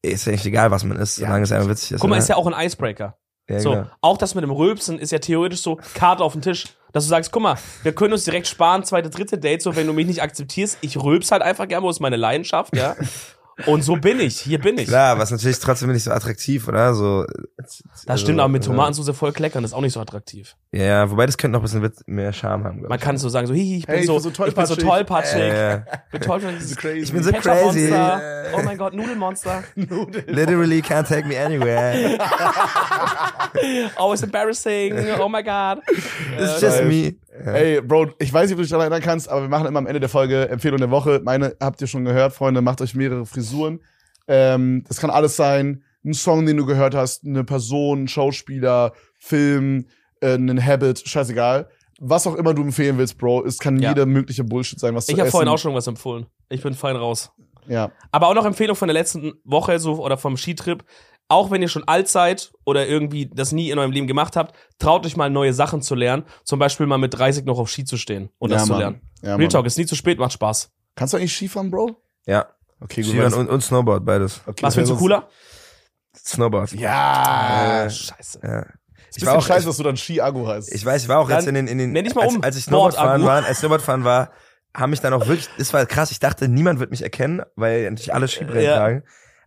ist ja eigentlich egal, was man isst, Ja, solange es einfach witzig ist. Guck mal, oder? ist ja auch ein Icebreaker. Ja, So, genau. auch das mit dem Rülpsen ist ja theoretisch so Karte auf den Tisch. Dass du sagst, guck mal, wir können uns direkt sparen, zweite, dritte Date, so wenn du mich nicht akzeptierst, ich rülps halt einfach gerne, wo ist meine Leidenschaft, ja. <laughs> Und so bin ich, hier bin ich. Klar, was natürlich trotzdem nicht so attraktiv, oder? So, Das stimmt, aber mit ja. Tomatensauce voll kleckern, ist auch nicht so attraktiv. Ja, wobei das könnte noch ein bisschen witz- mehr Charme haben, Man ich. kann so sagen, so, hihi, ich bin Hey, ich so, bin so ich bin so tollpatschig. Ich bin tollpatschig. <laughs> So crazy. Ich bin so crazy. Oh mein Gott, <laughs> Nudelmonster. Literally can't take me anywhere. <laughs> Oh, it's embarrassing. Oh my God. It's just me. Ja. Ey, Bro, ich weiß nicht, ob du dich daran erinnern kannst, aber wir machen immer am Ende der Folge Empfehlung der Woche. Meine habt ihr schon gehört, Freunde, macht euch mehrere Frisuren. Ähm, das kann alles sein, ein Song, den du gehört hast, eine Person, ein Schauspieler, Film, äh, ein Habit, scheißegal. Was auch immer du empfehlen willst, Bro, es kann Ja. jeder mögliche Bullshit sein, was Ich zu habe vorhin auch schon was empfohlen. Ich bin fein raus. Ja. Aber auch noch Empfehlung von der letzten Woche so oder vom Skitrip. Auch wenn ihr schon alt seid oder irgendwie das nie in eurem Leben gemacht habt, traut euch mal neue Sachen zu lernen. Zum Beispiel mal mit 30 noch auf Ski zu stehen und ja, das zu Mann. lernen. Ja, Real Mann. Talk, ist nie zu spät, macht Spaß. Kannst du eigentlich Skifahren, Bro? Ja. Okay, gut. Skifahren und, und Snowboard, beides. okay, Was findest du cooler? Snowboard. Ja. Äh, Scheiße. Ja. Ist Ich war bisschen auch, scheiße, dass du dann Ski-Agu heißt. Ich weiß, ich war auch jetzt in Dann den, in den nenn dich mal als, um. als ich Snowboard fahren war, als Snowboard fahren war, haben mich dann auch wirklich, das war krass, ich dachte, niemand wird mich erkennen, weil natürlich alle Skibrillen Ja. tragen.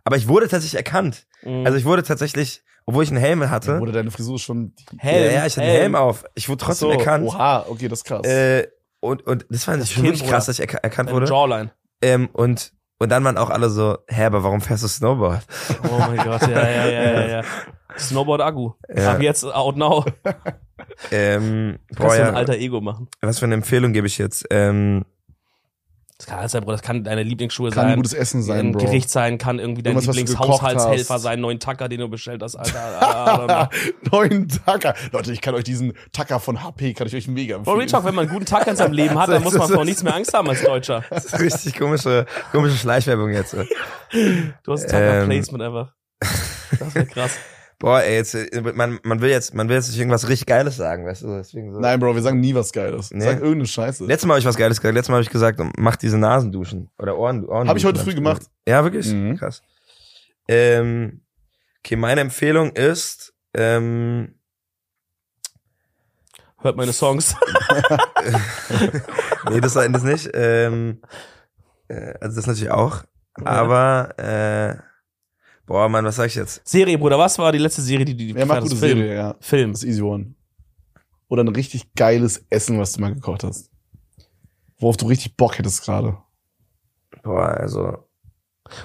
Aber ich wurde tatsächlich erkannt. Mhm. Also ich wurde tatsächlich, obwohl ich einen Helm hatte, Oder deine Frisur schon. Helm, ja, ja, ich hatte einen Helm auf. Ich wurde trotzdem so. erkannt. Oha, okay, das ist krass. Äh, und, und das schon Kind, wirklich krass, dass ich erka erkannt wurde. Jawline. Ähm, und Und dann waren auch alle so, hä, aber warum fährst du Snowboard? Oh mein Gott, ja, ja, ja, ja, ja. <laughs> Snowboard Akku. Ja. Ab jetzt out now. Ähm, boah, Kannst du ein ja, alter Ego machen. was für eine Empfehlung gebe ich jetzt? Ähm, Das kann alles sein, Bro. Das kann deine Lieblingsschuhe Kann sein. gutes Essen sein, ein Bro. Gericht sein, kann irgendwie dein Lieblingshaushaltshelfer sein, neuen Tacker, den du bestellt hast, Alter. <laughs> Know. Neuen Tacker. Leute, ich kann euch diesen Tacker von HP, kann ich euch mega Bro, empfehlen. Real Talk, wenn man einen guten Tag in seinem Leben hat, dann <laughs> muss man vor nichts mehr Angst haben als Deutscher. <laughs> das ist richtig komische, komische Schleichwerbung jetzt. Du hast Tacker Ähm. Placement einfach. Das wäre krass. Boah, ey, jetzt, äh, man, man will jetzt, man will jetzt nicht irgendwas richtig Geiles sagen, weißt du, deswegen so. Nein, Bro, wir sagen nie was Geiles. Wir Nee. sagen irgendeine Scheiße. Letztes Mal habe ich was Geiles gesagt. Letztes Mal habe ich gesagt, mach diese Nasenduschen oder Ohren. Ohren Hab ich heute früh gemacht. Ja, wirklich? Mhm. Krass. Ähm, okay, meine Empfehlung ist, ähm, Hört meine Songs. <laughs> <laughs> nee, das war das nicht. Ähm, äh, also das natürlich auch. Aber, äh, boah, Mann, was sag ich jetzt? Serie, Bruder, was war die letzte Serie, die du Wer macht gute hast? Film. Serie, ja. Film. Das ist easy one. Oder ein richtig geiles Essen, was du mal gekocht hast. Worauf du richtig Bock hättest gerade. Boah, also,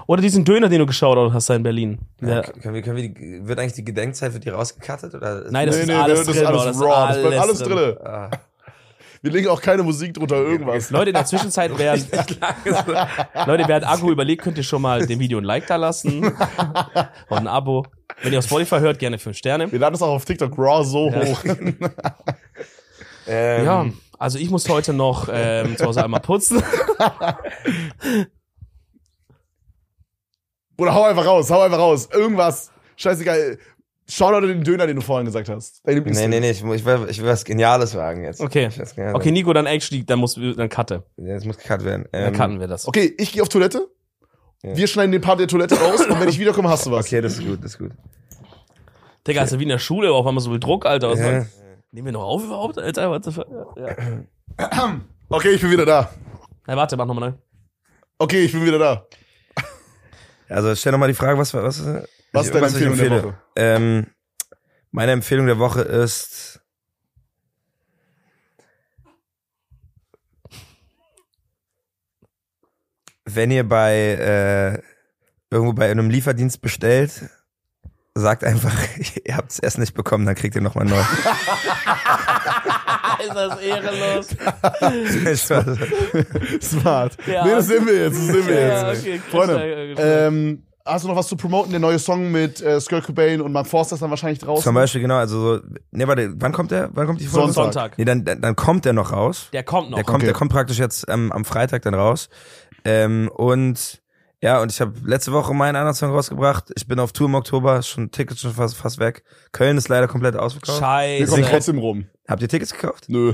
Oder diesen Döner, den du geschaut hast da in Berlin. ja. Ja. können wir, können wir die, wird eigentlich die Gedenkzeit, wird die rausgekattet oder? Nein, das ist alles das drin, ist alles das ist raw. Das bleibt alles alles drin. drin. Ah. Wir legen auch keine Musik drunter, irgendwas. Leute, in der Zwischenzeit, <laughs> während, Leute, während Akku überlegt, könnt ihr schon mal dem Video ein Like da lassen. <laughs> Und ein Abo. Wenn ihr auf Spotify hört, gerne fünf Sterne. Wir laden das auch auf TikTok raw so Ja. hoch. <laughs> Ähm, Ja, also ich muss heute noch ähm, zu Hause einmal putzen. Oder hau einfach raus, hau einfach raus. Irgendwas. Scheißegal. Schau Leute den Döner, den du vorhin gesagt hast. Dein Nee, nee, nee, ich, ich, will, ich will was Geniales sagen jetzt. Okay. Okay, Nico, dann actually, dann muss dann cutte. Ja, Jetzt muss gecut werden. Dann Ähm, cutten wir das. Okay, ich gehe auf Toilette. Ja. Wir schneiden den Part der Toilette raus und wenn ich <laughs> wiederkomme, hast du was. Okay, das ist gut, das ist gut. Digga, ist ja wie in der Schule, auf einmal so viel Druck, Alter. Was Ja. Nehmen wir noch auf überhaupt, Alter? What the fuck? Ja. <clears throat> Okay, ich bin wieder da. Na, warte, mach nochmal neu. Okay, ich bin wieder da. Also stell noch mal die Frage, was was Was was ist deine Empfehlung der. Woche? Ähm, meine Empfehlung der Woche ist wenn ihr bei äh, irgendwo bei einem Lieferdienst bestellt, sagt einfach, <laughs> ihr habt das Essen nicht bekommen, dann kriegt ihr nochmal neu. <laughs> ist das ehrenlos. <laughs> Smart. Ja. Nee, das sind wir jetzt, das sind wir Ja, jetzt. okay, Freunde, äh, ähm, hast du noch was zu promoten? Der neue Song mit äh, Skirt Cobain und Mark Forster ist dann wahrscheinlich draußen. Zum Beispiel, genau, also so, nee, warte, wann kommt der, wann kommt die Folge? Sonntag. Sonntag. Nee, dann, dann, dann kommt der noch raus. Der kommt noch. Der kommt, Okay. der kommt praktisch jetzt ähm, am Freitag dann raus. Ähm, und ja, und ich habe letzte Woche meinen anderen Song rausgebracht. Ich bin auf Tour im Oktober, schon Tickets schon fast, fast weg. Köln ist leider komplett ausverkauft. wir kommen Scheiße. trotzdem rum. Habt ihr Tickets gekauft? Nö.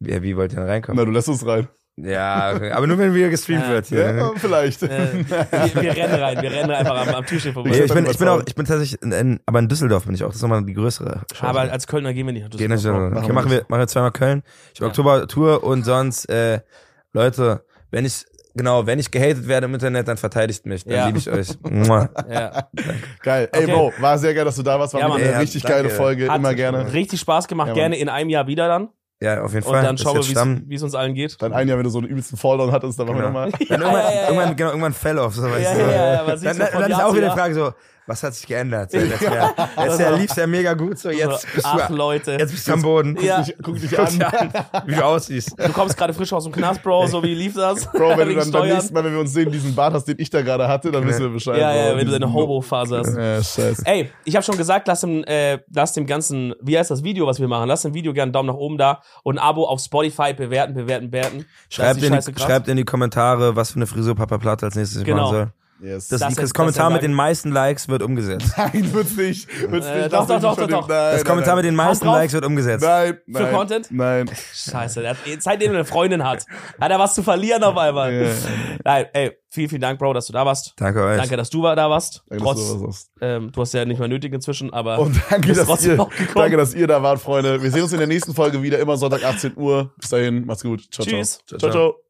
Ja, wie wollt ihr denn reinkommen? Na, du lässt uns rein. Ja, okay. aber nur wenn wieder gestreamt Ja. wird. Hier. Ja, vielleicht. Äh, wir, wir rennen rein, wir rennen einfach am, am Türchen vorbei. Nee, ich bin, ich bin auch, ich bin tatsächlich, in, in, aber in Düsseldorf bin ich auch. Das ist nochmal die größere. Show. Aber als Kölner gehen wir nicht. nach Gehen nicht, Düsseldorf. okay, wir machen wir, machen wir zweimal Köln. Ich habe Ja. Oktober Tour und sonst, äh, Leute, wenn ich, genau, wenn ich gehatet werde im Internet, dann verteidigt mich. Dann Ja. liebe ich euch. <laughs> Ja. Geil. Ey, Okay. Bro, war sehr geil, dass du da warst. War Ja, eine Ja, richtig danke. geile Folge. Hat Immer gerne. Richtig Spaß gemacht. Ja. Gerne in einem Jahr wieder dann. Ja, auf jeden Und Fall. dann Das schauen wir, wie es- uns allen geht. Dann ein Jahr, wenn du so einen übelsten Falldown hattest, dann machen wir Genau. nochmal. Dann irgendwann, Ja, ja, ja, irgendwann, ja. genau, irgendwann Fell-Off. So, weißt Ja, du. ja, ja, dann dann, dann ist auch wieder die. Frage so, was hat sich geändert? So, Letztes Jahr, letztes Jahr lief's ja mega gut, so jetzt bist ach, du, Leute. jetzt bist du am Boden. Ja. Guck dich Guck dir an. wie du aussiehst. Du kommst gerade frisch aus dem Knast, Bro. So wie lief das? <laughs> Bro, wenn du dann beim nächsten Mal, wenn wir uns sehen, diesen Bart hast, den ich da gerade hatte, dann wissen wir Bescheid. Ja, ja, wenn du deine Hobo-Phase hast. Ja, scheiße. Ey, ich habe schon gesagt, lass dem, äh, lass dem ganzen, wie heißt das Video, was wir machen? Lass dem Video gerne einen Daumen nach oben da und ein Abo auf Spotify bewerten, bewerten, bewerten. Schreibt in, die, schreibt in die Kommentare, was für eine Frisur Papa Platte als nächstes Genau. machen soll. Yes. Das, Das das, ist- das Kommentar mit den meisten Likes wird umgesetzt. <laughs> Nein, wird's nicht. Wird's Äh, nicht. doch, doch, doch, doch, doch. Nein, Das Kommentar nein, mit den meisten. Likes wird umgesetzt. Nein, nein. Content? Nein. Scheiße, der hat, seitdem er eine Freundin hat, hat er was zu verlieren auf einmal. Ja. Nein, ey, vielen, vielen Dank, Bro, dass du da warst. Danke euch. Danke, dass du da warst. Danke, dass Trotz, du ähm, du hast ja nicht mehr nötig inzwischen, aber Und danke bist dass, trotzdem ihr, noch gekommen. danke, dass ihr da wart, Freunde. Wir sehen uns in der nächsten Folge wieder, immer Sonntag 18 Uhr. Bis dahin, macht's gut. Ciao, Tschüss. ciao. Ciao, ciao.